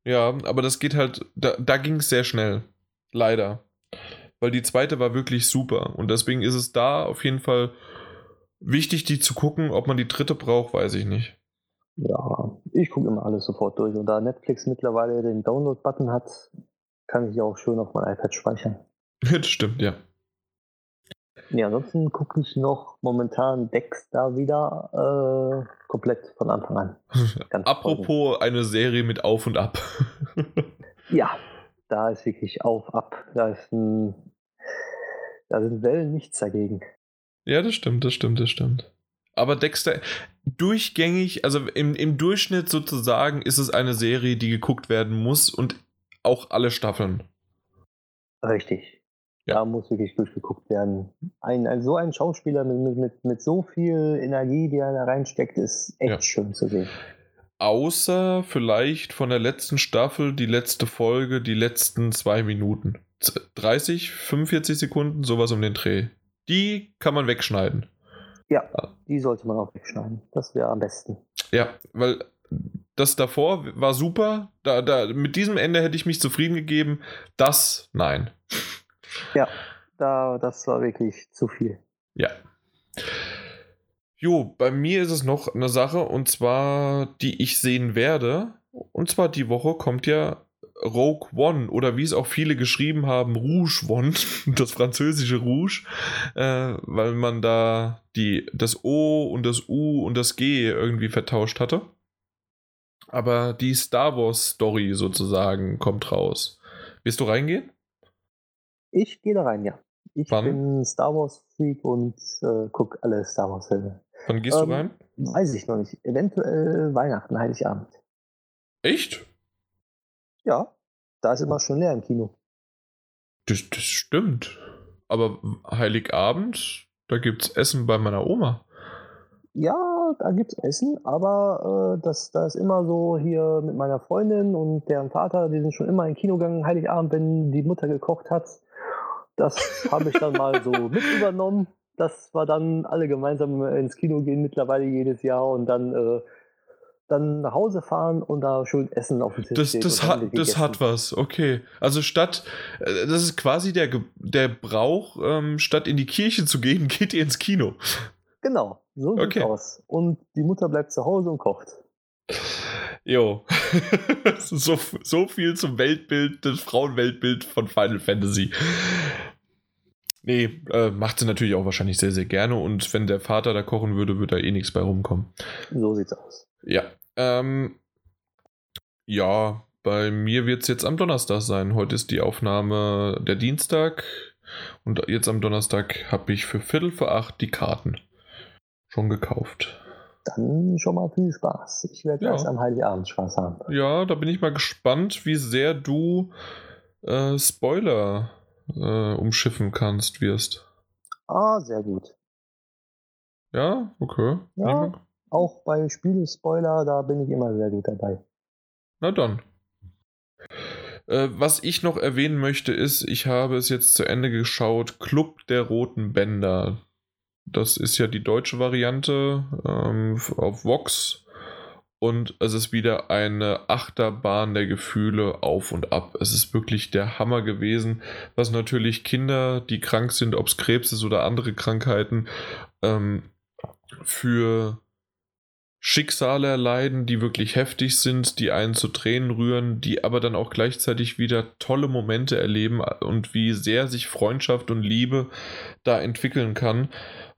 Ja, aber das geht halt, da, da ging es sehr schnell. Leider. Weil die zweite war wirklich super. Und deswegen ist es da auf jeden Fall wichtig, die zu gucken. Ob man die dritte braucht, weiß ich nicht. Ja, ich gucke immer alles sofort durch. Und da Netflix mittlerweile den Download-Button hat, kann ich ja auch schön auf mein iPad speichern. Das stimmt, ja. Ja, ansonsten gucke ich noch momentan Dexter wieder äh, komplett von Anfang an. Apropos toll. eine Serie mit Auf und Ab. ja, da ist wirklich Auf, Ab. Da ist ein, da sind Wellen nichts dagegen. Ja, das stimmt, das stimmt, das stimmt. Aber Dexter, durchgängig, also im, im Durchschnitt sozusagen ist es eine Serie, die geguckt werden muss und auch alle Staffeln. Richtig. Ja. Da muss wirklich durchgeguckt werden. Ein, ein, so ein Schauspieler mit, mit, mit so viel Energie, die er da reinsteckt, ist echt ja. schön zu sehen. Außer vielleicht von der letzten Staffel, die letzte Folge, die letzten zwei Minuten. 30, 45 Sekunden, sowas um den Dreh. Die kann man wegschneiden. Ja, die sollte man auch wegschneiden. Das wäre am besten. Ja, weil das davor war super. Da, da, mit diesem Ende hätte ich mich zufrieden gegeben. Das, nein. Ja, da, das war wirklich zu viel. Ja. Jo, bei mir ist es noch eine Sache, und zwar, die ich sehen werde. Und zwar die Woche kommt ja Rogue One oder wie es auch viele geschrieben haben, Rouge One, das französische Rouge, äh, weil man da die, das O und das U und das G irgendwie vertauscht hatte. Aber die Star Wars Story sozusagen kommt raus. Willst du reingehen? Ich gehe da rein, ja. Ich Wann? bin Star Wars Freak und äh, gucke alle Star Wars Filme. Wann gehst ähm, du rein? Weiß ich noch nicht. Eventuell Weihnachten, Heiligabend. Echt? Ja, da ist immer schon leer im Kino. Das, das stimmt. Aber Heiligabend, da gibt es Essen bei meiner Oma. Ja, da gibt es Essen, aber äh, das, das ist immer so hier mit meiner Freundin und deren Vater, die sind schon immer in Kino gegangen, Heiligabend, wenn die Mutter gekocht hat. Das habe ich dann mal so mit übernommen, dass wir dann alle gemeinsam ins Kino gehen, mittlerweile jedes Jahr und dann äh, dann nach Hause fahren und da schön Essen auf dem Tisch Das, das, hat, das hat was, okay. Also statt, äh, das ist quasi der, der Brauch, ähm, statt in die Kirche zu gehen, geht ihr ins Kino. Genau, so sieht okay. aus. Und die Mutter bleibt zu Hause und kocht. Jo. so, so viel zum Weltbild, das Frauenweltbild von Final Fantasy. Nee, äh, macht sie natürlich auch wahrscheinlich sehr, sehr gerne. Und wenn der Vater da kochen würde, würde da eh nichts bei rumkommen. So sieht's aus. Ja. Ähm, ja, bei mir wird es jetzt am Donnerstag sein. Heute ist die Aufnahme der Dienstag. Und jetzt am Donnerstag habe ich für Viertel vor acht die Karten schon gekauft. Dann schon mal viel Spaß. Ich werde ja. erst am Heiligabend Spaß haben. Ja, da bin ich mal gespannt, wie sehr du äh, Spoiler äh, umschiffen kannst, wirst. Ah, sehr gut. Ja, okay. Ja, auch bei Spielespoiler, da bin ich immer sehr gut dabei. Na dann. Äh, was ich noch erwähnen möchte, ist, ich habe es jetzt zu Ende geschaut, Club der Roten Bänder. Das ist ja die deutsche Variante ähm, auf Vox. Und es ist wieder eine Achterbahn der Gefühle auf und ab. Es ist wirklich der Hammer gewesen, was natürlich Kinder, die krank sind, ob es Krebs ist oder andere Krankheiten, ähm, für Schicksale erleiden, die wirklich heftig sind, die einen zu Tränen rühren, die aber dann auch gleichzeitig wieder tolle Momente erleben und wie sehr sich Freundschaft und Liebe da entwickeln kann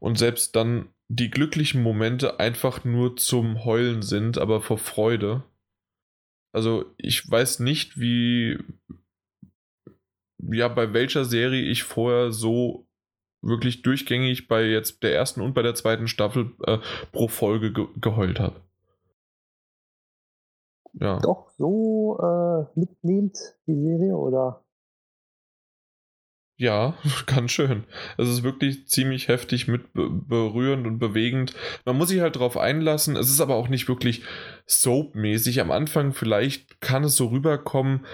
und selbst dann die glücklichen Momente einfach nur zum Heulen sind, aber vor Freude. Also ich weiß nicht, wie ja bei welcher Serie ich vorher so wirklich durchgängig bei jetzt der ersten und bei der zweiten Staffel äh, pro Folge ge geheult habe. Ja. Doch so äh, mitnehmend die Serie oder? Ja, ganz schön. Es ist wirklich ziemlich heftig mit berührend und bewegend. Man muss sich halt darauf einlassen. Es ist aber auch nicht wirklich soapmäßig. Am Anfang vielleicht kann es so rüberkommen,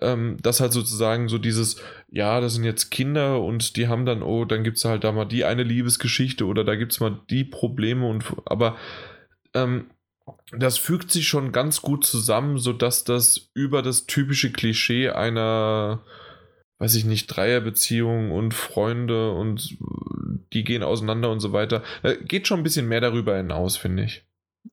ähm, dass halt sozusagen so dieses, ja, das sind jetzt Kinder und die haben dann, oh, dann gibt es halt da mal die eine Liebesgeschichte oder da gibt es mal die Probleme und aber ähm, das fügt sich schon ganz gut zusammen, sodass das über das typische Klischee einer, weiß ich nicht, Dreierbeziehung und Freunde und die gehen auseinander und so weiter, äh, geht schon ein bisschen mehr darüber hinaus, finde ich.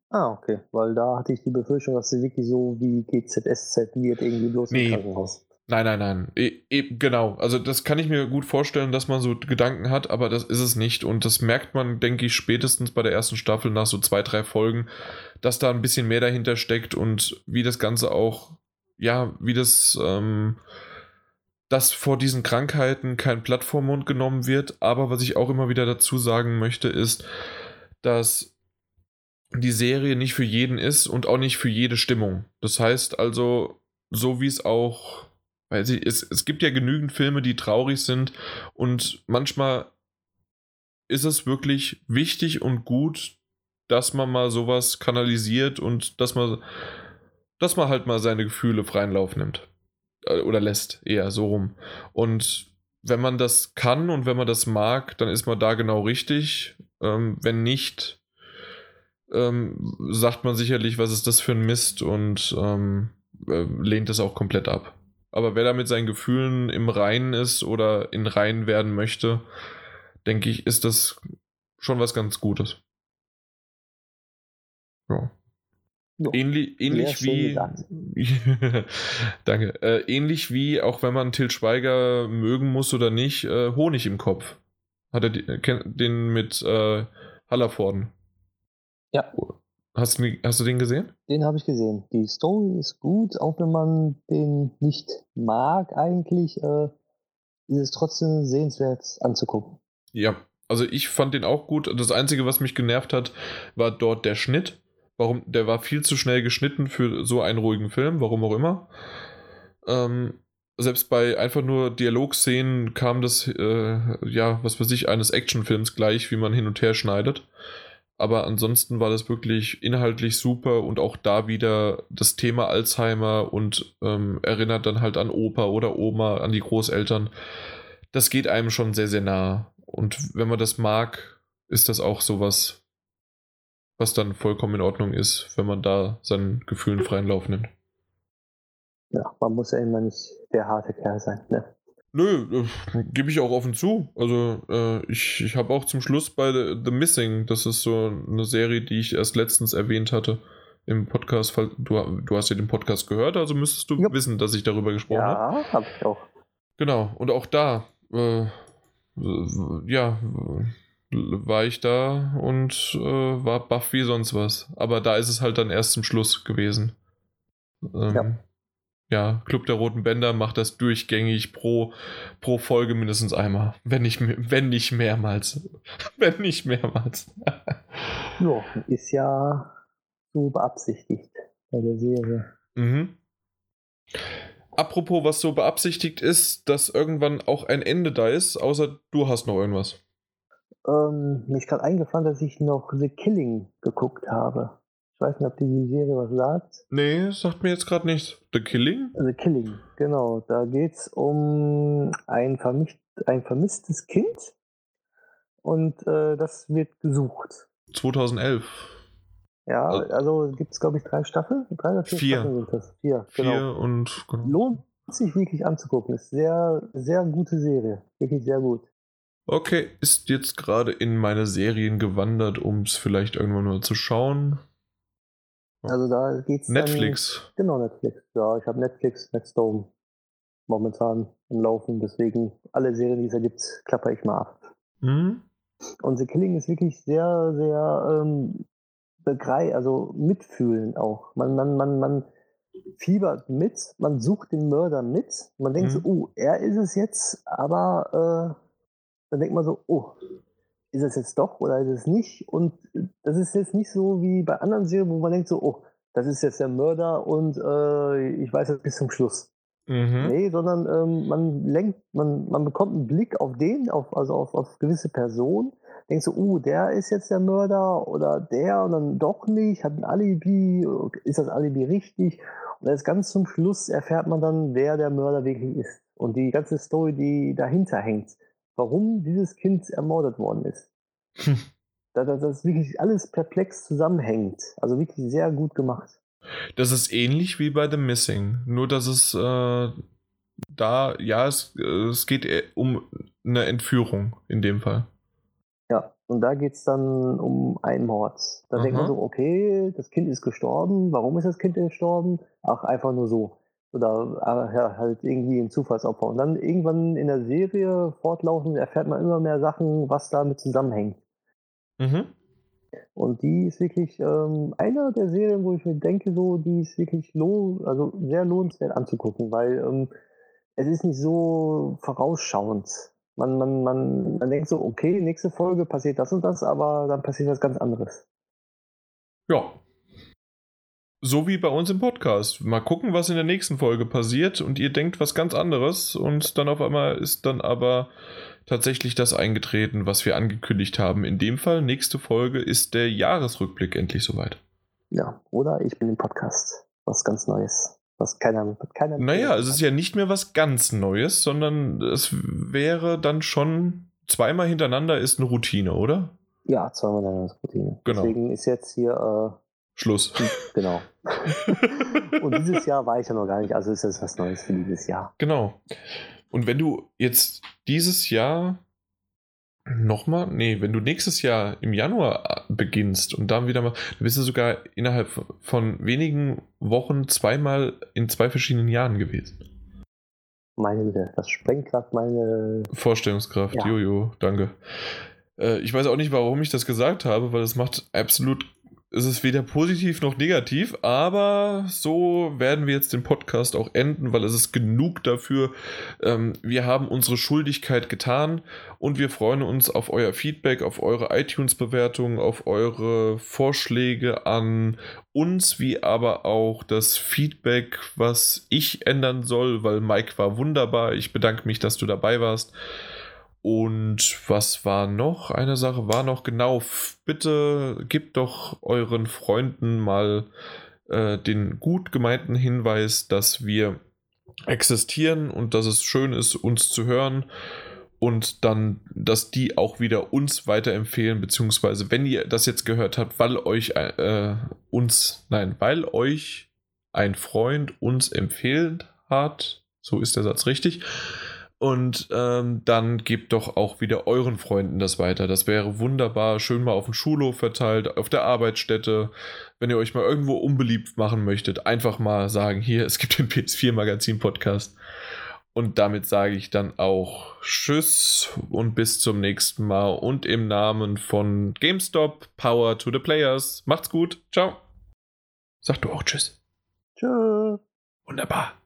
Ah, okay. Weil da hatte ich die Befürchtung, dass sie wirklich so wie GZSZ wird, irgendwie bloß nee. im Krankenhaus. Nein, nein, nein. E, e, genau. Also das kann ich mir gut vorstellen, dass man so Gedanken hat, aber das ist es nicht. Und das merkt man, denke ich, spätestens bei der ersten Staffel nach so zwei, drei Folgen, dass da ein bisschen mehr dahinter steckt und wie das Ganze auch, ja, wie das, ähm, dass vor diesen Krankheiten kein Blatt genommen wird. Aber was ich auch immer wieder dazu sagen möchte, ist, dass die Serie nicht für jeden ist und auch nicht für jede Stimmung. Das heißt also, so wie es auch, weil sie, es, es gibt ja genügend Filme, die traurig sind und manchmal ist es wirklich wichtig und gut, dass man mal sowas kanalisiert und dass man, dass man halt mal seine Gefühle freien Lauf nimmt. Äh, oder lässt, eher so rum. Und wenn man das kann und wenn man das mag, dann ist man da genau richtig. Ähm, wenn nicht, ähm, sagt man sicherlich, was ist das für ein Mist und ähm, äh, lehnt es auch komplett ab. Aber wer da mit seinen Gefühlen im Reinen ist oder in Reinen werden möchte, denke ich, ist das schon was ganz Gutes. Ja. Ähnlich, ähnlich wie. Danke. Äh, ähnlich wie, auch wenn man Till Schweiger mögen muss oder nicht, äh, Honig im Kopf. Hat er die, äh, den mit äh, Hallervorden. Ja. Hast du, hast du den gesehen? Den habe ich gesehen. Die Story ist gut, auch wenn man den nicht mag eigentlich, äh, ist es trotzdem sehenswert anzugucken. Ja. Also ich fand den auch gut. Das Einzige, was mich genervt hat, war dort der Schnitt. Warum, der war viel zu schnell geschnitten für so einen ruhigen Film, warum auch immer. Ähm, selbst bei einfach nur Dialogszenen kam das, äh, ja, was weiß ich, eines Actionfilms gleich, wie man hin und her schneidet. Aber ansonsten war das wirklich inhaltlich super und auch da wieder das Thema Alzheimer und ähm, erinnert dann halt an Opa oder Oma, an die Großeltern. Das geht einem schon sehr, sehr nah. Und wenn man das mag, ist das auch sowas, was dann vollkommen in Ordnung ist, wenn man da seinen Gefühlen freien Lauf nimmt. Ja, man muss ja immer nicht der harte Kerl sein. Ne? Nö, äh, gebe ich auch offen zu. Also äh, ich, ich habe auch zum Schluss bei The, The Missing, das ist so eine Serie, die ich erst letztens erwähnt hatte im Podcast. Du, du hast ja den Podcast gehört, also müsstest du Jupp. wissen, dass ich darüber gesprochen habe. Ja, habe ich auch. Genau, und auch da, äh, ja, war ich da und äh, war baff wie sonst was. Aber da ist es halt dann erst zum Schluss gewesen. Ähm, Ja. ja, Club der Roten Bänder macht das durchgängig pro, pro Folge mindestens einmal. Wenn nicht, wenn nicht mehrmals. wenn nicht mehrmals. Ja, ist ja so beabsichtigt bei der Serie. mhm. Apropos, was so beabsichtigt ist, dass irgendwann auch ein Ende da ist, außer du hast noch irgendwas. Ähm, mir ist gerade eingefallen, dass ich noch The Killing geguckt habe. Ich weiß nicht, ob die Serie was sagt. Nee, sagt mir jetzt gerade nichts. The Killing? The Killing, genau. Da geht es um ein, vermischt, ein vermisstes Kind und äh, das wird gesucht. 2011. Ja, Also- also gibt es, glaube ich, drei Staffeln? Drei oder vier, Vier. Staffeln sind das? Vier, Vier genau. und. Genau. Lohnt sich wirklich anzugucken. Ist sehr, sehr gute Serie. Wirklich sehr gut. Okay, ist jetzt gerade in meine Serien gewandert, um es vielleicht irgendwann mal zu schauen. Also da geht's Netflix. Dann, genau, Netflix. Ja, ich habe Netflix, Netstone momentan im Laufen. Deswegen alle Serien, die es da gibt, klapper ich mal ab. Hm? Und The Killing ist wirklich sehr, sehr ähm, begrei, also mitfühlen auch. Man, man, man, man fiebert mit, man sucht den Mörder mit. Man denkt Mhm. so, oh, er ist es jetzt, aber äh, dann denkt man so, oh, ist es jetzt doch oder ist es nicht? Und das ist jetzt nicht so wie bei anderen Serien, wo man denkt so, oh, das ist jetzt der Mörder und äh, ich weiß es bis zum Schluss. Mhm. Nee, sondern ähm, man lenkt, man, man bekommt einen Blick auf den, auf, also auf, auf gewisse Personen, denkst du, uh, der ist jetzt der Mörder oder der und dann doch nicht, hat ein Alibi, ist das Alibi richtig? Und erst ganz zum Schluss erfährt man dann, wer der Mörder wirklich ist. Und die ganze Story, die dahinter hängt, warum dieses Kind ermordet worden ist. Hm. Da, da, das wirklich alles perplex zusammenhängt. Also wirklich sehr gut gemacht. Das ist ähnlich wie bei The Missing. Nur, dass es äh, da, ja, es, äh, es geht um eine Entführung in dem Fall. Ja, und da geht es dann um einen Mord. Da denkt man so, okay, das Kind ist gestorben. Warum ist das Kind gestorben? Ach, einfach nur so. Oder äh, ja, halt irgendwie ein Zufallsopfer. Und dann irgendwann in der Serie fortlaufend erfährt man immer mehr Sachen, was damit zusammenhängt. Mhm. Und die ist wirklich ähm, einer der Serien, wo ich mir denke, so, die ist wirklich lohn, also sehr lohnenswert anzugucken, weil ähm, es ist nicht so vorausschauend. Man, man, man, man denkt so, okay, nächste Folge passiert das und das, aber dann passiert was ganz anderes. Ja. So wie bei uns im Podcast. Mal gucken, was in der nächsten Folge passiert und ihr denkt was ganz anderes und dann auf einmal ist dann aber tatsächlich das eingetreten, was wir angekündigt haben. In dem Fall, nächste Folge ist der Jahresrückblick endlich soweit. Ja, oder ich bin im Podcast. Was ganz Neues. Was keiner, keiner naja, es ist ja nicht mehr was ganz Neues, sondern es wäre dann schon zweimal hintereinander ist eine Routine, oder? Ja, zweimal hintereinander ist Routine. Genau. Deswegen ist jetzt hier äh, Schluss. Genau. Und dieses Jahr war ich ja noch gar nicht, also ist das was Neues für dieses Jahr. Genau. Und wenn du jetzt dieses Jahr nochmal, nee, wenn du nächstes Jahr im Januar beginnst und dann wieder mal, dann bist du sogar innerhalb von wenigen Wochen zweimal in zwei verschiedenen Jahren gewesen. Meine Güte, das sprengt gerade meine Vorstellungskraft. Ja. Jojo, danke. Äh, ich weiß auch nicht, warum ich das gesagt habe, weil es macht absolut es ist weder positiv noch negativ, aber so werden wir jetzt den Podcast auch enden, weil es ist genug dafür. Ähm, wir haben unsere Schuldigkeit getan und wir freuen uns auf euer Feedback, auf eure iTunes-Bewertungen, auf eure Vorschläge an uns, wie aber auch das Feedback, was ich ändern soll, weil Mike war wunderbar. Ich bedanke mich, dass du dabei warst. Und was war noch? Eine Sache war noch genau, bitte gebt doch euren Freunden mal äh, den gut gemeinten Hinweis, dass wir existieren und dass es schön ist, uns zu hören und dann, dass die auch wieder uns weiterempfehlen, beziehungsweise wenn ihr das jetzt gehört habt, weil euch äh, uns, nein, weil euch ein Freund uns empfehlt hat, so ist der Satz richtig, und ähm, dann gebt doch auch wieder euren Freunden das weiter. Das wäre wunderbar. Schön mal auf dem Schulhof verteilt, auf der Arbeitsstätte. Wenn ihr euch mal irgendwo unbeliebt machen möchtet, einfach mal sagen: Hier, es gibt den PS4 Magazin Podcast. Und damit sage ich dann auch Tschüss und bis zum nächsten Mal. Und im Namen von GameStop, Power to the Players. Macht's gut. Ciao. Sag du auch Tschüss. Tschüss. Wunderbar.